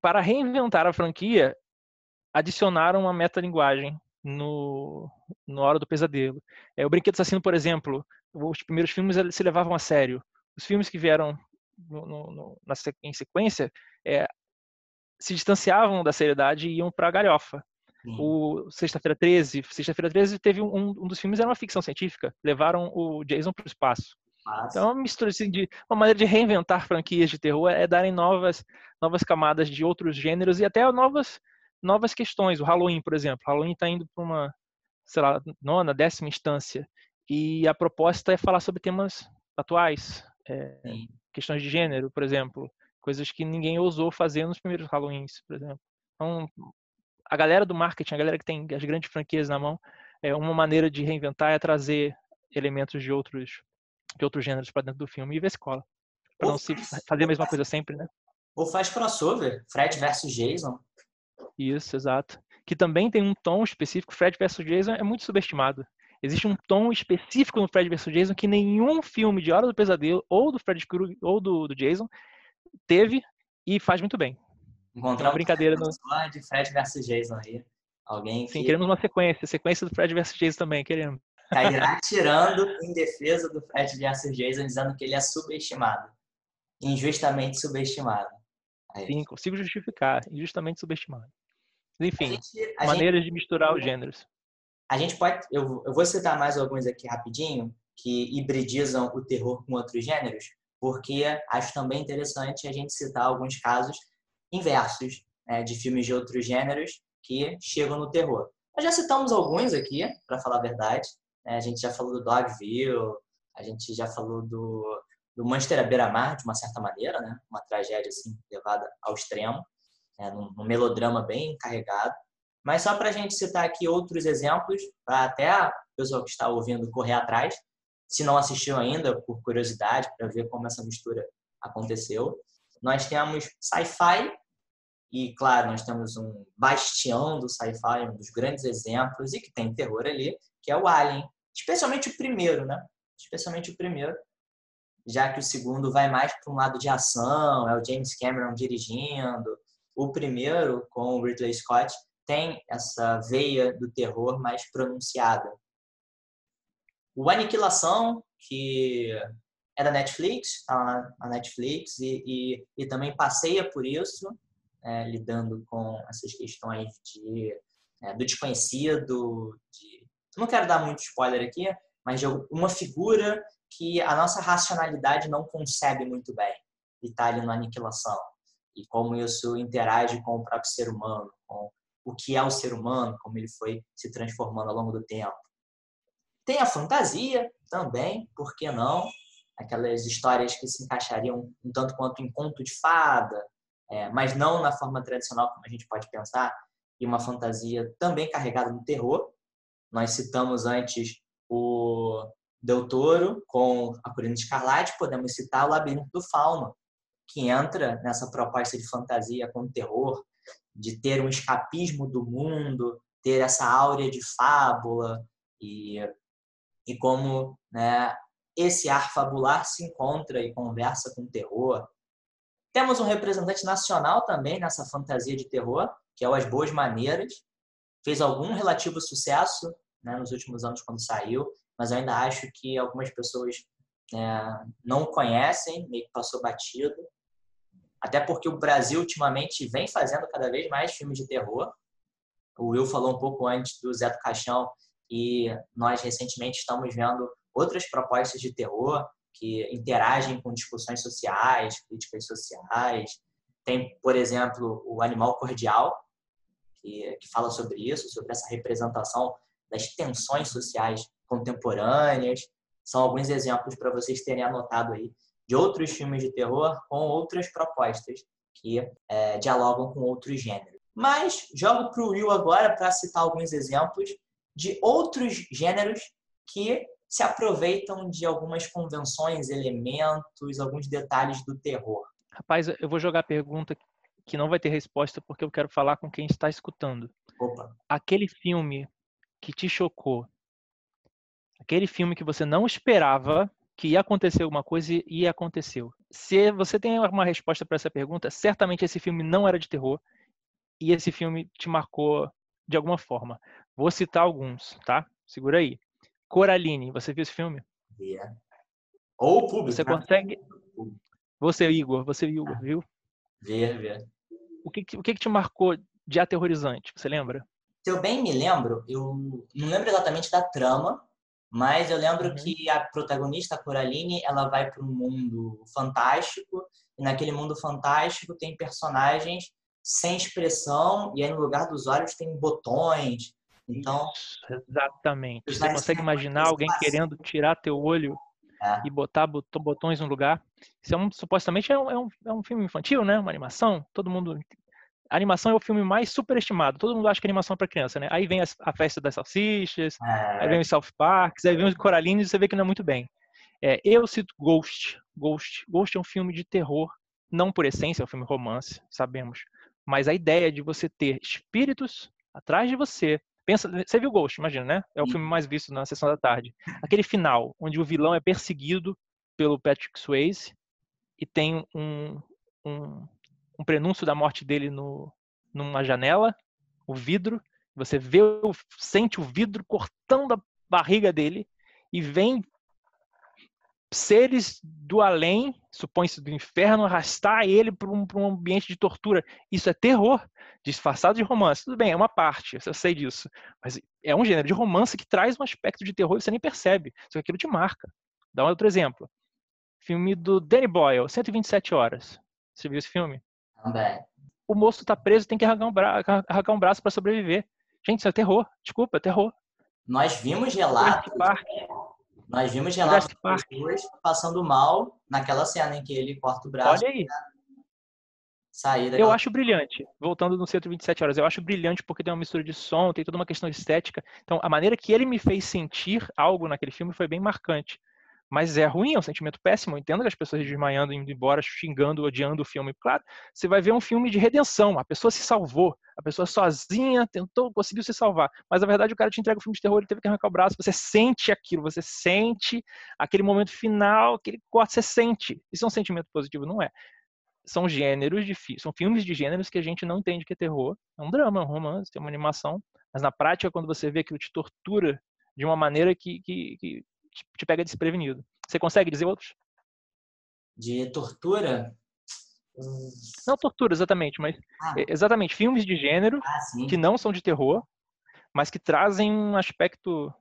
Para reinventar a franquia, adicionaram uma metalinguagem no, no Hora do Pesadelo. É, o Brinquedo Assassino, por exemplo, os primeiros filmes eles se levavam a sério. Os filmes que vieram no, no, na, em sequência é, se distanciavam da seriedade e iam para a galhofa. Sim. O Sexta-feira 13, Sexta-feira 13 teve um, um dos filmes era uma ficção científica, levaram o Jason para o espaço. Mas, Então, é uma mistura assim, de uma maneira de reinventar franquias de terror é darem novas novas camadas de outros gêneros e até novas novas questões. O Halloween, por exemplo, o Halloween está indo para uma, sei lá, nona, décima instância e a proposta é falar sobre temas atuais, é, questões de gênero, por exemplo, coisas que ninguém ousou fazer nos primeiros Halloweens, por exemplo. Então, a galera do marketing, a galera que tem as grandes franquias na mão, é uma maneira de reinventar é trazer elementos de outros de outros gêneros para dentro do filme e ver se cola. Pra não se fazer a mesma coisa sempre, né? Ou faz crossover, Fred versus Jason. Isso, exato. Que também tem um tom específico. Fred versus Jason é muito subestimado. Existe um tom específico no Fred vs Jason que nenhum filme de Hora do Pesadelo, ou do Fred Krueger, ou do, do Jason, teve e faz muito bem. Encontrar uma brincadeira no... de Fred vs Jason aí. Alguém Sim, queremos uma sequência. Sequência do Fred vs Jason também, queremos. Cairá tirando em defesa do Fred vs Jason, dizendo que ele é subestimado. Injustamente subestimado. Aí. Sim, consigo justificar. Injustamente subestimado. Enfim, a gente, a maneiras gente... de misturar os gêneros a gente pode, eu, eu vou citar mais alguns aqui rapidinho, que hibridizam o terror com outros gêneros, porque acho também interessante a gente citar alguns casos inversos né, de filmes de outros gêneros que chegam no terror. Nós já citamos alguns aqui, para falar a verdade. Né? A gente já falou do Dogville, a gente já falou do, do Manchester à beira-mar, de uma certa maneira, né? uma tragédia assim, levada ao extremo, né? num melodrama bem carregado. Mas só para a gente citar aqui outros exemplos, para até a pessoa que está ouvindo correr atrás, se não assistiu ainda, por curiosidade, para ver como essa mistura aconteceu. Nós temos sci-fi, e claro, nós temos um bastião do sci-fi, um dos grandes exemplos, e que tem terror ali, que é o Alien. Especialmente o primeiro, né? Especialmente o primeiro, já que o segundo vai mais para um lado de ação, é o James Cameron dirigindo. O primeiro, com o Ridley Scott, tem essa veia do terror mais pronunciada. O Aniquilação, que é da Netflix, está na Netflix e, e, e, também passeia por isso, é, lidando com essas questões de, é, do desconhecido. De... Não quero dar muito spoiler aqui, mas de uma figura que a nossa racionalidade não concebe muito bem e está ali na Aniquilação. E como isso interage com o próprio ser humano, com o que é o ser humano, como ele foi se transformando ao longo do tempo. Tem a fantasia também, por que não? Aquelas histórias que se encaixariam um tanto quanto em conto de fada, é, mas não na forma tradicional como a gente pode pensar, e uma fantasia também carregada no terror. Nós citamos antes o Del Toro com A Corina Escarlate, podemos citar o Labirinto do Fauno, que entra nessa proposta de fantasia com terror, de ter um escapismo do mundo, ter essa áurea de fábula e, e como né, esse ar fabular se encontra e conversa com o terror. Temos um representante nacional também nessa fantasia de terror, que é o As Boas Maneiras. Fez algum relativo sucesso né, nos últimos anos quando saiu, mas eu ainda acho que algumas pessoas é, não conhecem, meio que passou batido. Até porque o Brasil ultimamente vem fazendo cada vez mais filmes de terror. O Will falou um pouco antes do Zé do Caixão e nós recentemente estamos vendo outras propostas de terror que interagem com discussões sociais, críticas sociais. Tem, por exemplo, o Animal Cordial, que, que fala sobre isso, sobre essa representação das tensões sociais contemporâneas. São alguns exemplos para vocês terem anotado aí de outros filmes de terror com outras propostas que é, dialogam com outros gêneros. Mas jogo para o Will agora para citar alguns exemplos de outros gêneros que se aproveitam de algumas convenções, elementos, alguns detalhes do terror. Rapaz, eu vou jogar a pergunta que não vai ter resposta porque eu quero falar com quem está escutando. Opa. Aquele filme que te chocou, aquele filme que você não esperava que ia acontecer alguma coisa e aconteceu. Se você tem uma resposta para essa pergunta, certamente esse filme não era de terror e esse filme te marcou de alguma forma. Vou citar alguns, tá? Segura aí. Coraline, você viu esse filme? Yeah. Ou público. Você né? consegue. Você, Igor, você, Igor, viu? Vê, vê. O que, o que te marcou de aterrorizante? Você lembra? Se eu bem me lembro, eu não lembro exatamente da trama, mas eu lembro uhum. que a protagonista, a Coraline, ela vai para um mundo fantástico, e naquele mundo fantástico tem personagens sem expressão, e aí no lugar dos olhos tem botões. Então. Isso, exatamente. Você consegue imaginar alguém querendo tirar teu olho é. e botar botões no lugar? Isso é um, supostamente é um, é um, é um filme infantil, né? Uma animação. Todo mundo A animação é o filme mais superestimado. Todo mundo acha que animação é para criança, né? Aí vem a, a festa das salsichas, É, aí vem os South Parks, aí vem os Coralinos e você vê que não é muito bem. É, eu cito Ghost. Ghost. Ghost é um filme de terror, não por essência, é um filme romance, sabemos. Mas a ideia de você ter espíritos atrás de você. Pensa, você viu Ghost, imagina, né? É o Sim. filme mais visto na sessão da tarde. Aquele final, onde o vilão é perseguido pelo Patrick Swayze e tem um, um, um prenúncio da morte dele no, numa janela, o vidro, você vê, sente o vidro cortando a barriga dele e vem seres do além, supõe-se do inferno, arrastar ele para um, um ambiente de tortura. Isso é terror, disfarçado de romance. Tudo bem, é uma parte, eu sei disso. Mas é um gênero de romance que traz um aspecto de terror e você nem percebe. Só que aquilo te marca. Dá um outro exemplo. Filme do Danny Boyle, 127 horas. Você viu esse filme? Também. O moço tá preso, tem que arrancar um, bra arrancar um braço para sobreviver. Gente, isso é terror. Desculpa, é terror. Nós vimos relatos, nós vimos relatos de pessoas passando mal naquela cena em que ele corta o braço Olha aí. sair Eu acho brilhante. Voltando no 127 horas, eu acho brilhante porque tem uma mistura de som, tem toda uma questão estética. Então, a maneira que ele me fez sentir algo naquele filme foi bem marcante. Mas é ruim, é um sentimento péssimo. Eu entendo que as pessoas desmaiando, indo embora, xingando, odiando o filme. Claro, você vai ver um filme de redenção. A pessoa se salvou. A pessoa sozinha tentou, conseguiu se salvar. Mas na verdade o cara te entrega o filme de terror, ele teve que arrancar o braço. Você sente aquilo, você sente aquele momento final, aquele corte, você sente. Isso é um sentimento positivo, não é? São gêneros fi- são filmes de gêneros que a gente não entende que é terror. É um drama, é um romance, é uma animação. Mas na prática, quando você vê aquilo te tortura de uma maneira que, que, que te- te pega desprevenido. Você consegue dizer outros? de tortura. Hum, Não tortura exatamente, mas Ah, exatamente filmes de gênero ah, que não são de terror, mas que trazem um aspecto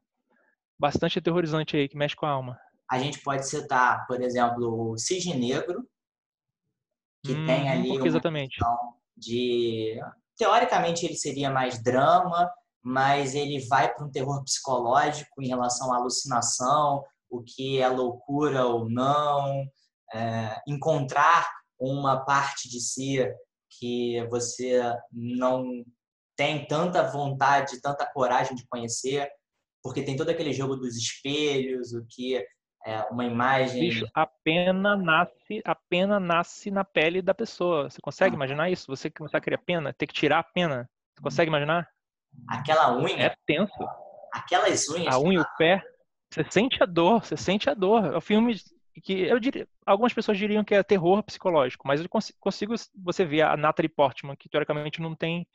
bastante aterrorizante aí, que mexe com a alma. A gente pode citar, por exemplo, o Cisne Negro, que tem Uhum, ali uma exatamente. de... Teoricamente ele seria mais drama, mas ele vai para um terror psicológico em relação à alucinação, o que é loucura ou não, é, encontrar uma parte de si que você não tem tanta vontade, tanta coragem de conhecer, porque tem todo aquele jogo dos espelhos, o que é uma imagem. Bicho, a pena nasce, a pena nasce na pele da pessoa. Você consegue Ah. imaginar isso? Você começar a criar pena, ter que tirar a pena. Você consegue imaginar? Aquela unha, É tenso. aquelas unhas. A unha e o pé, você sente a dor, você sente a dor. É um filme que eu diria, algumas pessoas diriam que é terror psicológico, mas eu consi- consigo você ver a Natalie Portman, que teoricamente não tem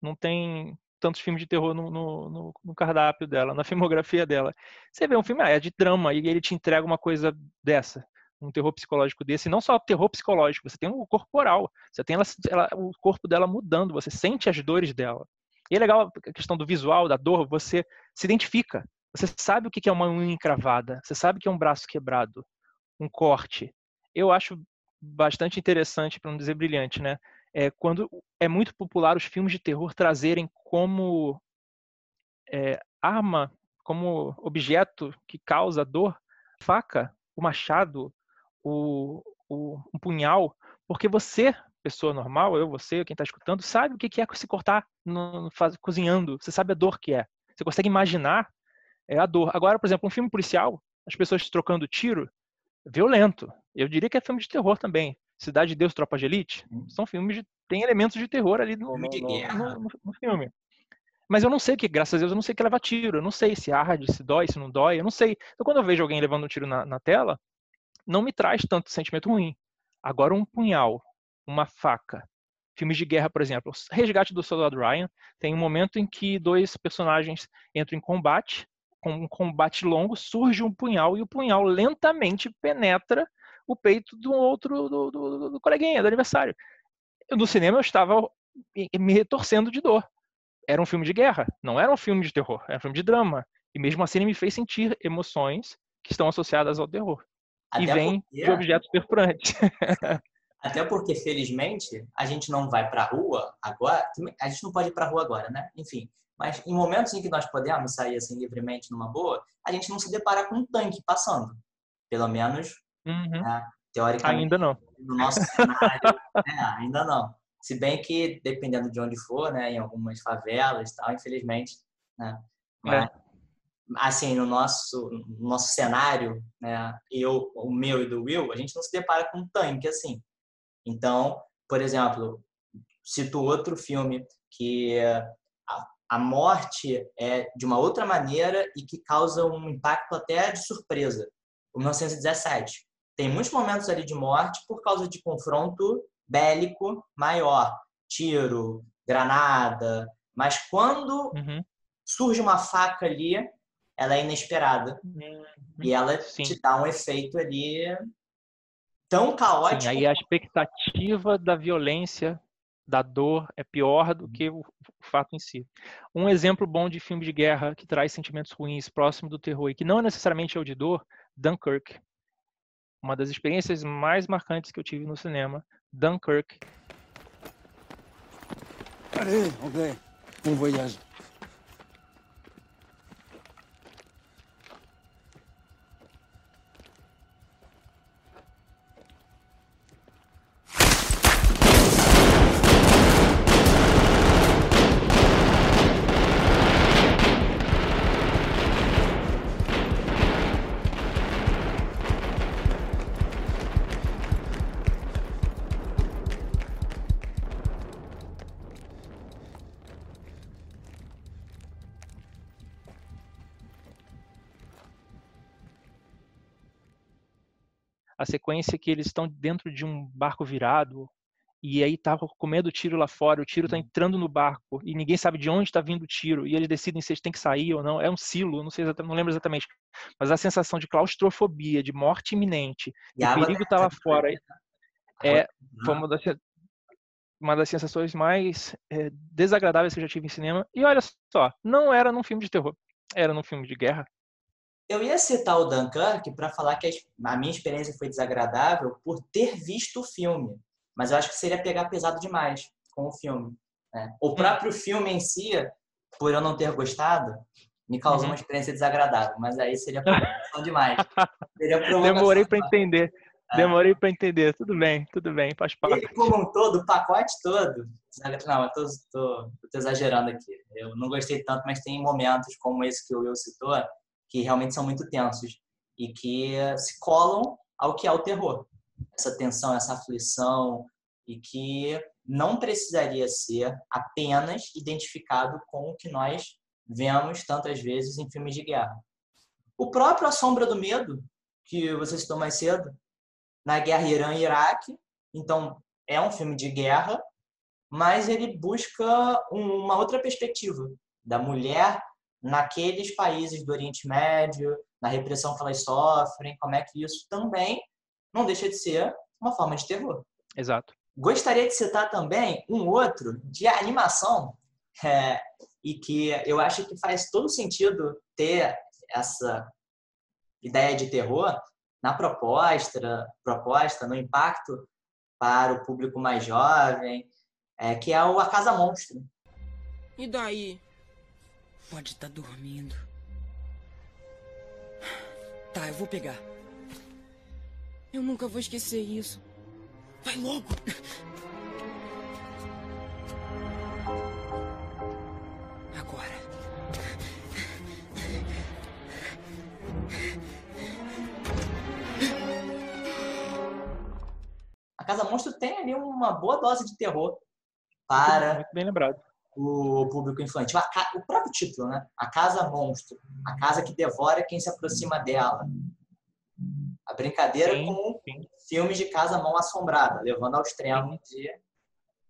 não tem tantos filmes de terror no, no, no- cardápio dela, na filmografia dela. Você vê um filme, ah, é de drama, e ele te entrega uma coisa dessa, um terror psicológico desse, e não só terror psicológico, você tem o corporal, você tem ela, ela- o corpo dela mudando, você sente as dores dela. E é legal a questão do visual, da dor, você se identifica. Você sabe o que é uma unha encravada, você sabe que é um braço quebrado, um corte. Eu acho bastante interessante, para não dizer brilhante, né? É quando é muito popular os filmes de terror trazerem como é, arma, como objeto que causa dor, faca, o machado, o, o um punhal, porque você, pessoa normal, eu, você, quem está escutando, sabe o que é se cortar no, faz- cozinhando. Você sabe a dor que é. Você consegue imaginar é, a dor. Agora, por exemplo, um filme policial, as pessoas trocando tiro, violento. Eu diria que é filme de terror também. Cidade de Deus, Tropa de Elite, são filmes de tem elementos de terror ali no, no- no- no filme. Mas eu não sei que, graças a Deus, eu não sei que leva tiro. Eu não sei se arde, se dói, se não dói. Eu não sei. Então, quando eu vejo alguém levando um tiro na, na tela, não me traz tanto sentimento ruim. Agora, um punhal, uma faca. Filmes de guerra, por exemplo. Resgate do Soldado Ryan tem um momento em que dois personagens entram em combate. Com um combate longo, surge um punhal e o punhal lentamente penetra o peito do outro, do, do, do coleguinha, do aniversário. No cinema eu estava me retorcendo de dor era um filme de guerra, não era um filme de terror, era um filme de drama. E mesmo assim ele me fez sentir emoções que estão associadas ao terror. e Até vem porque- de objetos perfurantes. Até porque, felizmente, a gente não vai pra rua agora. A gente não pode ir pra rua agora, né? Enfim. Mas em momentos em que nós podemos sair assim livremente numa boa, a gente não se depara com um tanque passando. Pelo menos, Uhum. né, teoricamente, Ainda não. no nosso cenário, é, ainda não. Se bem que, dependendo de onde for, né, em algumas favelas e tal, infelizmente, né? Mas, é. assim, no nosso, no nosso cenário, né, eu, o meu e do Will, a gente não se depara com um tanque assim. Então, por exemplo, cito outro filme que a, morte é de uma outra maneira e que causa um impacto até de surpresa. O 1917. Tem muitos momentos ali de morte por causa de confronto bélico maior, tiro, granada, mas quando uhum. surge uma faca ali, ela é inesperada uhum. e ela Sim. te dá um efeito ali tão caótico. Sim, aí a expectativa da violência, da dor é pior do que o fato em si. Um exemplo bom de filme de guerra que traz sentimentos ruins próximo do terror e que não necessariamente é o de dor, Dunkirk. Uma das experiências mais marcantes que eu tive no cinema, Dunkirk. Allez, anglais, bon voyage. A sequência que eles estão dentro de um barco virado e aí tá com medo do tiro lá fora, o tiro tá uhum. entrando no barco e ninguém sabe de onde está vindo o tiro e eles decidem se eles têm que sair ou não. É um silo, não sei exatamente, não lembro exatamente, mas a sensação de claustrofobia, de morte imenente, e o perigo tá lá fora. É uma das, uma das sensações mais é, desagradáveis que eu já tive em cinema. E olha só, não era num filme de terror, era num filme de guerra. Eu ia citar o Dunkirk para falar que a minha experiência foi desagradável por ter visto o filme, mas eu acho que seria pegar pesado demais com o filme. Né? O hum. próprio filme em si, por eu não ter gostado, me causou uhum. uma experiência desagradável, mas aí seria provocação demais. Seria Demorei para entender. É. Demorei para entender. Tudo bem, tudo bem, faz parte. Ele como um todo, o pacote todo. Não, eu tô, tô, tô, exagerando aqui. Eu não gostei tanto, mas tem momentos como esse que o Will citou, que realmente são muito tensos e que se colam ao que é o terror. Essa tensão, essa aflição e que não precisaria ser apenas identificado com o que nós vemos tantas vezes em filmes de guerra. O próprio A Sombra do Medo, que você citou mais cedo, na guerra Irã-Iraque, então é um filme de guerra, mas ele busca uma outra perspectiva da mulher naqueles países do Oriente Médio, na repressão que elas sofrem, como é que isso também não deixa de ser uma forma de terror. Exato. Gostaria de citar também um outro de animação, é, e que eu acho que faz todo sentido ter essa ideia de terror na proposta, proposta no impacto para o público mais jovem, é, que é o A Casa Monstro. E daí? Pode estar tá dormindo. Tá, eu vou pegar. Eu nunca vou esquecer isso. Vai logo! Agora. A Casa Monstro tem ali uma boa dose de terror para. Muito bem lembrado o público infantil. O próprio título, né? A casa monstro, a casa que devora quem se aproxima dela. A brincadeira sim, com sim. filmes de casa mão assombrada, levando ao extremo de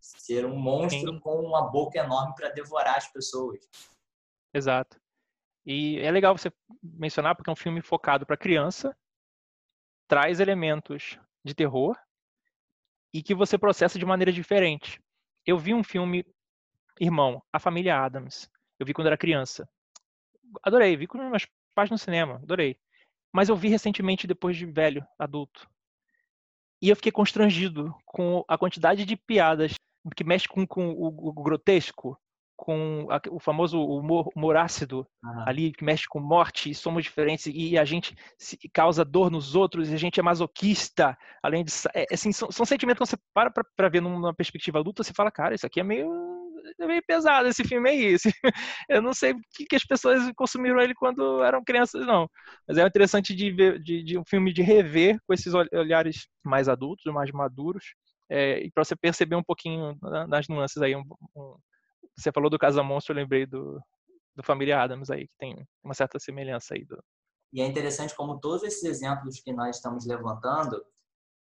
ser um monstro com uma boca enorme para devorar as pessoas. Exato. E é legal você mencionar porque é um filme focado para criança, traz elementos de terror e que você processa de maneira diferente. Eu vi um filme Irmão, A Família Adams. Eu vi quando era criança. Adorei, vi com meus pais no cinema, adorei. Mas eu vi recentemente depois de velho, adulto. E eu fiquei constrangido com a quantidade de piadas que mexe com, com o, o, grotesco, com a, o famoso humor, humor ácido ali que mexe com morte e somos diferentes e a gente se- causa dor nos outros e a gente é masoquista além de é, assim são, são sentimentos que você para pra, pra ver numa perspectiva adulta você fala cara isso aqui é meio é meio pesado esse filme aí esse, eu não sei o que, que as pessoas consumiram ele quando eram crianças não mas é interessante de ver de, de um filme de rever com esses ol- olhares mais adultos mais maduros é, e para você perceber um pouquinho nas nuances aí um- um- você falou do Casa Monstro, eu lembrei do, do Família Adams aí, que tem uma certa semelhança aí. Do... E é interessante como todos esses exemplos que nós estamos levantando,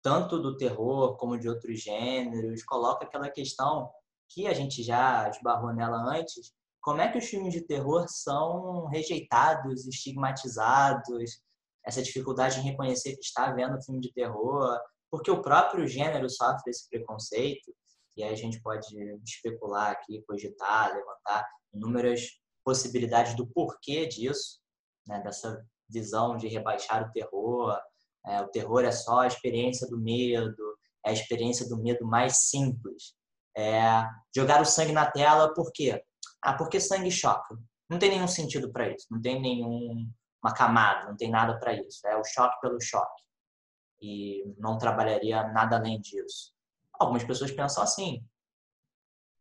tanto do terror como de outros gêneros, coloca aquela questão que a gente já esbarrou nela antes, como é que os filmes de terror são rejeitados, estigmatizados, essa dificuldade em reconhecer que está vendo filme de terror, porque o próprio gênero sofre esse preconceito, e aí a gente pode especular aqui, cogitar, levantar inúmeras possibilidades do porquê disso, né, dessa visão de rebaixar o terror. É, o terror é só a experiência do medo, é a experiência do medo mais simples. É, jogar o sangue na tela, por quê? Ah, porque sangue choca. Não tem nenhum sentido para isso, não tem nenhuma camada, não tem nada para isso. É o choque pelo choque. E não trabalharia nada além disso. Algumas pessoas pensam assim.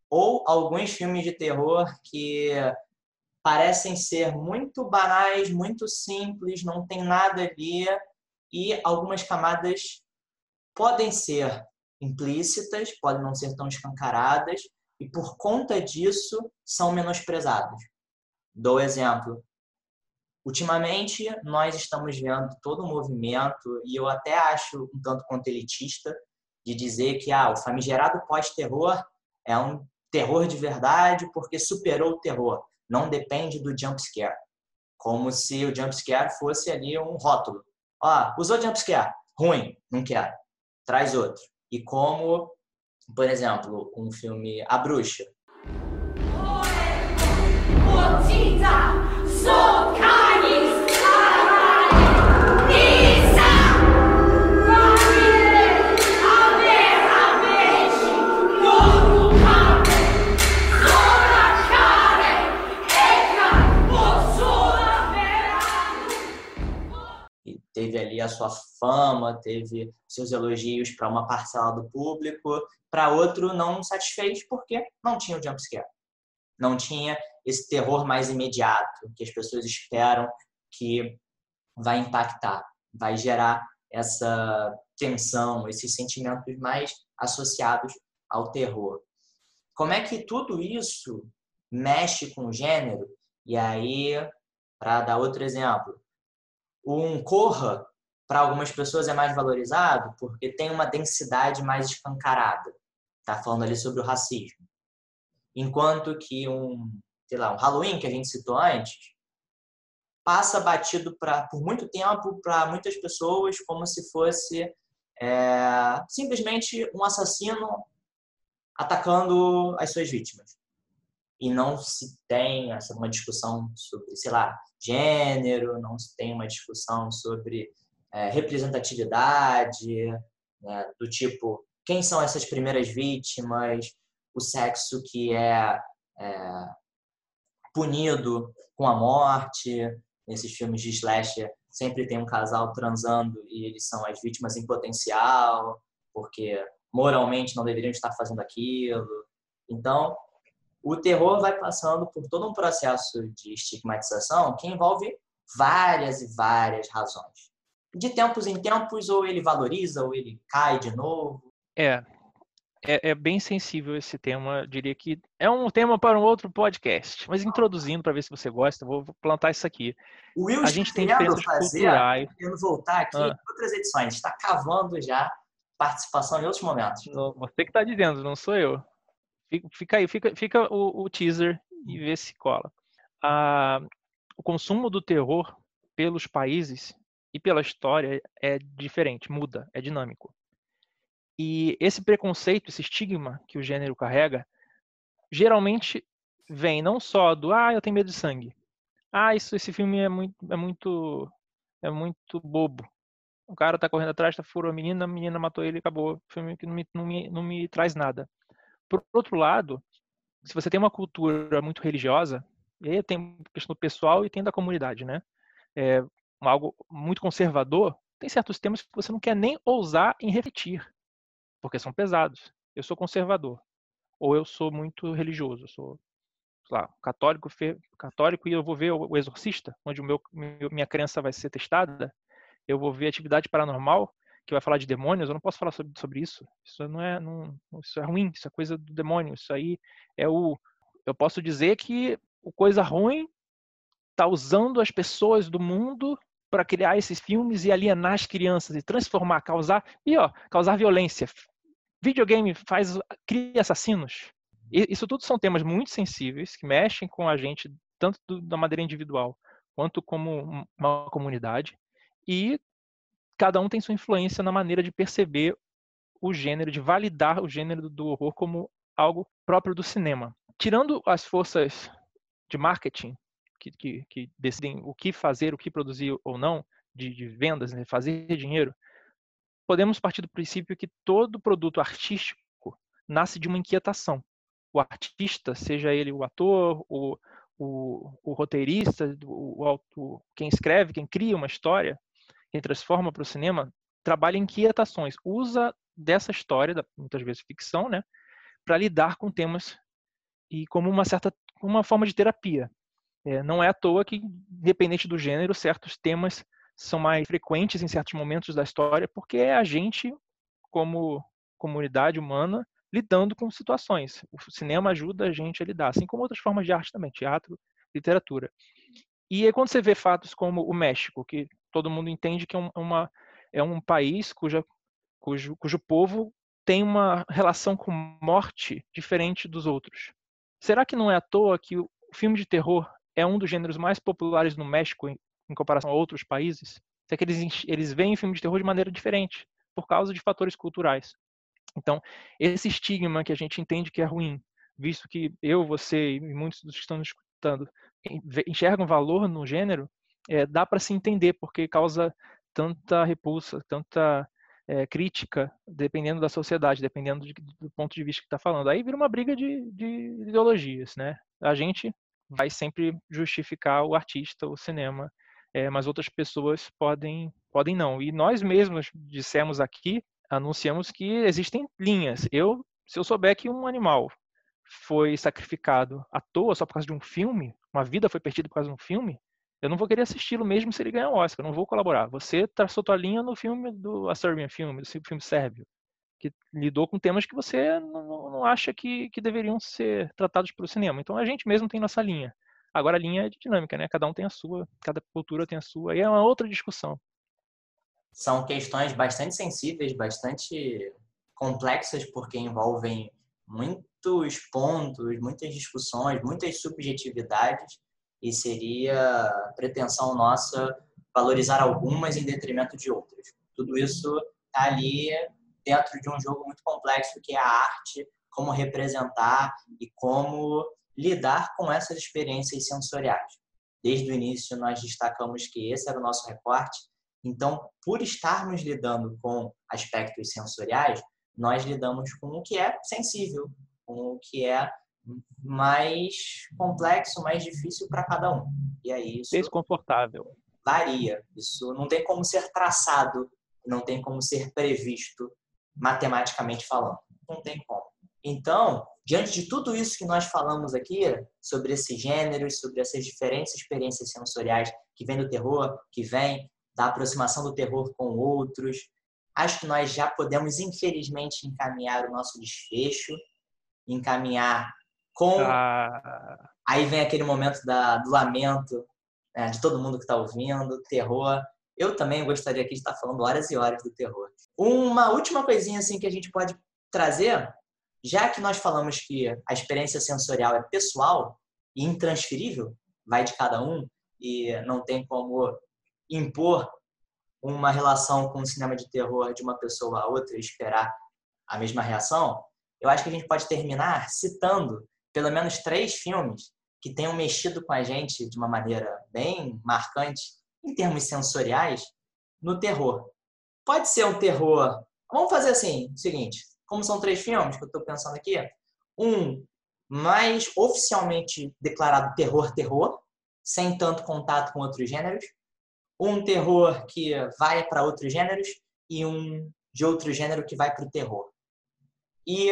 Ou alguns filmes de terror que parecem ser muito banais, muito simples, não tem nada ali e algumas camadas podem ser implícitas, podem não ser tão escancaradas e por conta disso são menosprezados. Dou exemplo. Ultimamente nós estamos vendo todo um movimento e eu até acho um tanto quanto elitista de dizer que ah, o famigerado pós-terror é um terror de verdade porque superou o terror não depende do jump scare. Como se o jump scare fosse ali um rótulo. Ó, usou jump scare, ruim, não quero. Traz outro E como, por exemplo, um filme A Bruxa. 我记在 Teve ali a sua fama, teve seus elogios para uma parcela do público, para outro não satisfez porque não tinha o jump scare. Não tinha esse terror mais imediato que as pessoas esperam que vai impactar, vai gerar essa tensão, esses sentimentos mais associados ao terror. Como é que tudo isso mexe com o gênero? E aí, para dar outro exemplo, um corra para algumas pessoas é mais valorizado porque tem uma densidade mais escancarada. Tá falando ali sobre o racismo. Enquanto que um, sei lá, um Halloween que a gente citou antes, passa batido pra, por muito tempo para muitas pessoas como se fosse é, simplesmente um assassino atacando as suas vítimas. E não se tem essa, uma discussão sobre, sei lá, gênero, não se tem uma discussão sobre é, representatividade, né, do tipo, quem são essas primeiras vítimas, o sexo que é, é punido com a morte. Nesses filmes de slasher sempre tem um casal transando e eles são as vítimas em potencial, porque moralmente não deveriam estar fazendo aquilo. Então, o terror vai passando por todo um processo de estigmatização que envolve várias e várias razões. De tempos em tempos, ou ele valoriza, ou ele cai de novo. É, é, é bem sensível esse tema. Diria que é um tema para um outro podcast. Mas introduzindo para ver se você gosta, vou plantar isso aqui. O Will A gente tem diferenças fazer, culturais. querendo voltar aqui Ah. em outras edições, está cavando já participação em outros momentos. Você que está dizendo, não sou eu. Fica, aí, fica, fica o, o teaser e vê se cola. Ah, o consumo do terror pelos países e pela história é diferente, muda, é dinâmico. E esse preconceito, esse estigma que o gênero carrega, geralmente vem não só do ah, eu tenho medo de sangue. Ah, isso, esse filme é muito, é muito, é muito bobo. O cara tá correndo atrás, tá furou a menina, a menina matou ele, acabou. Filme que não me, não me, não me traz nada. Por outro lado, se você tem uma cultura muito religiosa, e aí tem questão do pessoal e tem da comunidade, né? É, algo muito conservador, tem certos temas que você não quer nem ousar em refletir, porque são pesados. Eu sou conservador, ou eu sou muito religioso, sou lá, católico, católico e eu vou ver o Exorcista, onde o meu, minha crença vai ser testada, eu vou ver atividade paranormal, que vai falar de demônios, eu não posso falar sobre, sobre isso. Isso não é, não, isso é ruim, isso é coisa do demônio. Isso aí é o. Eu posso dizer que o coisa ruim está usando as pessoas do mundo para criar esses filmes e alienar as crianças e transformar, causar e ó, causar violência. Videogame faz cria assassinos. Isso tudo são temas muito sensíveis que mexem com a gente tanto do, da maneira individual quanto como uma comunidade e cada um tem sua influência na maneira de perceber o gênero, de validar o gênero do horror como algo próprio do cinema. Tirando as forças de marketing que, que, que decidem o que fazer, o que produzir ou não, de, de vendas, né, fazer dinheiro, podemos partir do princípio que todo produto artístico nasce de uma inquietação. O artista, seja ele o ator, o, o, o roteirista, o, o, quem escreve, quem cria uma história, transforma para o cinema, trabalha inquietações, usa dessa história, muitas vezes ficção, né, para lidar com temas e como uma certa uma forma de terapia. É, não é à toa que, independente do gênero, certos temas são mais frequentes em certos momentos da história, porque é a gente, como comunidade humana, lidando com situações. O cinema ajuda a gente a lidar, assim como outras formas de arte também, teatro, literatura. E aí, quando você vê fatos como o México, que todo mundo entende que é, uma, é um país cuja, cujo, cujo povo tem uma relação com morte diferente dos outros. Será que não é à toa que o filme de terror é um dos gêneros mais populares no México em, em comparação a outros países, é que eles, eles veem filme de terror de maneira diferente, por causa de fatores culturais. Então, esse estigma que a gente entende que é ruim, visto que eu, você e muitos dos que estão nos escutando enxergam valor no gênero, é, dá para se entender porque causa tanta repulsa, tanta é, crítica, dependendo da sociedade, dependendo de, do ponto de vista que está falando. Aí vira uma briga de, de ideologias, né? A gente vai sempre justificar o artista, o cinema, é, mas outras pessoas podem, podem não. E nós mesmos dissemos aqui, anunciamos que existem linhas. Eu, se eu souber que um animal foi sacrificado à toa só por causa de um filme, uma vida foi perdida por causa de um filme, eu não vou querer assisti-lo mesmo se ele ganhar um Oscar, eu não vou colaborar. Você traçou tua linha no filme do A Serbian Film, do filme sérvio que lidou com temas que você não, não acha que, que deveriam ser tratados pelo cinema. Então a gente mesmo tem nossa linha. Agora a linha é dinâmica, né? Cada um tem a sua, cada cultura tem a sua, e é uma outra discussão. São questões bastante sensíveis, bastante complexas, porque envolvem muitos pontos, muitas discussões, muitas subjetividades, e seria pretensão nossa valorizar algumas em detrimento de outras. Tudo isso está ali dentro de um jogo muito complexo que é a arte, como representar e como lidar com essas experiências sensoriais. Desde o início nós destacamos que esse era o nosso recorte. Então, por estarmos lidando com aspectos sensoriais, nós lidamos com o que é sensível, com o que é mais complexo, mais difícil para cada um. E aí isso desconfortável. Varia. Isso não tem como ser traçado, não tem como ser previsto matematicamente falando. Não tem como. Então, diante de tudo isso que nós falamos aqui, sobre esses gêneros, sobre essas diferentes experiências sensoriais que vêm do terror, que vêm da aproximação do terror com outros, acho que nós já podemos, infelizmente, encaminhar o nosso desfecho, encaminhar com. Ah. Aí vem aquele momento da, do lamento né, de todo mundo que está ouvindo, terror. Eu também gostaria aqui de estar falando horas e horas do terror. Uma última coisinha assim que a gente pode trazer, já que nós falamos que a experiência sensorial é pessoal e intransferível, vai de cada um e não tem como impor uma relação com o cinema de terror de uma pessoa a outra e esperar a mesma reação, eu acho que a gente pode terminar citando pelo menos três filmes que tenham mexido com a gente de uma maneira bem marcante em termos sensoriais, no terror. Pode ser um terror. Vamos fazer assim, o seguinte: como são três filmes que eu estou pensando aqui, um mais oficialmente declarado terror, terror, sem tanto contato com outros gêneros. Um terror que vai para outros gêneros e um de outro gênero que vai para o terror. E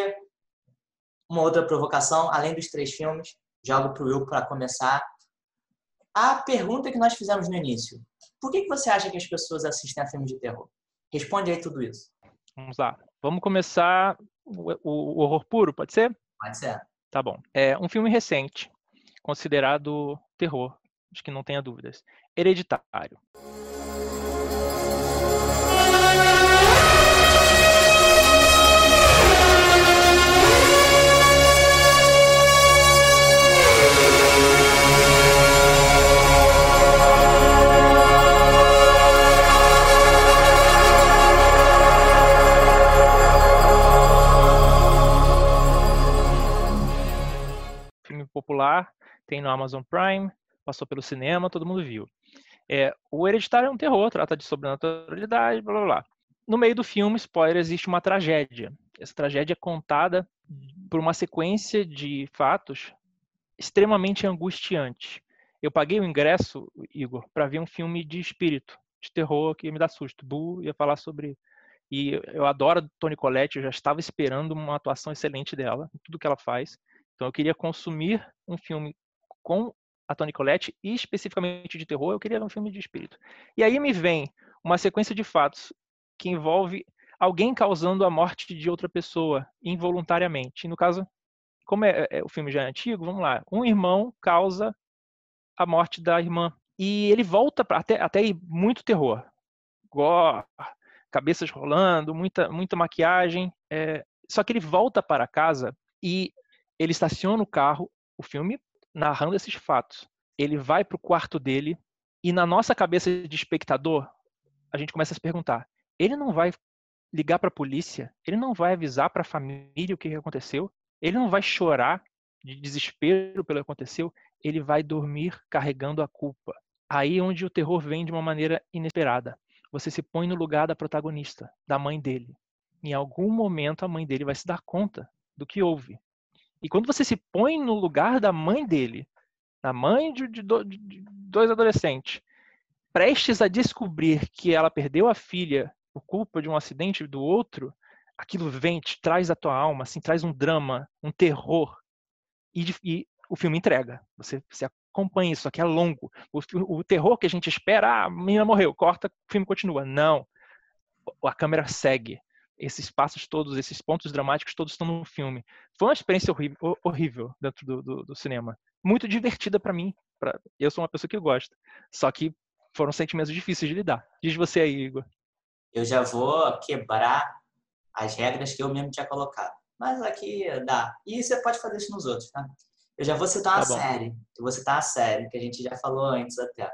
uma outra provocação, além dos três filmes, jogo para o Will para começar. A pergunta que nós fizemos no início: por que, que você acha que as pessoas assistem a filmes de terror? Responde aí tudo isso. Vamos lá. Vamos começar o, o, o horror puro, pode ser? Pode ser. Tá bom. É um filme recente, considerado terror, acho que não tenha dúvidas. Hereditário. Popular, tem no Amazon Prime, passou pelo cinema, todo mundo viu. É, o Hereditário é um terror, trata de sobrenaturalidade, blá blá blá. No meio do filme, spoiler, existe uma tragédia. Essa tragédia é contada por uma sequência de fatos extremamente angustiantes. Eu paguei o ingresso, Igor, para ver um filme de espírito, de terror que me dá susto. Bu ia falar sobre. E eu adoro Toni Collette, eu já estava esperando uma atuação excelente dela, tudo que ela faz. Então eu queria consumir um filme com a Toni Collette e especificamente de terror, eu queria ver um filme de espírito. E aí me vem uma sequência de fatos que envolve alguém causando a morte de outra pessoa involuntariamente. E no caso, como é, é, o filme já é antigo, vamos lá. Um irmão causa a morte da irmã. E ele volta para até, até aí, muito terror. Gore, cabeças rolando, muita, muita maquiagem. É, só que ele volta para casa e ele estaciona o carro, o filme narrando esses fatos. Ele vai para o quarto dele e na nossa cabeça de espectador, a gente começa a se perguntar: ele não vai ligar para a polícia? Ele não vai avisar para a família o que aconteceu? Ele não vai chorar de desespero pelo que aconteceu? Ele vai dormir carregando a culpa. Aí é onde o terror vem de uma maneira inesperada. Você se põe no lugar da protagonista, da mãe dele. Em algum momento a mãe dele vai se dar conta do que houve. E quando você se põe no lugar da mãe dele, da mãe de, de, de dois adolescentes, prestes a descobrir que ela perdeu a filha por culpa de um acidente do outro, aquilo vem, te traz a tua alma, assim, traz um drama, um terror. E, e o filme entrega. Você, acompanha isso, aqui é longo. O, o, terror que a gente espera, ah, a menina morreu, corta, o filme continua. Não. A câmera segue esses passos todos, esses pontos dramáticos todos estão no filme. Foi uma experiência horrível, horrível dentro do, do, do cinema. Muito divertida para mim. Pra, eu sou uma pessoa que gosta. Só que foram sentimentos difíceis de lidar. Diz você aí, Igor. Eu já vou quebrar as regras que eu mesmo tinha colocado. Mas aqui dá. E você pode fazer isso nos outros, tá? Eu já vou citar uma tá série. Eu vou citar uma série, que a gente já falou antes até.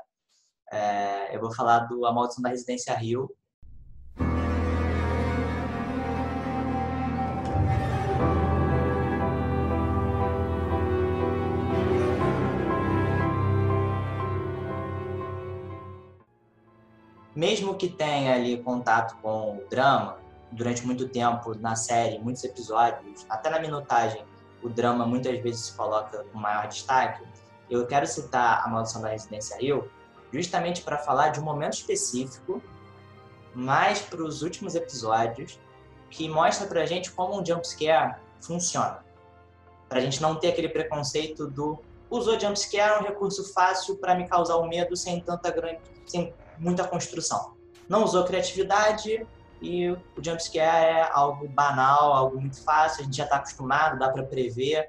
É, eu vou falar do A Maldição da Residência Rio, mesmo que tenha ali contato com o drama, durante muito tempo na série, muitos episódios, até na minutagem, o drama muitas vezes se coloca com maior destaque, eu quero citar A Maldição da Residência Rio justamente para falar de um momento específico, mais para os últimos episódios, que mostra para a gente como um jumpscare funciona. Para a gente não ter aquele preconceito do usou jumpscare é um recurso fácil para me causar o medo sem tanta grande, sem muita construção. Não usou criatividade e o jumpscare é algo banal, algo muito fácil, a gente já está acostumado, dá para prever.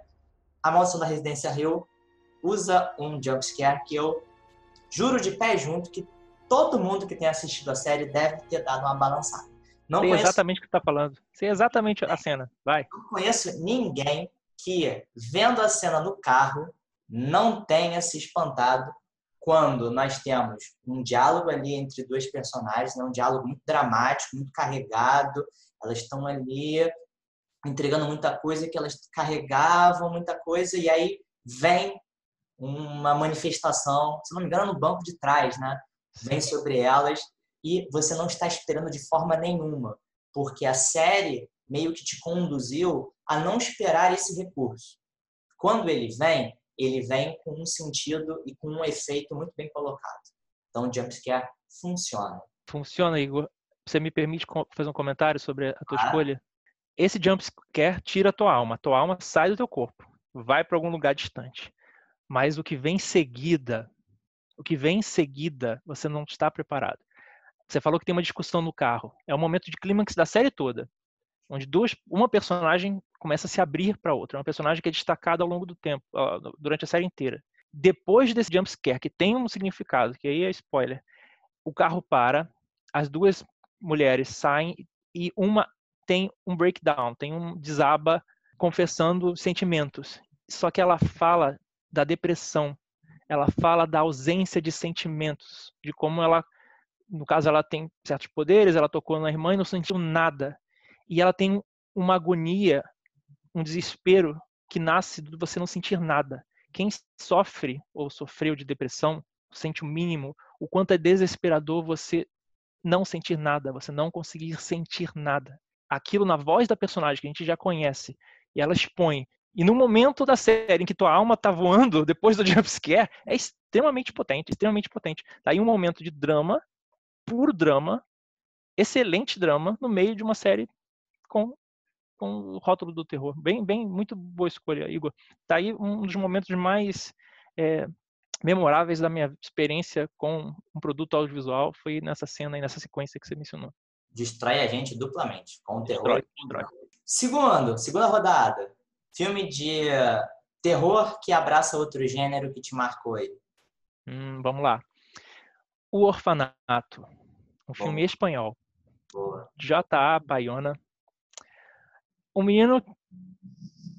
A Maldição da Residência Hill usa um jumpscare que eu juro de pé junto que todo mundo que tem assistido a série deve ter dado uma balançada. Não Sei conheço... exatamente o que está falando. Sei exatamente a cena. Vai. Não conheço ninguém que, vendo a cena no carro, não tenha se espantado quando nós temos um diálogo ali entre dois personagens, né? um diálogo muito dramático, muito carregado, elas estão ali entregando muita coisa que elas carregavam muita coisa e aí vem uma manifestação, se não me engano, no banco de trás, né? Vem sobre elas e você não está esperando de forma nenhuma, porque a série meio que te conduziu a não esperar esse recurso. quando ele vem, ele vem com um sentido e com um efeito muito bem colocado. Então, o jumpscare funciona. Funciona, Igor. Você me permite fazer um comentário sobre a tua Ah. escolha? Esse jumpscare tira a tua alma. A tua alma sai do teu corpo. Vai para algum lugar distante. Mas o que vem em seguida, o que vem em seguida, você não está preparado. Você falou que tem uma discussão no carro. É o momento de clímax da série toda. Onde duas, uma personagem começa a se abrir para outra. É uma personagem que é destacada ao longo do tempo, durante a série inteira. Depois desse jumpscare, que tem um significado, que aí é spoiler, o carro para, as duas mulheres saem e uma tem um breakdown, tem um desaba confessando sentimentos. Só que ela fala da depressão, ela fala da ausência de sentimentos, de como ela, no caso, ela tem certos poderes, ela tocou na irmã e não sentiu nada. E ela tem uma agonia, um desespero que nasce de você não sentir nada. Quem sofre ou sofreu de depressão sente o mínimo, o quanto é desesperador você não sentir nada, você não conseguir sentir nada. Aquilo na voz da personagem que a gente já conhece, e ela expõe. E no momento da série em que tua alma tá voando, depois do jumpscare, é extremamente potente, extremamente potente. Tá aí um momento de drama, puro drama, excelente drama, no meio de uma série com, com o rótulo do terror. Bem, bem, muito boa escolha, Igor. Tá aí um dos momentos mais é, memoráveis da minha experiência com um produto audiovisual foi nessa cena e nessa sequência que você mencionou. Destrói a gente duplamente, com o terror. Destrói. Segundo, segunda rodada. Filme de terror que abraça outro gênero que te marcou aí. Hum, vamos lá. O Orfanato, um filme espanhol. Boa. J.A. Bayona. O menino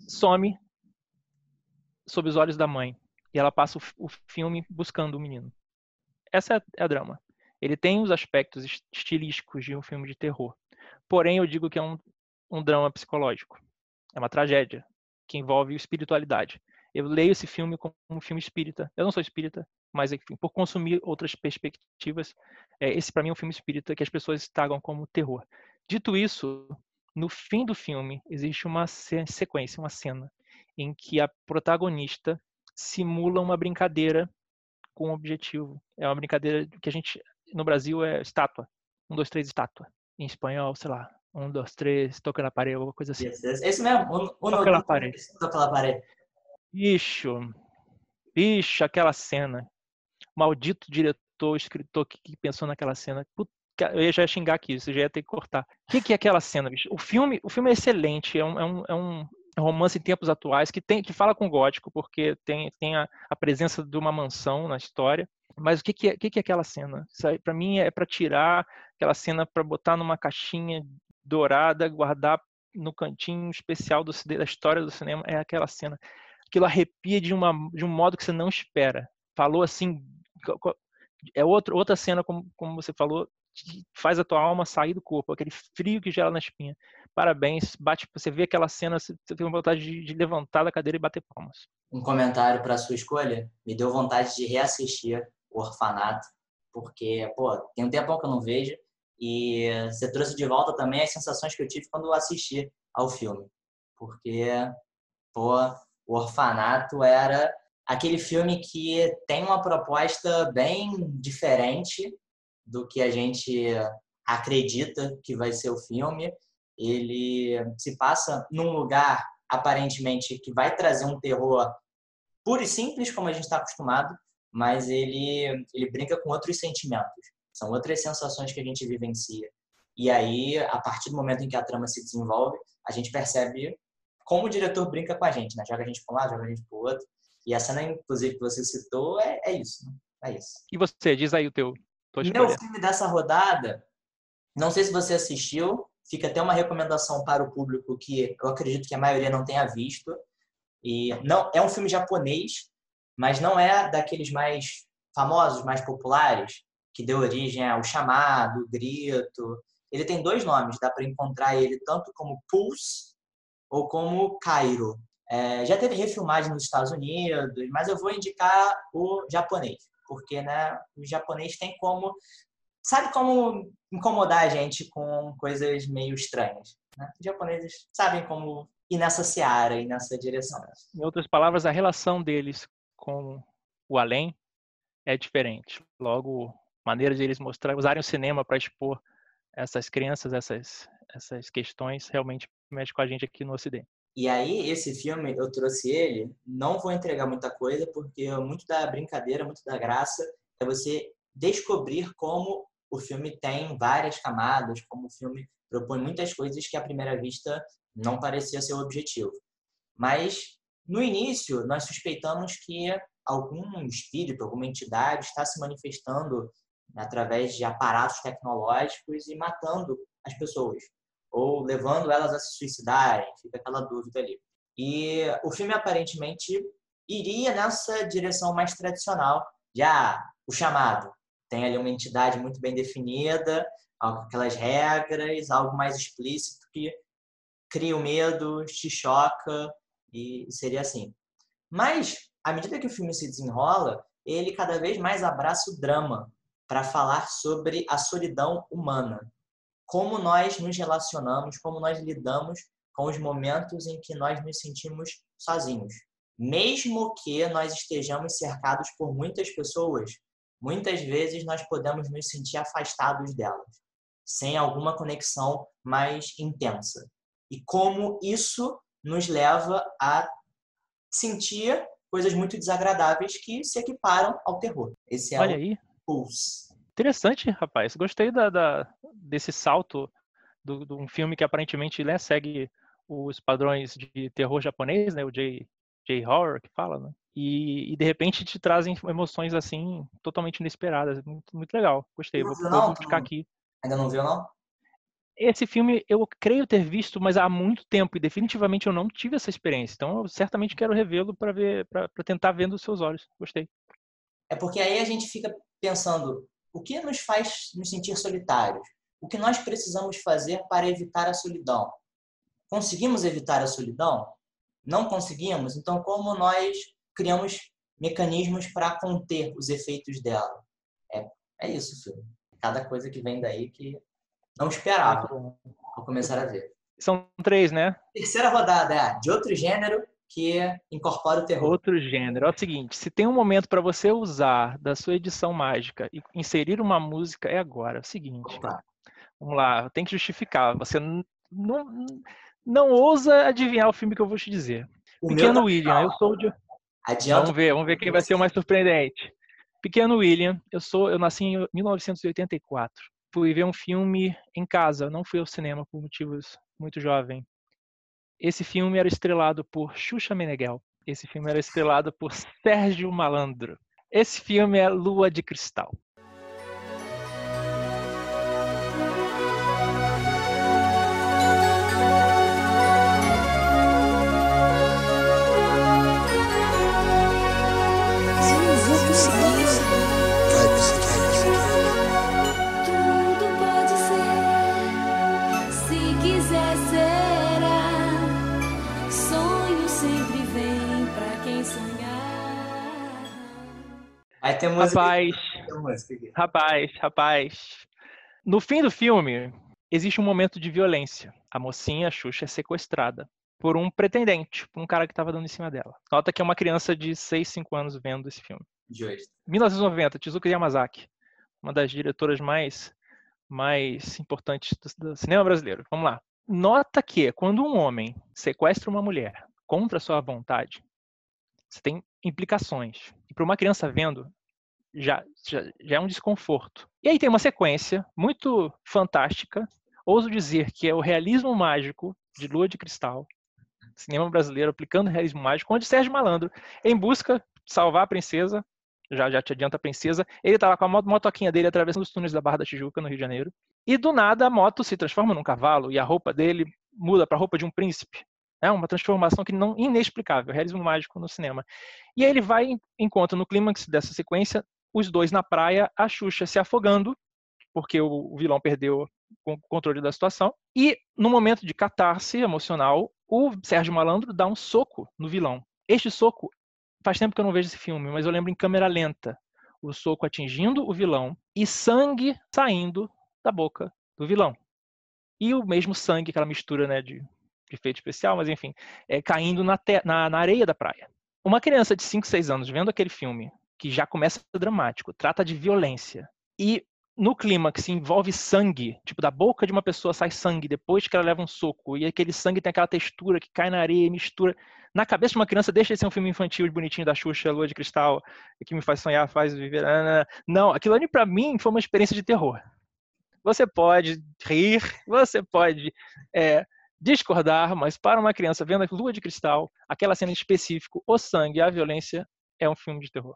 some sob os olhos da mãe e ela passa o, o filme buscando o menino. Essa é, é a drama. Ele tem os aspectos est- estilísticos de um filme de terror. Porém, eu digo que é um, um drama psicológico. É uma tragédia que envolve espiritualidade. Eu leio esse filme como um filme espírita. Eu não sou espírita, mas enfim, por consumir outras perspectivas, é, esse para mim é um filme espírita que as pessoas tagam como terror. Dito isso, no fim do filme existe uma se- sequência, uma cena em que a protagonista simula uma brincadeira com um objetivo. É uma brincadeira que a gente no Brasil é estátua. Um, dois, três, estátua. Em espanhol, sei lá, um, dois, três, toca na parede, alguma coisa assim. Esse, esse- esse mesmo. Um, um, Toca na parede. Toca na parede. Bicho, bicho, aquela cena. Maldito diretor, escritor que, que pensou naquela cena. Puta, eu ia já xingar aqui, você já ia ter que cortar. O que, que é aquela cena, bicho? O filme, o filme é excelente, é um, é um, é um romance em tempos atuais que tem que fala com gótico, porque tem, tem a, a presença de uma mansão na história. Mas o que, que, é, que, que é aquela cena? Pra mim, é para tirar aquela cena para botar numa caixinha dourada, guardar no cantinho especial do, da história do cinema. É aquela cena aquilo arrepia de, uma, de um modo que você não espera. Falou assim, é outro, outra cena, como, como você falou, faz a tua alma sair do corpo, aquele frio que gela na espinha. Parabéns, bate, você vê aquela cena, você tem vontade de, de levantar da cadeira e bater palmas. Um comentário para sua escolha me deu vontade de reassistir o Orfanato, porque, pô, tem um tempão que eu não vejo e você trouxe de volta também as sensações que eu tive quando assisti ao filme. Porque, pô, o Orfanato era aquele filme que tem uma proposta bem diferente do que a gente acredita que vai ser o filme. Ele se passa num lugar aparentemente que vai trazer um terror puro e simples, como a gente está acostumado, mas ele, ele brinca com outros sentimentos. São outras sensações que a gente vivencia. E aí, a partir do momento em que a trama se desenvolve, a gente percebe como o diretor brinca com a gente, né? Joga a gente para um lado, joga a gente para o outro. E a cena, inclusive, que você citou, é, é isso. Né? É isso. E você, diz aí o teu, tua Meu escolha. filme dessa rodada, não sei se você assistiu, fica até uma recomendação para o público que eu acredito que a maioria não tenha visto. E não é um filme japonês, mas não é daqueles mais famosos, mais populares, que deu origem ao chamado, grito. Ele tem dois nomes, dá para encontrar ele tanto como Pulse ou como Cairo. É, já teve refilmagem nos Estados Unidos, mas eu vou indicar o japonês, porque né, o japonês tem como sabe como incomodar a gente com coisas meio estranhas. Né? Os japoneses sabem como ir nessa seara e nessa direção. Em outras palavras, a relação deles com o além é diferente. Logo, maneira de eles mostrar, usarem o cinema para expor essas crenças, essas, essas questões, realmente mexe com a gente aqui no Ocidente. E aí, esse filme, eu trouxe ele, não vou entregar muita coisa, porque muito da brincadeira, muito da graça é você descobrir como o filme tem várias camadas, como o filme propõe muitas coisas que à primeira vista não parecia ser o objetivo. Mas no início nós suspeitamos que algum espírito, alguma entidade está se manifestando através de aparatos tecnológicos e matando as pessoas ou levando elas a se suicidarem, fica aquela dúvida ali. E o filme aparentemente iria nessa direção mais tradicional, já o chamado, tem ali uma entidade muito bem definida, aquelas regras, algo mais explícito que cria o medo, te choca e seria assim. Mas à medida que o filme se desenrola, ele cada vez mais abraça o drama para falar sobre a solidão humana, como nós nos relacionamos, como nós lidamos com os momentos em que nós nos sentimos sozinhos. Mesmo que nós estejamos cercados por muitas pessoas, muitas vezes nós podemos nos sentir afastados delas, sem alguma conexão mais intensa. E como isso nos leva a sentir coisas muito desagradáveis que se equiparam ao terror. Esse é Olha o aí. Pulse. Interessante, rapaz. Gostei da, da- desse salto do- de um filme que aparentemente né, segue os padrões de terror japonês, né? O J, J horror que fala, né? E, e, de repente te trazem emoções assim totalmente inesperadas. Muito, muito legal. Gostei. Vou, Não, vou ficar aqui. Ainda não viu, não? Esse filme eu creio ter visto, mas há muito tempo e definitivamente eu não tive essa experiência. Então eu certamente quero revê-lo para ver, para tentar ver nos seus olhos. Gostei. É porque aí a gente fica pensando o que nos faz nos sentir solitários? O que nós precisamos fazer para evitar a solidão? Conseguimos evitar a solidão? Não conseguimos? Então, como nós criamos mecanismos para conter os efeitos dela? É, é isso, filho. Cada coisa que vem daí que não esperava ao começar a ver. São três, né? Terceira rodada é de outro gênero que incorpora o terror. Outro gênero. É o seguinte, se tem um momento para você usar da sua edição mágica e inserir uma música, é agora. É o seguinte, Opa. Vamos lá, tem que justificar. Você não, não ousa adivinhar o filme que eu vou te dizer. O Pequeno tá William, eu sou de... Adianta Vamos ver, vamos ver quem vai ser o mais surpreendente. Pequeno William, eu sou, eu nasci em 1984. Fui ver um filme em casa, não fui ao cinema por motivos muito jovem. Esse filme era estrelado por Xuxa Meneghel. Esse filme era estrelado por Sérgio Malandro. Esse filme é Lua de Cristal. Aí tem música. Rapaz, Tem música aqui. rapaz, rapaz. No fim do filme, existe um momento de violência. A mocinha, a Xuxa, é sequestrada por um pretendente, por um cara que estava dando em cima dela. Nota que é uma criança de 6, 5 anos vendo esse filme. Justo. 1990, Tezuka Yamazaki, uma das diretoras mais mais importantes do, do cinema brasileiro. Vamos lá. Nota que quando um homem sequestra uma mulher contra sua vontade, você tem implicações. E para uma criança vendo, já, já, já é um desconforto. E aí tem uma sequência muito fantástica, ouso dizer que é o realismo mágico de Lua de Cristal, cinema brasileiro aplicando realismo mágico, onde Sérgio Malandro, em busca de salvar a princesa, já, já te adianta a princesa, ele tá lá com a moto- motoquinha dele atravessando os túneis da Barra da Tijuca, no Rio de Janeiro, e do nada a moto se transforma num cavalo e a roupa dele muda para a roupa de um príncipe. É uma transformação que não inexplicável, realismo mágico no cinema. E aí ele vai encontra no clímax dessa sequência os dois na praia, a Xuxa se afogando, porque o vilão perdeu o controle da situação, e no momento de catarse emocional, o Sérgio Malandro dá um soco no vilão. Este soco, faz tempo que eu não vejo esse filme, mas eu lembro em câmera lenta, o soco atingindo o vilão e sangue saindo da boca do vilão. E o mesmo sangue, aquela mistura né, de de efeito especial, mas enfim, é, caindo na, te, na, na areia da praia. Uma criança de 5, 6 anos vendo aquele filme, que já começa dramático, trata de violência, e no clima que se envolve sangue, tipo, da boca de uma pessoa sai sangue depois que ela leva um soco, e aquele sangue tem aquela textura que cai na areia e mistura. Na cabeça de uma criança, deixa de ser um filme infantil bonitinho da Xuxa, Lua de Cristal, que me faz sonhar, faz viver. Não, aquilo ali para mim foi uma experiência de terror. Você pode rir, você pode é, discordar, mas para uma criança vendo a Lua de Cristal, aquela cena em específico, o sangue, a violência, é um filme de terror.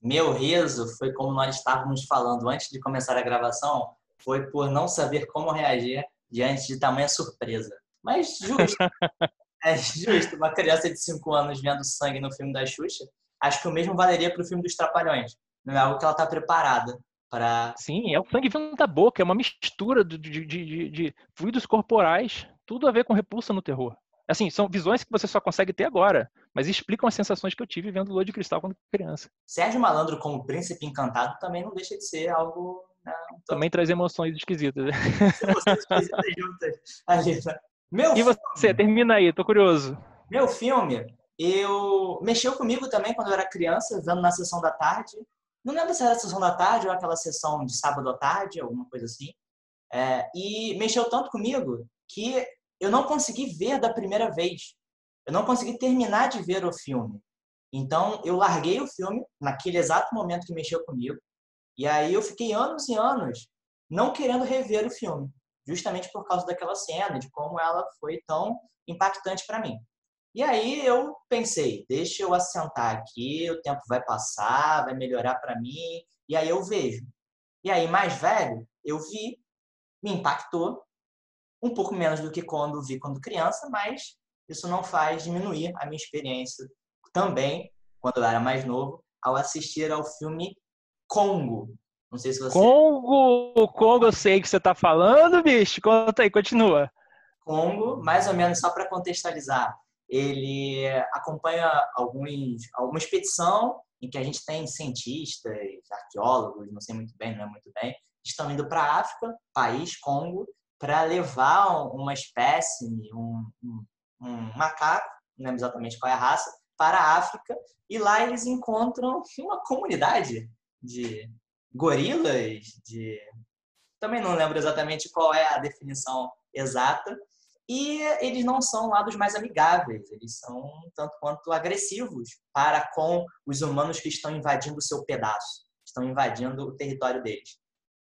Meu riso foi como nós estávamos falando antes de começar a gravação, foi por não saber como reagir diante de tamanha surpresa. Mas justo. é justo. Uma criança de 5 anos vendo sangue no filme da Xuxa, acho que o mesmo valeria para o filme dos Trapalhões. Não é algo que ela está preparada para. Sim, é o sangue vindo da boca, é uma mistura de, de, de, de fluidos corporais, tudo a ver com repulsa no terror. Assim, são visões que você só consegue ter agora, mas explicam as sensações que eu tive vendo Lua de Cristal quando criança. Sérgio Malandro como príncipe encantado também não deixa de ser algo... Né, Também traz emoções esquisitas. ali? Meu e você, termina aí, tô curioso. Meu filme, eu mexeu comigo também quando eu era criança, vendo na sessão da tarde. Não lembro se era a sessão da tarde ou aquela sessão de sábado à tarde, alguma coisa assim. É, e mexeu tanto comigo que eu não consegui ver da primeira vez. Eu não consegui terminar de ver o filme. Então, eu larguei o filme naquele exato momento que mexeu comigo. E aí eu fiquei anos e anos não querendo rever o filme, justamente por causa daquela cena, de como ela foi tão impactante para mim. E aí eu pensei, deixa eu assentar aqui, o tempo vai passar, vai melhorar para mim, e aí eu vejo. E aí, mais velho, eu vi, me impactou, um pouco menos do que quando vi quando criança, mas isso não faz diminuir a minha experiência também, quando eu era mais novo, ao assistir ao filme Congo. Não sei se você. Congo! Congo, eu sei que você está falando, bicho. Conta aí, continua. Congo, mais ou menos só para contextualizar, ele acompanha alguns, alguma expedição em que a gente tem cientistas, arqueólogos, não sei muito bem, não é muito bem, estão indo para a África, país Congo, para levar uma espécie, um, um, um, macaco, não lembro exatamente qual é a raça, para a África. E lá eles encontram uma comunidade de gorilas, de também não lembro exatamente qual é a definição exata. E eles não são lá dos mais amigáveis, eles são tanto quanto agressivos para com os humanos que estão invadindo o seu pedaço, estão invadindo o território deles.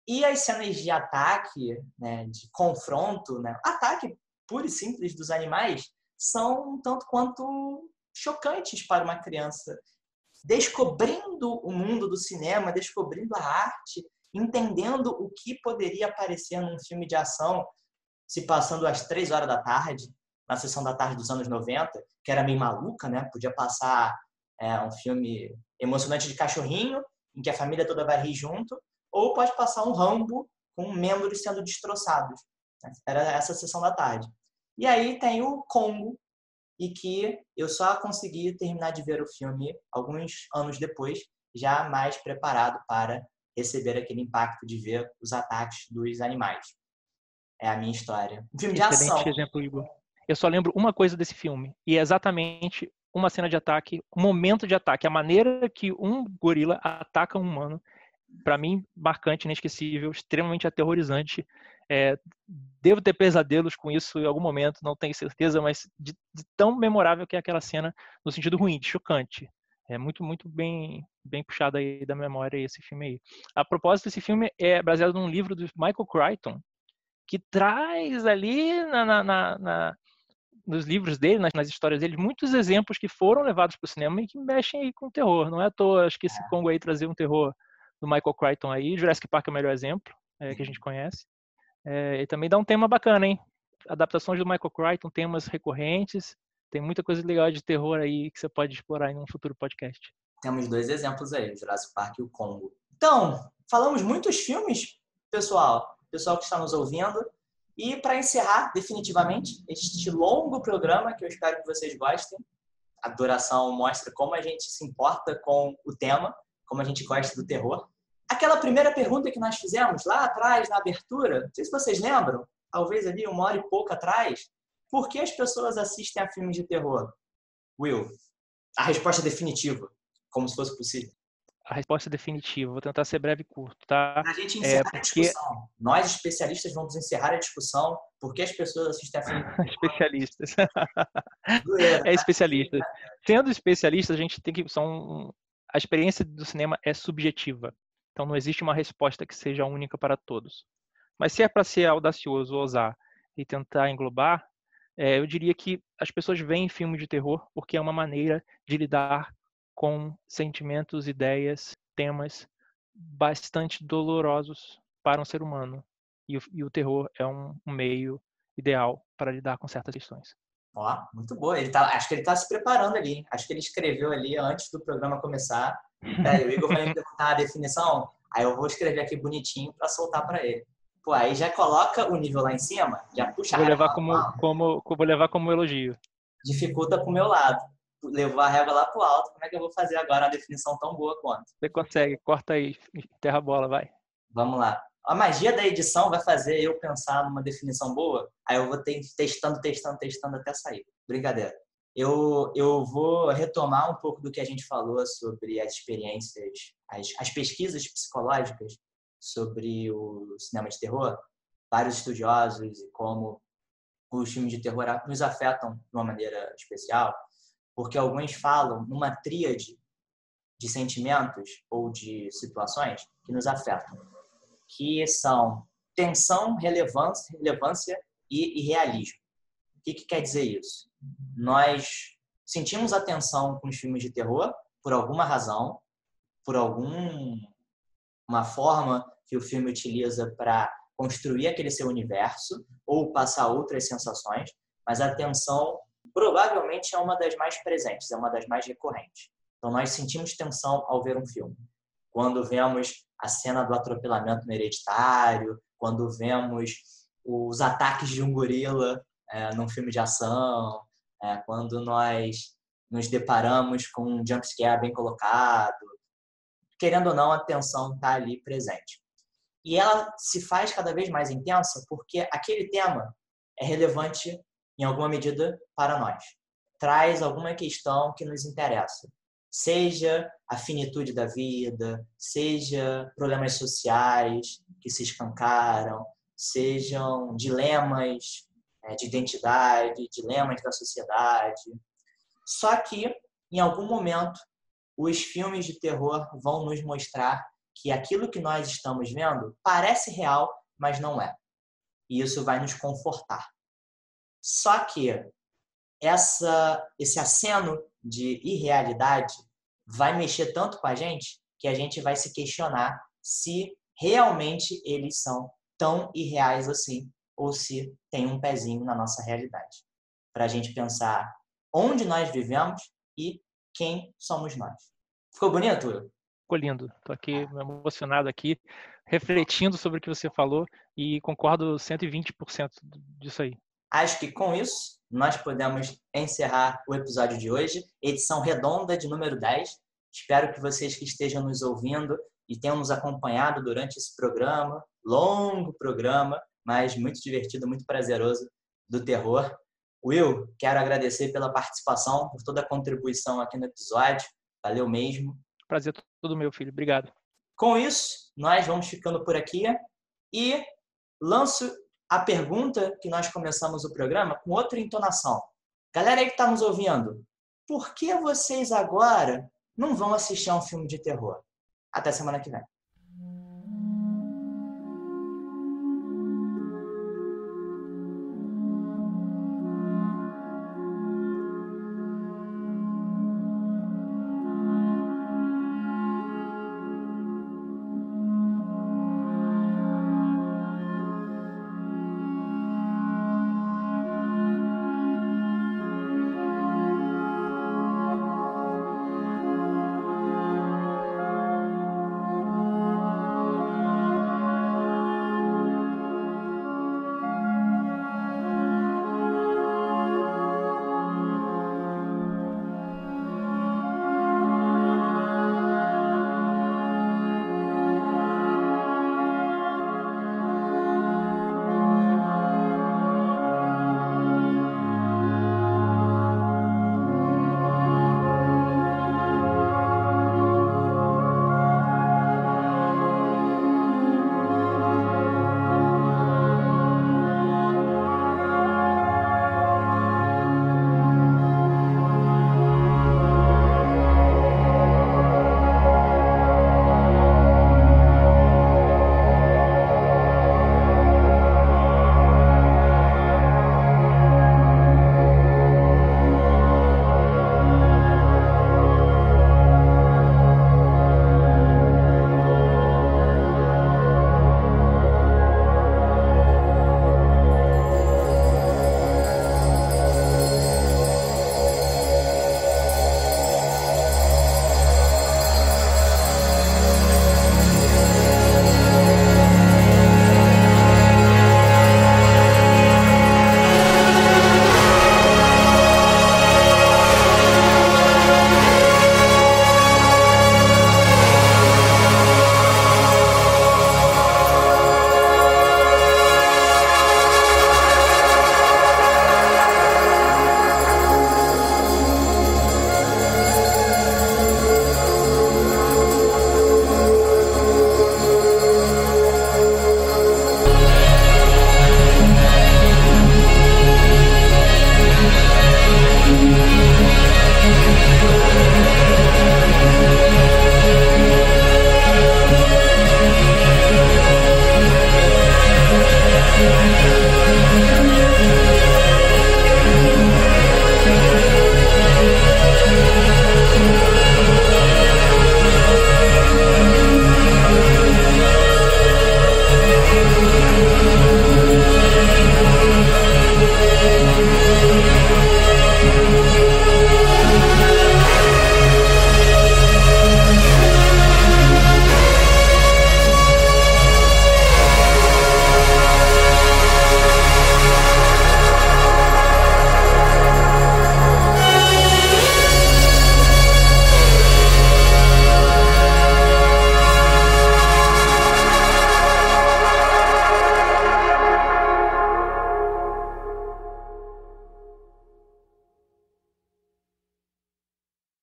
E as cenas de ataque, né, de confronto, né, ataque puro e simples dos animais, são tanto quanto chocantes para uma criança. Descobrindo o mundo do cinema, descobrindo a arte, entendendo o que poderia aparecer num filme de ação se passando às três horas da tarde, na sessão da tarde dos anos 90, que era meio maluca, né? Podia passar é, um filme emocionante de cachorrinho, em que a família toda vai rir junto, ou pode passar um Rambo com membros sendo destroçados. Era essa sessão da tarde. E aí tem o Congo, e que eu só consegui terminar de ver o filme alguns anos depois, já mais preparado para receber aquele impacto de ver os ataques dos animais. É a minha história. Um filme de Excelente ação. exemplo, Igor. Eu só lembro uma coisa desse filme, e é exatamente uma cena de ataque, um momento de ataque, a maneira que um gorila ataca um humano para mim, marcante, inesquecível, extremamente aterrorizante. É, devo ter pesadelos com isso em algum momento, não tenho certeza, mas de, de, tão memorável que é aquela cena no sentido ruim, de chocante. É muito, muito bem, bem puxado aí da memória esse filme aí. A propósito, esse filme é baseado num livro do Michael Crichton, que traz ali na, na, na, na nos livros dele, nas, nas, histórias dele, muitos exemplos que foram levados para o cinema e que mexem com o terror. Não é à toa, acho que esse Congo aí trazer um terror do Michael Crichton aí. Jurassic Park é o melhor exemplo é, que a gente conhece. É, e também dá um tema bacana, hein? Adaptações do Michael Crichton, temas recorrentes. Tem muita coisa legal de terror aí que você pode explorar em um futuro podcast. Temos dois exemplos aí, Jurassic Park e o Congo. Então, falamos muitos filmes, pessoal, pessoal que está nos ouvindo. E para encerrar definitivamente este longo programa, que eu espero que vocês gostem, a duração mostra como a gente se importa com o tema como a gente gosta do terror. Aquela primeira pergunta que nós fizemos lá atrás, na abertura, não sei se vocês lembram, talvez ali uma hora e pouco atrás, Por que as pessoas assistem a filmes de terror? Will, a resposta é definitiva, como se fosse possível. A resposta é definitiva, vou tentar ser breve e curto, tá? A gente encerra É, a porque- discussão. Nós, especialistas, vamos encerrar a discussão por que as pessoas assistem a filmes de terror. Especialistas. Zoeira, É tá? especialista. Sendo especialista, a gente tem que. São, a experiência do cinema é subjetiva. Então não existe uma resposta que seja única para todos. Mas se é para ser audacioso, ousar e tentar englobar, é, eu diria que as pessoas veem filme de terror porque é uma maneira de lidar com sentimentos, ideias, temas bastante dolorosos para um ser humano. E o, e o terror é um, um meio ideal para lidar com certas questões. Ó, muito boa. Ele tá, acho que ele está se preparando ali. Acho que ele escreveu ali antes do programa começar. Peraí, o Igor vai me perguntar a definição. Aí eu vou escrever aqui bonitinho para soltar para ele. Pô, aí já coloca o nível lá em cima, já puxa a Vou levar como, alto, como, vou levar como elogio. dificulta pro meu lado. Levar a régua lá pro alto. Como é que eu vou fazer agora uma definição tão boa quanto? Você consegue, corta aí, enterra a bola, vai. Vamos lá. A magia da edição vai fazer eu pensar numa definição boa, aí eu vou testando, testando, testando até sair. Brincadeira. Eu, eu vou retomar um pouco do que a gente falou sobre as experiências, as, as pesquisas psicológicas sobre o cinema de terror, vários estudiosos e como os filmes de terror nos afetam de uma maneira especial, porque alguns falam numa tríade de sentimentos ou de situações que nos afetam que são tensão, relevância, relevância e, e realismo. O que, que quer dizer isso? Nós sentimos a tensão com os filmes de terror por alguma razão, por alguma forma que o filme utiliza para construir aquele seu universo ou passar outras sensações, mas a tensão provavelmente é uma das mais presentes, é uma das mais recorrentes. Então nós sentimos tensão ao ver um filme. Quando vemos a cena do atropelamento no hereditário, quando vemos os ataques de um gorila é, num filme de ação, é, quando nós nos deparamos com um jumpscare bem colocado. Querendo ou não, a tensão está ali presente. E ela se faz cada vez mais intensa porque aquele tema é relevante em alguma medida para nós. Traz alguma questão que nos interessa seja a finitude da vida, seja problemas sociais que se escancaram, sejam dilemas é, de identidade, dilemas da sociedade. Só que, em algum momento, os filmes de terror vão nos mostrar que aquilo que nós estamos vendo parece real, mas não é. E isso vai nos confortar. Só que essa, esse aceno de irrealidade vai mexer tanto com a gente que a gente vai se questionar se realmente eles são tão irreais assim ou se tem um pezinho na nossa realidade. Para a gente pensar onde nós vivemos e quem somos nós. Ficou bonito? Ficou lindo. Estou aqui emocionado aqui, refletindo sobre o que você falou e concordo 120% disso aí. Acho que com isso nós podemos encerrar o episódio de hoje, edição redonda de número 10. Espero que vocês que estejam nos ouvindo e tenham nos acompanhado durante esse programa, longo programa, mas muito divertido, muito prazeroso do terror. Will, quero agradecer pela participação, por toda a contribuição aqui no episódio. Valeu mesmo. Prazer todo meu, filho. Obrigado. Com isso, nós vamos ficando por aqui e lanço a pergunta que nós começamos o programa com outra entonação. Galera aí que está nos ouvindo, por que vocês agora não vão assistir a um filme de terror? Até semana que vem.